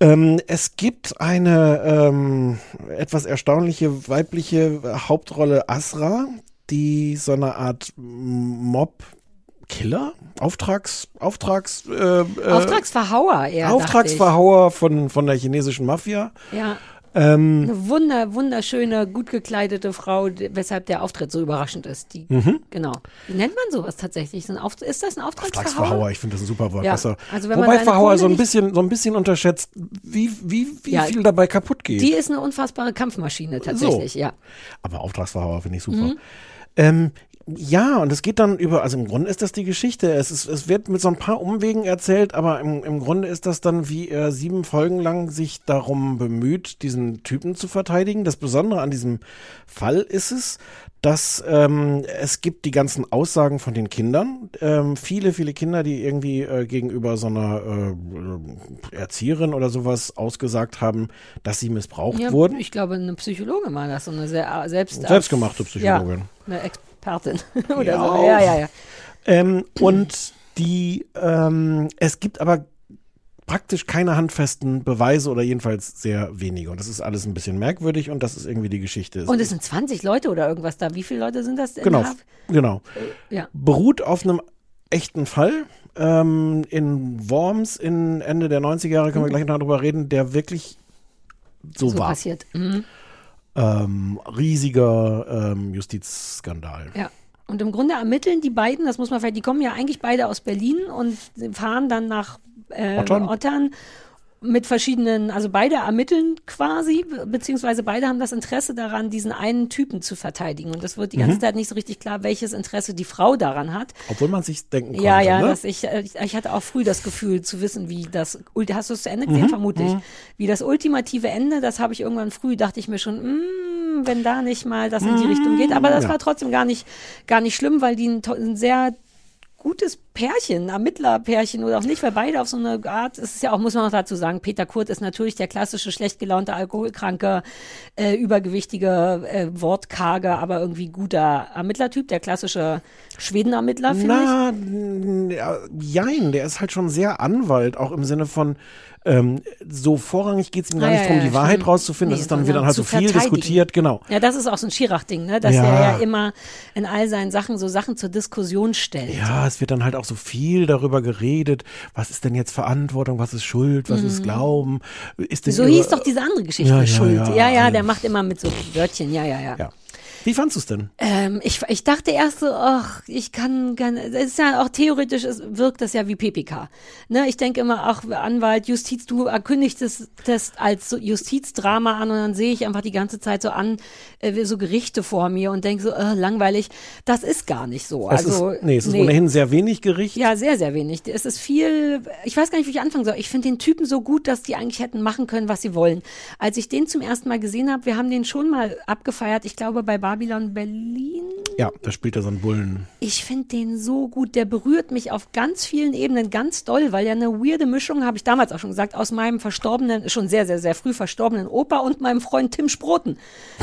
Ähm, es gibt eine ähm, etwas erstaunliche weibliche Hauptrolle Asra, die so eine Art Mob Killer? Auftrags, Auftrags, äh, äh, Auftragsverhauer eher. Auftragsverhauer von, von der chinesischen Mafia. Ja. Ähm, Eine wunder, wunderschöne, gut gekleidete Frau, weshalb der Auftritt so überraschend ist. Die, Mhm. Genau. Wie nennt man sowas tatsächlich? So ein Auf, ist das ein Auftragsverhauer? Auftragsverhauer, ich finde das ein super Wort. Ja, also wenn man Wobei Verhauer so ein bisschen, so ein bisschen unterschätzt, wie, wie, wie Ja, viel dabei kaputt geht. Die ist eine unfassbare Kampfmaschine tatsächlich, ja. Aber Auftragsverhauer finde ich super. Mhm. Ähm, ja, und es geht dann über, also im Grunde ist das die Geschichte. Es, ist, es wird mit so ein paar Umwegen erzählt, aber im, im Grunde ist das dann, wie er sieben Folgen lang sich darum bemüht, diesen Typen zu verteidigen. Das Besondere an diesem Fall ist es, dass ähm, es gibt die ganzen Aussagen von den Kindern. Ähm, viele, viele Kinder, die irgendwie äh, gegenüber so einer äh, Erzieherin oder sowas ausgesagt haben, dass sie missbraucht ja wurden. Ich glaube, eine Psychologe war das, so eine sehr, selbst, Selbstgemachte Psychologin. Ja, eine Expertin oder Ja. so. Ja, ja, ja. Ähm, und die, ähm, es gibt aber praktisch keine handfesten Beweise oder jedenfalls sehr wenige. Und das ist alles ein bisschen merkwürdig und das ist irgendwie die Geschichte. Und es sind 20 Leute oder irgendwas da. Wie viele Leute sind das genau, genau. Ja. Beruht auf einem echten Fall. Ähm, in Worms in Ende der 90er Jahre können wir gleich noch drüber reden, der wirklich so, So war. passiert. Mhm. Ähm, riesiger ähm, Justizskandal. Ja. Und im Grunde ermitteln die beiden, das muss man vielleicht, die kommen ja eigentlich beide aus Berlin und fahren dann nach äh, Ottern. Ottern. Mit verschiedenen, also beide ermitteln quasi, be- beziehungsweise beide haben das Interesse daran, diesen einen Typen zu verteidigen. Und das wird die ganze Mhm. Zeit nicht so richtig klar, welches Interesse die Frau daran hat. Obwohl man sich denken konnte. Ja, ja, ne? ich, äh, ich, hatte auch früh das Gefühl zu wissen, wie das, hast du es zu Ende gesehen, Mhm, vermute ich, mhm. wie das ultimative Ende, das habe ich irgendwann früh, dachte ich mir schon, mm, wenn da nicht mal das in die Richtung geht. Aber das Ja. war trotzdem gar nicht, gar nicht schlimm, weil die ein, to- ein sehr gutes Pärchen, Ermittlerpärchen oder auch nicht, weil beide auf so eine Art, es ist ja auch, muss man noch dazu sagen, Peter Kurt ist natürlich der klassische schlecht gelaunte, alkoholkranke, äh, übergewichtige, äh, wortkarge, aber irgendwie guter Ermittlertyp, der klassische Schwedenermittler, finde ich. Na, jein, der ist halt schon sehr Anwalt, auch im Sinne von, ähm, so vorrangig geht es ihm gar Ah, nicht ja, darum, die Wahrheit stimmt. rauszufinden. Nee, das ist dann, wird dann halt so viel diskutiert, genau. Ja, das ist auch so ein Schirach-Ding, ne? dass Ja. er ja immer in all seinen Sachen so Sachen zur Diskussion stellt. Ja, es wird dann halt auch so viel darüber geredet, was ist denn jetzt Verantwortung, was ist Schuld, was ist Mhm. Glauben, ist denn So hieß doch diese andere Geschichte, Ja, ja, Schuld. ja, Ja, der macht immer mit so Wörtchen, ja, ja, ja. Wie fandst du es denn? Ähm, ich, ich dachte erst so, ach, ich kann, kann es ist ja auch theoretisch, es wirkt das ja wie PPK. Ne, ich denke immer, ach, Anwalt, Justiz, du erkündigst das als so Justizdrama an und dann sehe ich einfach die ganze Zeit so an, äh, so Gerichte vor mir und denke so, äh, langweilig. Das ist gar nicht so. Es also, ist, nee, es ist ohnehin sehr wenig Gericht. ja, sehr, sehr wenig. Es ist viel, ich weiß gar nicht, wie ich anfangen soll. Ich finde den Typen so gut, dass die eigentlich hätten machen können, was sie wollen. Als ich den zum ersten Mal gesehen habe, wir haben den schon mal abgefeiert, ich glaube bei Babylon Berlin. Ja, da spielt er so einen Bullen. Ich finde den so gut. Der berührt mich auf ganz vielen Ebenen ganz doll, weil er eine weirde Mischung, habe ich damals auch schon gesagt, aus meinem verstorbenen, schon sehr, sehr, sehr früh verstorbenen Opa und meinem Freund Tim Sproten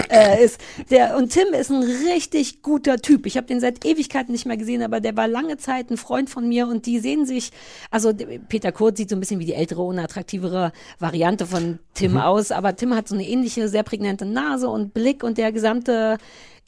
äh, ist. Der, und Tim ist ein richtig guter Typ. Ich habe den seit Ewigkeiten nicht mehr gesehen, aber der war lange Zeit ein Freund von mir und die sehen sich, also Peter Kurt sieht so ein bisschen wie die ältere, unattraktivere Variante von Tim Mhm. aus, aber Tim hat so eine ähnliche, sehr prägnante Nase und Blick und der gesamte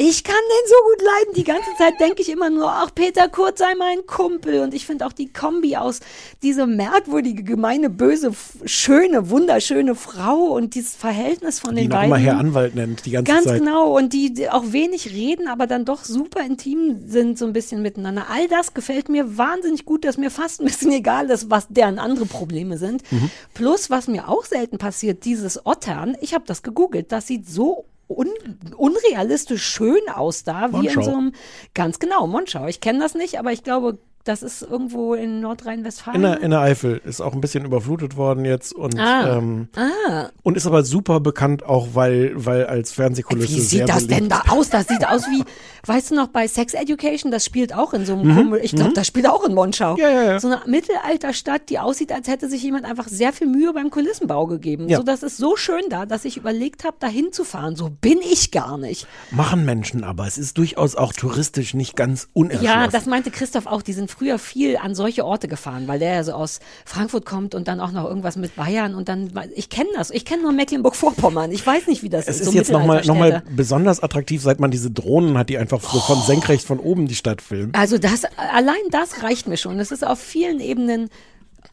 ich kann den so gut leiden. Die ganze Zeit denke ich immer nur, ach, Peter Kurt sei mein Kumpel. Und ich finde auch die Kombi aus diese merkwürdige, gemeine, böse, schöne, wunderschöne Frau und dieses Verhältnis von Die den beiden. immer Herr Anwalt nennt, die ganze Ganz Zeit. genau. Und die, die auch wenig reden, aber dann doch super intim sind, so ein bisschen miteinander. All das gefällt mir wahnsinnig gut, dass mir fast ein bisschen egal ist, was deren andere Probleme sind. Mhm. Plus, was mir auch selten passiert, dieses Ottern, ich habe das gegoogelt, das sieht so un unrealistisch schön aus da, wie in Monschau. so einem, ganz genau, Monschau. Ich kenne das nicht, aber ich glaube, das ist irgendwo in Nordrhein-Westfalen. In der, in der Eifel ist auch ein bisschen überflutet worden jetzt und, Ah. ähm, ah. und ist aber super bekannt auch, weil, weil als Fernsehkulisse Wie sieht das denn beliebt. da aus? Das sieht aus wie, weißt du noch, bei Sex Education, das spielt auch in so einem, Mhm, Kummel- ich glaube, mhm. das spielt auch in Monschau. Ja, ja, ja. So eine Mittelalterstadt, die aussieht, als hätte sich jemand einfach sehr viel Mühe beim Kulissenbau gegeben. Ja. So, das ist so schön da, dass ich überlegt habe, da hinzufahren. So bin ich gar nicht. Machen Menschen aber. Es ist durchaus auch touristisch nicht ganz unerschlossen. Ja, das meinte Christoph auch. Die sind früher viel an solche Orte gefahren, weil der ja so aus Frankfurt kommt und dann auch noch irgendwas mit Bayern und dann, ich kenne das. Ich kenne nur Mecklenburg-Vorpommern. Ich weiß nicht, wie das Es ist. ist so jetzt nochmal noch mal besonders attraktiv, seit man diese Drohnen hat, die einfach so von senkrecht von oben die Stadt filmen. Also das, allein das reicht mir schon. Es ist auf vielen Ebenen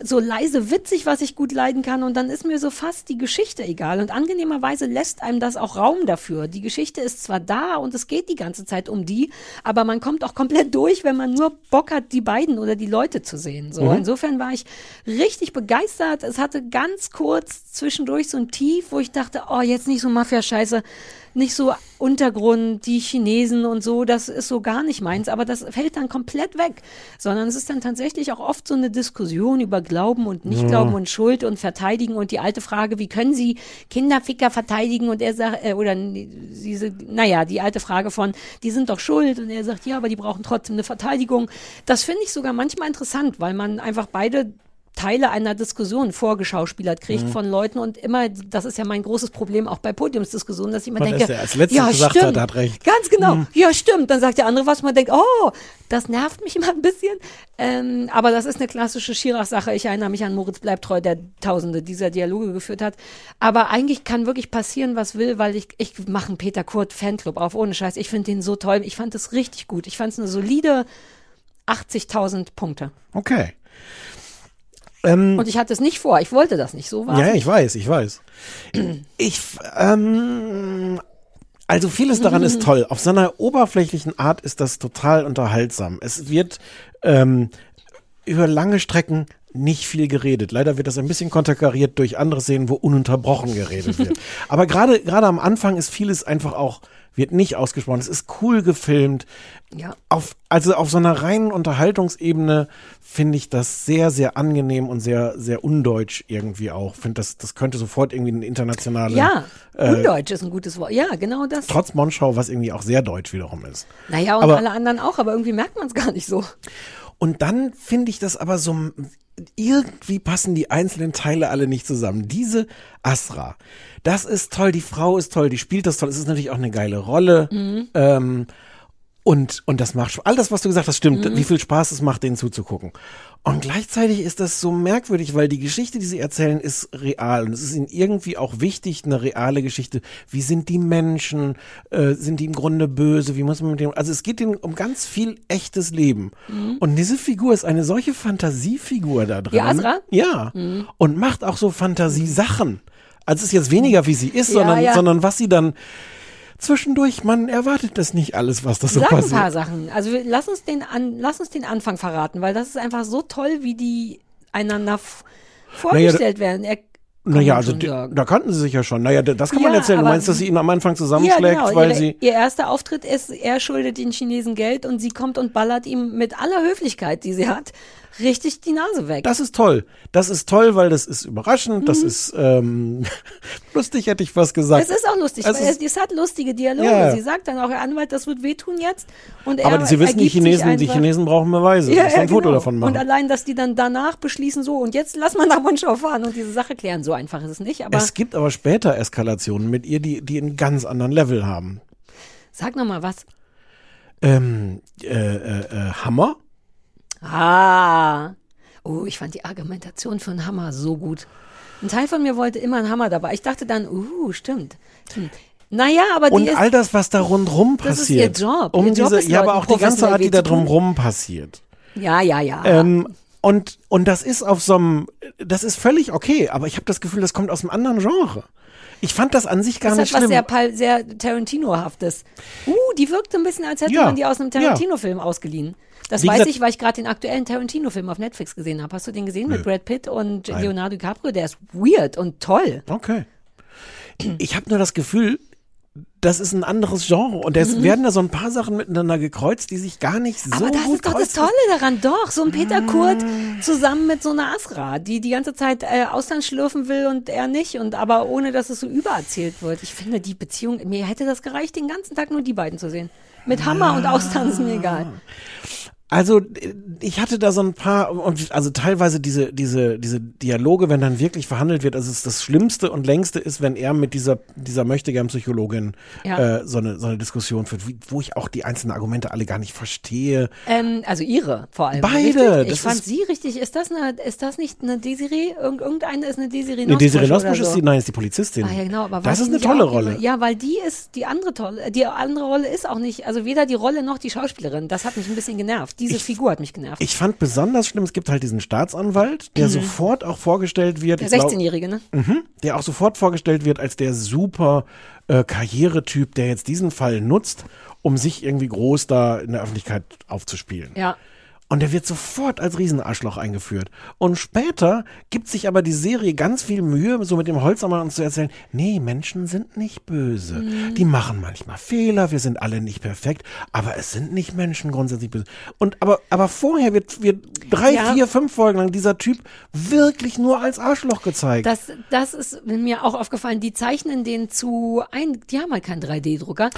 so leise witzig, was ich gut leiden kann und dann ist mir so fast die Geschichte egal und angenehmerweise lässt einem das auch Raum dafür. Die Geschichte ist zwar da und es geht die ganze Zeit um die, aber man kommt auch komplett durch, wenn man nur Bock hat, die beiden oder die Leute zu sehen. So, Mhm. insofern war ich richtig begeistert. Es hatte ganz kurz zwischendurch so ein Tief, wo ich dachte, oh, jetzt nicht so Mafia-Scheiße, nicht so Untergrund, die Chinesen und so, das ist so gar nicht meins, aber das fällt dann komplett weg, sondern es ist dann tatsächlich auch oft so eine Diskussion über Glauben und Nicht-Glauben Ja. und Schuld und Verteidigen und die alte Frage, wie können Sie Kinderficker verteidigen und er sagt, äh, oder diese, naja, die alte Frage von, die sind doch schuld und er sagt, ja, aber die brauchen trotzdem eine Verteidigung. Das finde ich sogar manchmal interessant, weil man einfach beide Teile einer Diskussion vorgeschauspielert kriegt Mhm. von Leuten und immer, das ist ja mein großes Problem auch bei Podiumsdiskussionen, dass ich immer Und denke, der als letztes ja, gesagt stimmt, hat, hat recht. ganz genau, Mhm. ja stimmt, dann sagt der andere was, man denkt, oh, das nervt mich immer ein bisschen, ähm, aber das ist eine klassische Schirach-Sache, ich erinnere mich an Moritz Bleibtreu, der tausende dieser Dialoge geführt hat, aber eigentlich kann wirklich passieren, was will, weil ich, ich mache einen Peter Kurt Fanclub auf, ohne Scheiß, ich finde den so toll, ich fand es richtig gut, ich fand es eine solide 80.000 Punkte. Okay. Ähm, Und ich hatte es nicht vor, ich wollte das nicht, so war ja, ich weiß, ich weiß. Ich, ähm, also vieles daran ist toll. Auf so einer oberflächlichen Art ist das total unterhaltsam. Es wird ähm, über lange Strecken nicht viel geredet. Leider wird das ein bisschen konterkariert durch andere Szenen, wo ununterbrochen geredet wird. Aber gerade gerade am Anfang ist vieles einfach auch wird nicht ausgesprochen. Es ist cool gefilmt. Ja. Auf, also auf so einer reinen Unterhaltungsebene finde ich das sehr, sehr angenehm und sehr, sehr undeutsch irgendwie auch. Finde das, das könnte sofort irgendwie eine internationale. Ja, äh, undeutsch ist ein gutes Wort. Ja, genau das. Trotz Monschau, was irgendwie auch sehr deutsch wiederum ist. Naja, und Aber- alle anderen auch, aber irgendwie merkt man es gar nicht so. Und dann finde ich das aber so, irgendwie passen die einzelnen Teile alle nicht zusammen. Diese Asra, das ist toll, die Frau ist toll, die spielt das toll, es ist natürlich auch eine geile Rolle. Mhm. Ähm, und, und das macht, all das, was du gesagt hast, stimmt, Mhm. wie viel Spaß es macht, denen zuzugucken. Und gleichzeitig ist das so merkwürdig, weil die Geschichte, die sie erzählen, ist real. Und es ist ihnen irgendwie auch wichtig, eine reale Geschichte. Wie sind die Menschen? Äh, sind die im Grunde böse? Wie muss man mit dem, also es geht ihnen um ganz viel echtes Leben. Mhm. Und diese Figur ist eine solche Fantasiefigur da drin. Die Asra? Ja. Mhm. Und macht auch so Fantasiesachen. Also es ist jetzt weniger, wie sie ist, Ja, sondern, ja. sondern was sie dann zwischendurch, man erwartet das nicht alles, was das so Sag ein passiert. paar Sachen. Also lass uns den an, lass uns den Anfang verraten, weil das ist einfach so toll, wie die einander vorgestellt werden. Er, Naja, man also die, da kannten sie sich ja schon. Naja, das kann man Ja, erzählen. Du meinst, dass sie ihn am Anfang ja, zusammenschlägt, genau. weil Ihre, sie. ihr erster Auftritt ist, er schuldet den Chinesen Geld und sie kommt und ballert ihm mit aller Höflichkeit, die sie hat, richtig die Nase weg. Das ist toll. Das ist toll, weil das ist überraschend, das ist ähm, lustig, hätte ich fast gesagt. Es ist auch lustig, Es weil es, es hat lustige Dialoge. Ja. Sie sagt dann auch, Herr Anwalt, das wird wehtun jetzt. Und er Aber Sie wissen, die Chinesen, die Chinesen brauchen Beweise. Ja, Ja, ja, ein Foto genau. davon machen. Und allein, dass die dann danach beschließen, so, und jetzt lass mal nach Monschau fahren und diese Sache klären. So einfach ist es nicht. Aber es gibt aber später Eskalationen mit ihr, die, die einen ganz anderen Level haben. sag noch mal was. Ähm, äh, äh, äh, Hammer? Ah. Oh, ich fand die Argumentation für einen Hammer so gut. Ein Teil von mir wollte immer einen Hammer dabei. Ich dachte dann, uh, stimmt. Hm. Naja, aber die Und ist, all das, was da rundrum Das ist ihr passiert. Job. Um Ihr Job diese, ist, ja, aber auch die ganze Art, die da drumrum passiert. Ja, ja, ja. Ähm, und, und das ist auf so einem, das ist völlig okay, aber ich habe das Gefühl, das kommt aus einem anderen Genre. Ich fand das an sich gar das nicht hat was schlimm. sehr, Pal- sehr Tarantino-haftes. Uh, die wirkte ein bisschen, als hätte Ja, man die aus einem ja. Tarantino-Film ausgeliehen. Das Wie weiß gesagt- ich, weil ich gerade den aktuellen Tarantino-Film auf Netflix gesehen habe. Hast du den gesehen mit Nö. Brad Pitt und Nein. Leonardo DiCaprio? Der ist weird und toll. Okay. Ich habe nur das Gefühl, das ist ein anderes Genre und es Mhm. werden da so ein paar Sachen miteinander gekreuzt, die sich gar nicht so Aber das gut ist doch das. Tolle daran, doch. So ein Peter Kurt zusammen mit so einer Asra, die die ganze Zeit äh, Ausland schlürfen will und er nicht und aber ohne, dass es so übererzählt wird. Ich finde die Beziehung, mir hätte das gereicht, den ganzen Tag nur die beiden zu sehen. Mit Hammer und Austern ist mir egal. Also äh, ich hatte da so ein paar und also teilweise diese diese diese Dialoge, wenn dann wirklich verhandelt wird, also es ist das Schlimmste und längste ist, wenn er mit dieser dieser möchtegern Psychologin Ja. äh, so eine so eine Diskussion führt, wie, wo ich auch die einzelnen Argumente alle gar nicht verstehe. Ähm, also ihre vor allem. Beide, Richtig? Ich das fand ist- sie richtig. Ist das eine, ist das nicht eine Desiree? Irgend, irgendeine ist eine Desiree Nee, Desiree Nosbusch Nosbusch so. ist die, nein, ist die Polizistin. Ah ja, genau, aber das ist eine tolle Rolle. immer- Ja, weil die ist die andere tolle, die andere Rolle ist auch nicht, also weder die Rolle noch die Schauspielerin. Das hat mich ein bisschen genervt. Diese Figur hat mich genervt. Ich fand besonders schlimm, es gibt halt diesen Staatsanwalt, der Mhm. sofort auch vorgestellt wird. Der ich glaub- 16-Jährige, ne? Mhm, der auch sofort vorgestellt wird als der super äh, Karrieretyp, der jetzt diesen Fall nutzt, um sich irgendwie groß da in der Öffentlichkeit aufzuspielen. Ja. Und der wird sofort als Riesenarschloch eingeführt. Und später gibt sich aber die Serie ganz viel Mühe, so mit dem Holzhammer uns zu erzählen, nee, Menschen sind nicht böse. Mhm. Die machen manchmal Fehler, wir sind alle nicht perfekt, aber es sind nicht Menschen grundsätzlich böse. Und aber, aber vorher wird, wird drei, Ja. vier, fünf Folgen lang dieser Typ wirklich nur als Arschloch gezeigt. Das, das ist mir auch aufgefallen. Die zeichnen den zu ein, die haben halt keinen 3D-Drucker,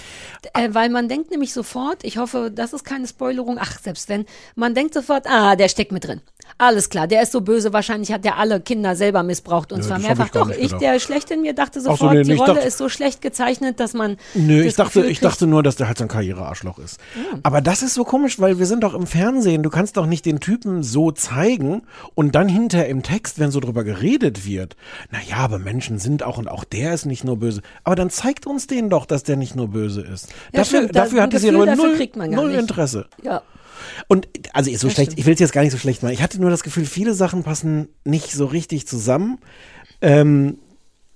äh, weil man denkt nämlich sofort, ich hoffe, das ist keine Spoilerung, ach, selbst wenn, man denkt sofort, ah, der steckt mit drin. Alles klar, der ist so böse, wahrscheinlich hat der alle Kinder selber missbraucht und Nö, zwar mehrfach. ich Doch, ich, gedacht. der schlecht in mir, dachte Ach so, sofort, nee, die Rolle dachte- ist so schlecht gezeichnet, dass man. Nö, das ich dachte, ich dachte nur, dass der halt so ein Karrierearschloch ist. Aber das ist so komisch, weil wir sind doch im Fernsehen. Du kannst doch nicht den Typen so zeigen und dann hinterher im Text, wenn so drüber geredet wird, naja, aber Menschen sind auch und auch der ist nicht nur böse. Aber dann zeigt uns den doch, dass der nicht nur böse ist. Ja, dafür stimmt, da- dafür ein hat die Gefühl Serie dafür null, null. Interesse. Ja. Und also so Das schlecht, stimmt. ich will es jetzt gar nicht so schlecht machen. Ich hatte nur das Gefühl, viele Sachen passen nicht so richtig zusammen. Ähm,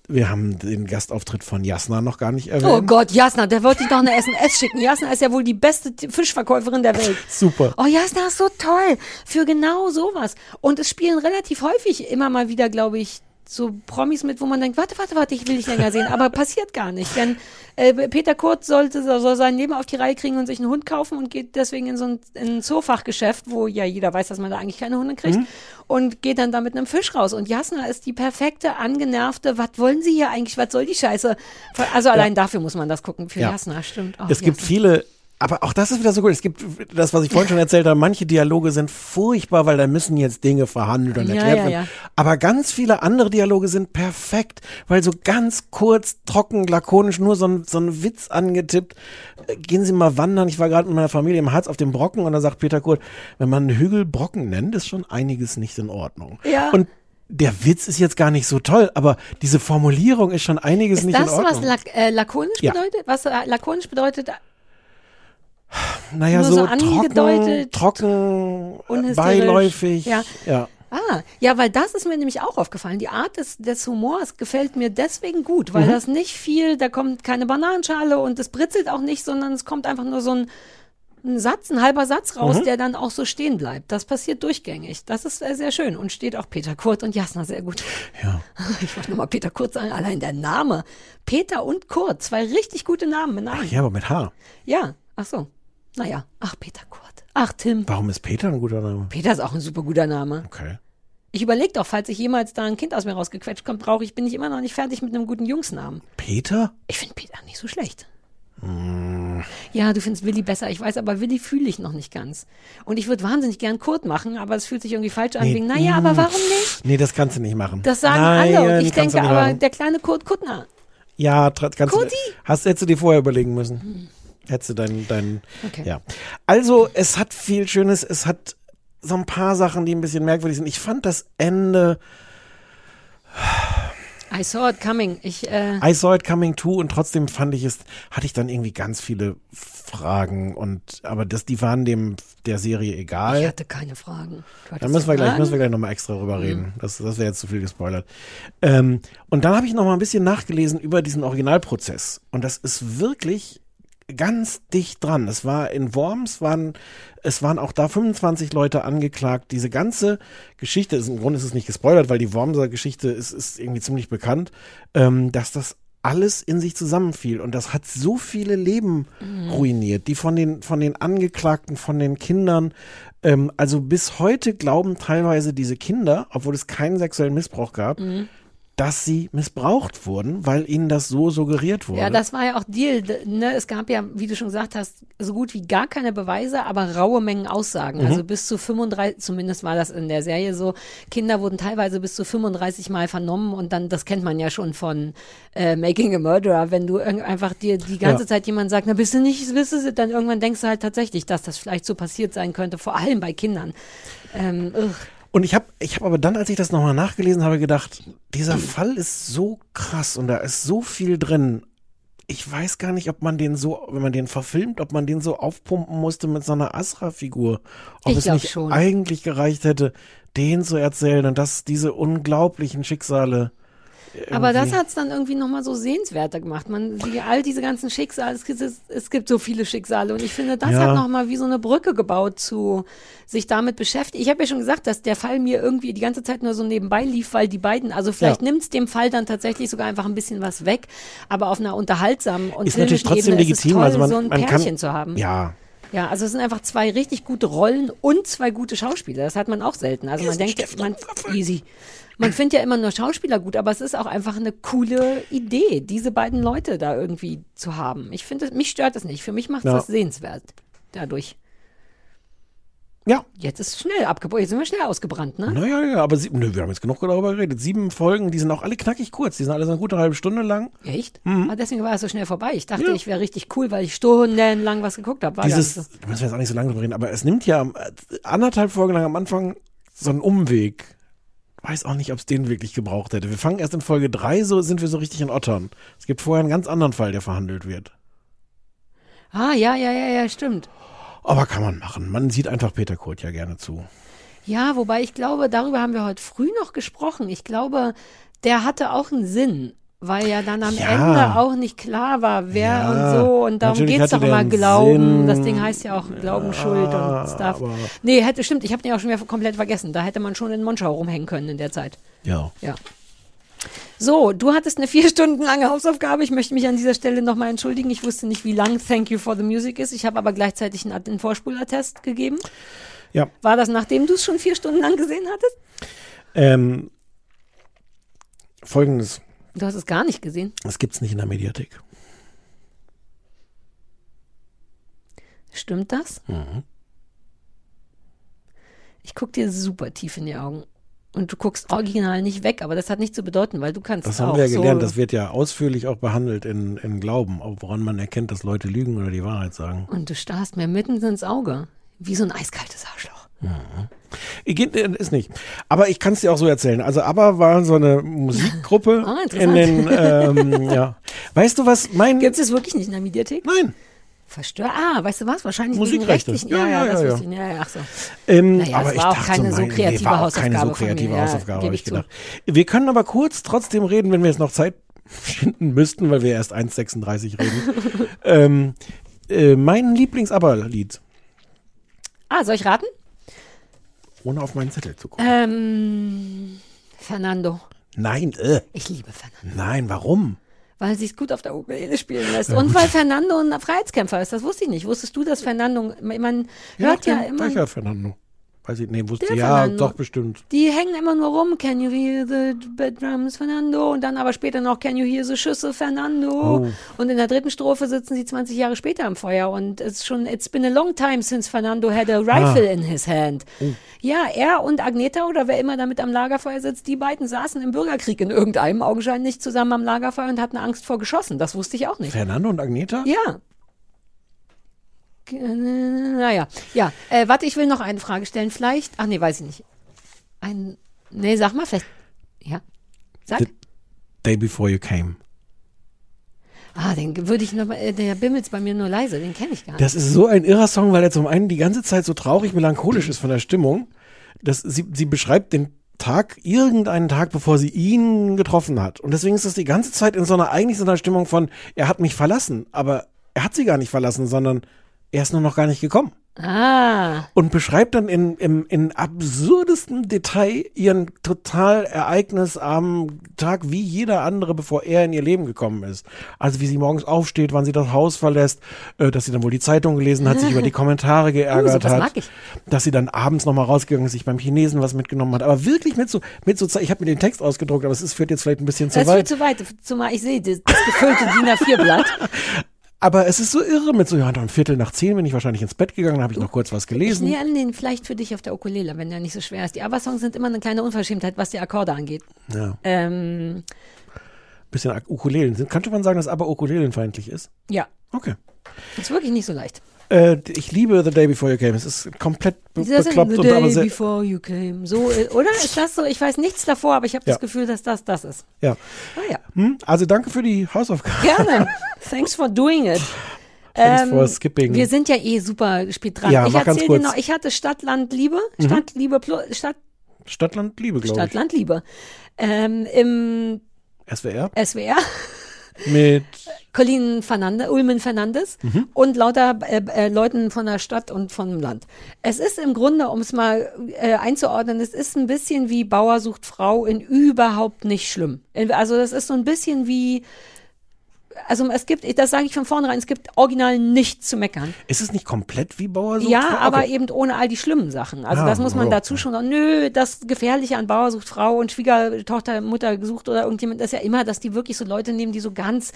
wir haben den Gastauftritt von Jasna noch gar nicht erwähnt. Oh Gott, Jasna, der wollte ich noch eine SMS schicken. Jasna ist ja wohl die beste Fischverkäuferin der Welt. Super. Oh, Jasna ist so toll für genau sowas. Und es spielen relativ häufig immer mal wieder, glaube ich, so Promis mit, wo man denkt, warte, warte, warte, ich will dich länger sehen. Aber passiert gar nicht. Denn äh, Peter Kurt sollte, soll sein Leben auf die Reihe kriegen und sich einen Hund kaufen und geht deswegen in so ein, in ein Zoofachgeschäft, wo ja jeder weiß, dass man da eigentlich keine Hunde kriegt. Mhm. Und geht dann da mit einem Fisch raus. Und Jasna ist die perfekte, angenervte, was wollen Sie hier eigentlich, was soll die Scheiße? Also allein dafür muss man das gucken. Für Ja. Jasna, stimmt. Oh, es gibt Jasna. viele, aber auch das ist wieder so gut. Es gibt das, was ich vorhin schon erzählt habe, manche Dialoge sind furchtbar, weil da müssen jetzt Dinge verhandelt und Ja, erklärt ja, werden. ja. Aber ganz viele andere Dialoge sind perfekt, weil so ganz kurz, trocken, lakonisch, nur so ein, so ein Witz angetippt. Äh, Gehen Sie mal wandern. Ich war gerade mit meiner Familie im Harz auf dem Brocken und da sagt Peter Kurt, wenn man einen Hügel Brocken nennt, ist schon einiges nicht in Ordnung. Ja. Und der Witz ist jetzt gar nicht so toll, aber diese Formulierung ist schon einiges Ist nicht das, in Ordnung. was lak äh, lakonisch Ja. bedeutet? Was äh, lakonisch bedeutet? Naja, Nur so, so trocken, angedeutet, trocken, unhysterisch. beiläufig. Ja. ja. Ah, ja, weil das ist mir nämlich auch aufgefallen. Die Art des, des Humors gefällt mir deswegen gut, weil Mhm. das nicht viel, da kommt keine Bananenschale und es britzelt auch nicht, sondern es kommt einfach nur so ein, ein Satz, ein halber Satz raus, Mhm. der dann auch so stehen bleibt. Das passiert durchgängig. Das ist äh, sehr schön und steht auch Peter Kurt und Jasna sehr gut. Ja. Ich wollte nochmal Peter Kurt sagen, allein der Name. Peter und Kurt, zwei richtig gute Namen. Nein. Ja, aber mit H. Ja, ach so. Naja, ach, Peter Kurt. Ach, Tim. Warum ist Peter ein guter Name? Peter ist auch ein super guter Name. Okay. Ich überlege doch, falls ich jemals da ein Kind aus mir rausgequetscht kommt, brauche ich, bin ich immer noch nicht fertig mit einem guten Jungsnamen. Peter? Ich finde Peter nicht so schlecht. Hm. Ja, du findest Willi besser. Ich weiß, aber Willi fühle ich noch nicht ganz. Und ich würde wahnsinnig gern Kurt machen, aber es fühlt sich irgendwie falsch an. Nee, Wegen, naja, aber mm. warum nicht? Nee, das kannst du nicht machen. Das sagen Nein, alle. Und ich denke aber, machen. der kleine Kurt Kuttner. Ja, du, Kurti? hast, hättest du dir vorher überlegen müssen. Hättest du dein, dein, Okay. ja. Also, es hat viel Schönes, es hat so ein paar Sachen, die ein bisschen merkwürdig sind. Ich fand das Ende, I saw it coming. Ich, äh, I saw it coming too und trotzdem fand ich es, hatte ich dann irgendwie ganz viele Fragen und, aber das, die waren dem, der Serie egal. ich hatte keine Fragen. Da müssen wir gleich, müssen wir gleich nochmal extra drüber reden. Das, das wäre jetzt zu viel gespoilert. Ähm, und dann habe ich nochmal ein bisschen nachgelesen über diesen Originalprozess. Und das ist wirklich ganz dicht dran. Es war in Worms, waren, es waren auch da 25 Leute angeklagt. Diese ganze Geschichte, ist, im Grunde ist es nicht gespoilert, weil die Wormser Geschichte ist, ist irgendwie ziemlich bekannt, ähm, dass das alles in sich zusammenfiel. Und das hat so viele Leben ruiniert, die von den, von den Angeklagten, von den Kindern. Ähm, also bis heute glauben teilweise diese Kinder, obwohl es keinen sexuellen Missbrauch gab, Mhm. Dass sie missbraucht wurden, weil ihnen das so suggeriert wurde. Ja, das war ja auch Deal. Ne? Es gab ja, wie du schon gesagt hast, so gut wie gar keine Beweise, aber raue Mengen Aussagen. Mhm. Also bis zu 35, zumindest war das in der Serie so, Kinder wurden teilweise bis zu 35 Mal vernommen und dann, das kennt man ja schon von äh, Making a Murderer, wenn du einfach dir die ganze Ja. Zeit jemand sagt, na bist du nicht, bist du, dann irgendwann denkst du halt tatsächlich, dass das vielleicht so passiert sein könnte, vor allem bei Kindern. Ähm. Und ich habe ich hab aber dann, als ich das nochmal nachgelesen habe, gedacht, dieser Fall ist so krass und da ist so viel drin. Ich weiß gar nicht, ob man den so, wenn man den verfilmt, ob man den so aufpumpen musste mit so einer Asra-Figur. Ob Ich es nicht schon. eigentlich gereicht hätte, den zu erzählen und dass diese unglaublichen Schicksale. Aber das irgendwie- hat es dann irgendwie nochmal so sehenswerter gemacht. Man, die, all diese ganzen Schicksale, es gibt, es, es gibt so viele Schicksale und ich finde, das Ja. hat nochmal wie so eine Brücke gebaut zu sich damit beschäftigen. Ich habe ja schon gesagt, dass der Fall mir irgendwie die ganze Zeit nur so nebenbei lief, weil die beiden, also vielleicht Ja. nimmt's dem Fall dann tatsächlich sogar einfach ein bisschen was weg, aber auf einer unterhaltsamen und Ist natürlich trotzdem Ebene ist es legitim. toll, also man, so ein man Pärchen kann, zu haben. Ja, Ja, also es sind einfach zwei richtig gute Rollen und zwei gute Schauspieler. Das hat man auch selten. Also man denkt, man easy. Man findet ja immer nur Schauspieler gut, aber es ist auch einfach eine coole Idee, diese beiden Leute da irgendwie zu haben. Ich finde, mich stört das nicht. Für mich macht es Ja. das sehenswert. Dadurch. Ja. Jetzt ist es schnell abgebrochen. Jetzt sind wir schnell ausgebrannt, ne? Naja, ja, aber sie, nö, wir haben jetzt genug darüber geredet. Sieben Folgen, die sind auch alle knackig kurz. Die sind alle so eine gute halbe Stunde lang. Echt? Mhm. Ah, deswegen war es so schnell vorbei. Ich dachte, Ja. ich wäre richtig cool, weil ich stundenlang was geguckt habe. Dieses, da müssen wir jetzt auch nicht so lange drüber reden, aber es nimmt ja äh, anderthalb Folgen lang am Anfang so einen Umweg. Weiß auch nicht, ob es den wirklich gebraucht hätte. Wir fangen erst in Folge drei, so sind wir so richtig in Ottern. Es gibt vorher einen ganz anderen Fall, der verhandelt wird. Ah, ja, ja, ja, ja, stimmt. Aber kann man machen. Man sieht einfach Peter Kurt ja gerne zu. Ja, wobei ich glaube, darüber haben wir heute früh noch gesprochen. Ich glaube, der hatte auch einen Sinn, weil ja dann am Ja. Ende auch nicht klar war, wer Ja, und so. Und darum geht's hatte doch immer Glauben. Sinn. Das Ding heißt ja auch Glauben, Schuld und Stuff. Nee, hätte, stimmt, ich habe den auch schon wieder komplett vergessen. Da hätte man schon in Monschau rumhängen können in der Zeit. Ja. Ja. So, du hattest eine vier Stunden lange Hausaufgabe. Ich möchte mich an dieser Stelle nochmal entschuldigen. Ich wusste nicht, wie lang Thank You for the Music ist. Ich habe aber gleichzeitig einen, einen Vorspulertest gegeben. Ja. War das, nachdem du es schon vier Stunden lang gesehen hattest? Ähm, Folgendes. Du hast es gar nicht gesehen. Das gibt's nicht in der Mediathek. Stimmt das? Mhm. Ich gucke dir super tief in die Augen. Und du guckst original nicht weg, aber das hat nichts zu bedeuten, weil du kannst Das auch haben wir ja gelernt. so Das wird ja ausführlich auch behandelt in, in Glauben, woran man erkennt, dass Leute lügen oder die Wahrheit sagen. Und du starrst mir mitten ins Auge. Wie so ein eiskaltes Arschloch. Äh, ist nicht. Aber ich kann es dir auch so erzählen. Also ABBA war so eine Musikgruppe Ah, in den, ähm, ja. Weißt du was, mein... Gibt es wirklich nicht in der Mediathek? Nein. Verstört. Ah, weißt du was? Wahrscheinlich Musikrechte. Ja, Ja, ja, ja, das ja, ich. Ja, ja, ach so. Ähm, Naja, aber ich war auch dachte keine so, kreative nee, war auch Hausaufgabe keine so kreative Ja, Hausaufgabe, gebe habe ich zu. gedacht. Wir können aber kurz trotzdem reden, wenn wir jetzt noch Zeit finden müssten, weil wir erst 1,36 reden. ähm, äh, mein Lieblings-ABBA-Lied, Ah, soll ich raten? Ohne auf meinen Zettel zu gucken. Ähm, Fernando. Nein, äh. Ich liebe Fernando. Nein, warum? weil sie es gut auf der Ukulele spielen lässt. Und weil Fernando ein Freiheitskämpfer ist. Das wusste ich nicht. Wusstest du, dass Fernando, man hört ja, den immer. Welcher Fernando? Weiß ich, nee, wusste ja, doch bestimmt. Die hängen immer nur rum. Can you hear the bed drums, Fernando? Und dann aber später noch Can you hear the Schüsse, Fernando? Oh. Und in der dritten Strophe sitzen sie 20 Jahre später am Feuer. Und es ist schon, it's been a long time since Fernando had a rifle Ah. in his hand. Ja, er und Agneta oder wer immer damit am Lagerfeuer sitzt, die beiden saßen im Bürgerkrieg in irgendeinem augenscheinlich zusammen am Lagerfeuer und hatten Angst vor Geschossen. Das wusste ich auch nicht. Fernando und Agneta? Ja. Naja, ja. Äh, warte, ich will noch eine Frage stellen. Vielleicht, ach nee, weiß ich nicht. Ein, nee, sag mal, vielleicht, ja. Sag. The Day Before You Came. Ah, den würde ich noch mal, äh, der bimmelt bei mir nur leise, den kenne ich gar nicht. Das ist so ein irrer Song, weil er zum einen die ganze Zeit so traurig melancholisch ist von der Stimmung. dass sie, sie beschreibt den Tag, irgendeinen Tag, bevor sie ihn getroffen hat. Und deswegen ist das die ganze Zeit in so einer, eigentlich so einer Stimmung von, er hat mich verlassen, aber er hat sie gar nicht verlassen, sondern er ist nur noch gar nicht gekommen. Ah. Und beschreibt dann in, in, in absurdestem Detail ihren total ereignisarmen Tag, wie jeder andere, bevor er in ihr Leben gekommen ist. Also wie sie morgens aufsteht, wann sie das Haus verlässt, äh, dass sie dann wohl die Zeitung gelesen hat, sich über die Kommentare geärgert sowas hat, mag ich. dass sie dann abends nochmal rausgegangen ist, sich beim Chinesen was mitgenommen hat. Aber wirklich mit so, mit so, ich habe mir den Text ausgedruckt, aber es ist, führt jetzt vielleicht ein bisschen zu Das weit. führt zu weit, zumal ich sehe das, das gefüllte DIN A4-Blatt. Aber es ist so irre mit so, ja, um Viertel nach zehn bin ich wahrscheinlich ins Bett gegangen, habe ich noch kurz was Ich gelesen. näher den vielleicht für dich auf der Ukulele, wenn der nicht so schwer ist. Die ABBA-Songs sind immer eine kleine Unverschämtheit, was die Akkorde angeht. Ja, Ähm, bisschen Ukulelen. Sind- Könnte man sagen, dass aber ukulelenfeindlich ist? ja. Okay. Ist wirklich nicht so leicht. Äh, ich liebe The Day Before You Came. Es ist komplett be Sinn, bekloppt the und aber day before you came. So, äh, oder? Ist das so? Ich weiß nichts davor, aber ich habe Ja. das Gefühl, dass das das ist. ja. Ah ja. Hm? Also danke für die Hausaufgabe. Gerne. Thanks for doing it. Thanks for skipping. Wir sind ja eh super spät dran. Ja, ich erzähle dir noch, ich hatte Stadt, Land, Liebe. Mhm. Stadt, Liebe, Plu- Stadt, Stadtland Liebe, glaube Stadt, ich. Land, Liebe. Ähm, Im SWR SWR. Mit Colin Fernandes, Ulmen Fernandes Mhm. und lauter äh, äh, Leuten von der Stadt und vom Land. Es ist im Grunde, um es mal äh, einzuordnen, es ist ein bisschen wie Bauer sucht Frau in überhaupt nicht schlimm. Also das ist so ein bisschen wie, also es gibt, das sage ich von vornherein, es gibt original nichts zu meckern. Ist es nicht komplett wie Bauer sucht Ja, Frau? aber Okay. eben ohne all die schlimmen Sachen. Also Ah, das muss man oh, dazu schon sagen. Nö, das Gefährliche an Bauer sucht Frau und Schwiegertochter, Mutter gesucht oder irgendjemand, das ist ja immer, dass die wirklich so Leute nehmen, die so ganz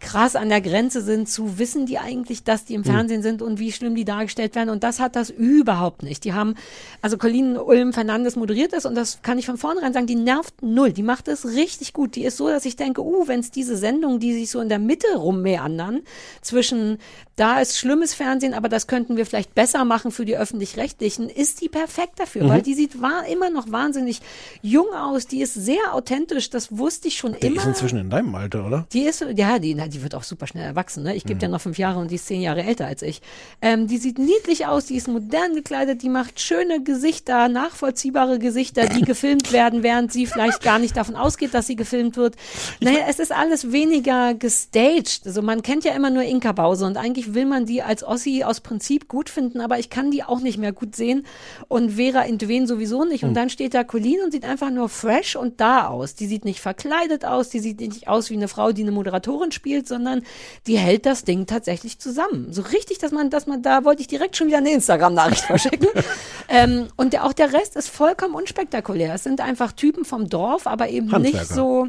krass an der Grenze sind zu wissen die eigentlich, dass die im Hm. Fernsehen sind und wie schlimm die dargestellt werden. Und das hat das überhaupt nicht. Die haben, also Colleen Ulm Fernandes moderiert das und das kann ich von vornherein sagen, die nervt null. Die macht es richtig gut. Die ist so, dass ich denke, uh, wenn es diese Sendung, die sich so in der Mitte rummeandern, zwischen da ist schlimmes Fernsehen, aber das könnten wir vielleicht besser machen für die Öffentlich-Rechtlichen, ist die perfekt dafür, Mhm. weil die sieht war immer noch wahnsinnig jung aus. Die ist sehr authentisch, das wusste ich schon Die immer. ist inzwischen in deinem Alter, oder? Die ist, ja, die, na, die wird auch super schnell erwachsen. Ne? Ich gebe ja noch fünf Jahre und die ist zehn Jahre älter als ich. Ähm, die sieht niedlich aus, die ist modern gekleidet, die macht schöne Gesichter, nachvollziehbare Gesichter, die gefilmt werden, während sie vielleicht gar nicht davon ausgeht, dass sie gefilmt wird. Naja, es ist alles weniger gestaged. Also man kennt ja immer nur Inka Bause und eigentlich will man die als Ossi aus Prinzip gut finden, aber ich kann die auch nicht mehr gut sehen und Vera Intwen sowieso nicht. Und Hm. dann steht da Colleen und sieht einfach nur fresh und da aus. Die sieht nicht verkleidet aus, die sieht nicht aus wie eine Frau, die eine Moderatorin spielt, sondern die hält das Ding tatsächlich zusammen. So richtig, dass man, dass man, da wollte ich direkt schon wieder eine Instagram-Nachricht verschicken. ähm, und der, auch der Rest ist vollkommen unspektakulär. Es sind einfach Typen vom Dorf, aber eben nicht so.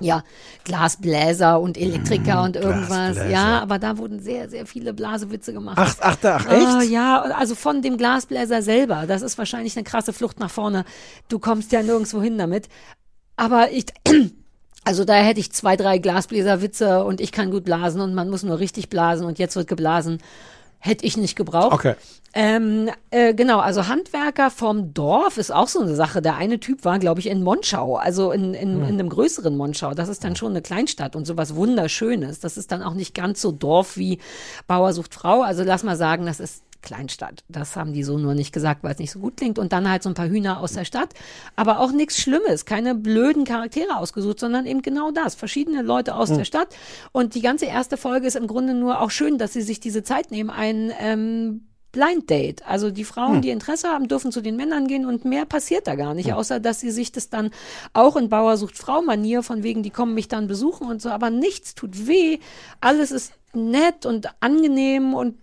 Ja, Glasbläser und Elektriker Mm, und irgendwas. Glasbläser. Ja, aber da wurden sehr, sehr viele Blasewitze gemacht. Ach, ach, ach, echt? ja, also von dem Glasbläser selber. Das ist wahrscheinlich eine krasse Flucht nach vorne. Du kommst ja nirgendwo hin damit. Aber ich, also da hätte ich zwei, drei Glasbläserwitze und ich kann gut blasen und man muss nur richtig blasen und jetzt wird geblasen. Hätte ich nicht gebraucht. Okay. Ähm, äh, genau, also Handwerker vom Dorf ist auch so eine Sache. Der eine Typ war, glaube ich, in Monschau, also in, in, Hm. in einem größeren Monschau. Das ist dann schon eine Kleinstadt und sowas Wunderschönes. Das ist dann auch nicht ganz so Dorf wie Bauer sucht Frau. Also lass mal sagen, das ist Kleinstadt. Das haben die so nur nicht gesagt, weil es nicht so gut klingt. Und dann halt so ein paar Hühner aus der Stadt. Aber auch nichts Schlimmes, keine blöden Charaktere ausgesucht, sondern eben genau das. Verschiedene Leute aus Hm. der Stadt. Und die ganze erste Folge ist im Grunde nur auch schön, dass sie sich diese Zeit nehmen, ein ähm, Blind Date. Also die Frauen, Hm. die Interesse haben, dürfen zu den Männern gehen und mehr passiert da gar nicht, außer dass sie sich das dann auch in Bauer sucht Frau Manier von wegen, die kommen mich dann besuchen und so, aber nichts tut weh, alles ist nett und angenehm und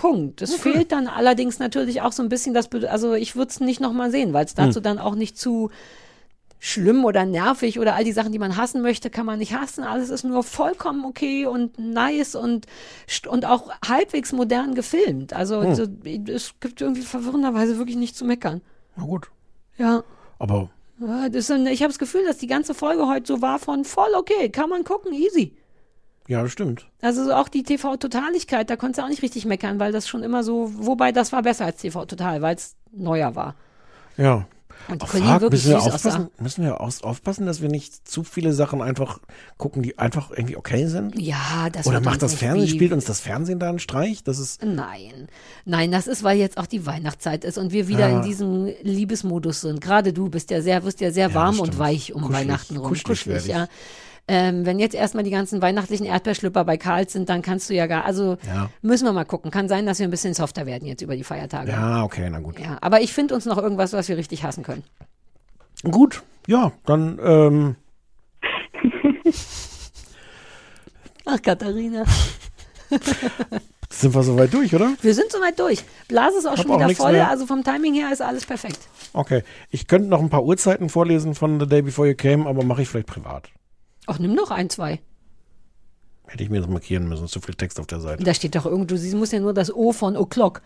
Punkt. Es fehlt dann allerdings natürlich auch so ein bisschen das, Be- also ich würde es nicht nochmal sehen, weil es dazu Hm. dann auch nicht zu schlimm oder nervig oder all die Sachen, die man hassen möchte, kann man nicht hassen. Alles ist nur vollkommen okay und nice und, und auch halbwegs modern gefilmt. Also Hm. so, es gibt irgendwie verwirrenderweise wirklich nichts zu meckern. Na gut. Ja. Aber Ja, Das ich habe das Gefühl, dass die ganze Folge heute so war von voll okay, kann man gucken, easy. Ja, das stimmt. Also so auch die TV-Totaligkeit, da konntest du auch nicht richtig meckern, weil das schon immer so, wobei das war besser als TV-Total, weil es neuer war. Ja. Und Colleen frag, wirklich müssen wir aufpassen, aussah. müssen wir aus, aufpassen, dass wir nicht zu viele Sachen einfach gucken, die einfach irgendwie okay sind? Ja, das Oder macht das Fernsehen, wie- spielt uns das Fernsehen da einen Streich? Das ist, Nein, nein, das ist, weil jetzt auch die Weihnachtszeit ist und wir wieder Ja. in diesem Liebesmodus sind. Gerade du bist ja sehr, wirst ja sehr warm und weich um Kuschelig, Weihnachten rum. kuschelig werd ich. Ähm, wenn jetzt erstmal die ganzen weihnachtlichen Erdbeerschlüpper bei Karls sind, dann kannst du ja gar, also Ja. müssen wir mal gucken. Kann sein, dass wir ein bisschen softer werden jetzt über die Feiertage. ja, okay, na gut. Ja, aber ich finde uns noch irgendwas, was wir richtig hassen können. Gut, ja, dann, ähm, Ach, Katharina. sind wir soweit durch, oder? Wir sind soweit durch. Blase ist auch Hab schon auch wieder nichts voll, mehr. also vom Timing her ist alles perfekt. Okay. Ich könnte noch ein paar Uhrzeiten vorlesen von The Day Before You Came, aber mache ich vielleicht privat. Ach, nimm noch ein, zwei. Hätte ich mir das markieren müssen, ist zu viel Text auf der Seite. Da steht doch irgendwo, du musst ja nur das O von O'Clock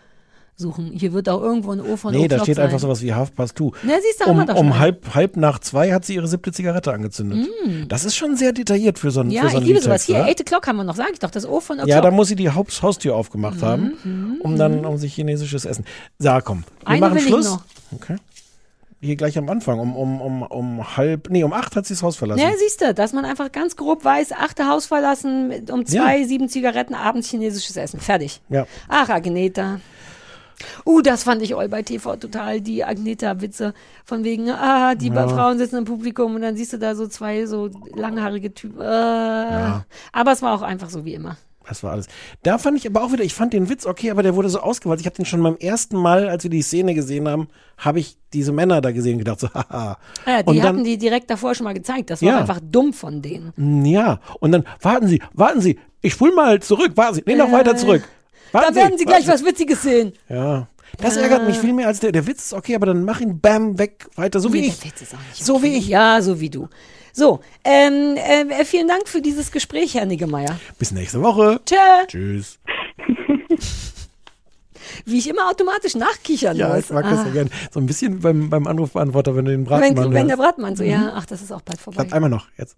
suchen. Hier wird auch irgendwo ein O von Nee, O'Clock da steht sein. einfach sowas wie Half Past Two. Na, siehst du, um um halb, halb nach zwei hat sie ihre siebte Zigarette angezündet. Mm. Das ist schon sehr detailliert für so einen Ja, so ich liebe sowas. Hier? 8 O'Clock haben wir noch, sag ich doch, das O von O'Clock. Ja, da muss sie die Haus Haustür aufgemacht Mhm, haben, um dann um sich chinesisches Essen. Sag, komm, wir Eine machen Schluss. noch. Okay. Hier gleich am Anfang, um, um, um, um halb, nee, um acht hat sie das Haus verlassen. Ja, siehst du, dass man einfach ganz grob weiß, achte Haus verlassen, um zwei, sieben Zigaretten, abends chinesisches Essen. Fertig. Ja. Ach, Agneta. Uh, das fand ich all bei TV total, die Agneta-Witze. Von wegen, ah, die Ja. Frauen sitzen im Publikum und dann siehst du da so zwei so langhaarige Typen. Äh. Aber es war auch einfach so wie immer. Das war alles. Da fand ich aber auch wieder, ich fand den Witz okay, aber der wurde so ausgewalzt. Ich habe den schon beim ersten Mal, als wir die Szene gesehen haben, habe ich diese Männer da gesehen und gedacht so, haha. Ja, die und dann, hatten die direkt davor schon mal gezeigt. Das war Ja. einfach dumm von denen. Mm, Ja, und dann, warten Sie, warten Sie, ich spul mal zurück, warten Sie, nee, noch Äh, weiter zurück. Warten Da werden Sie gleich was Witziges sehen. Ja. Das Ah. ärgert mich viel mehr als der, der Witz ist okay, aber dann mach ihn bam weg, weiter, so wie Nee, ich. auch nicht So wie okay. ich. Ja, so wie du. So, ähm, äh, vielen Dank für dieses Gespräch, Herr Niggemeier. Bis nächste Woche. Tschö. Tschüss. Wie ich immer automatisch nachkichern Ja, muss. ich mag das Ah. ja gern. So ein bisschen beim, beim Anrufbeantworter, wenn du den Wenn, Bratmann wenn der hörst. Bratmann so, Mhm. ja, ach, das ist auch bald vorbei. Klappt einmal noch, jetzt.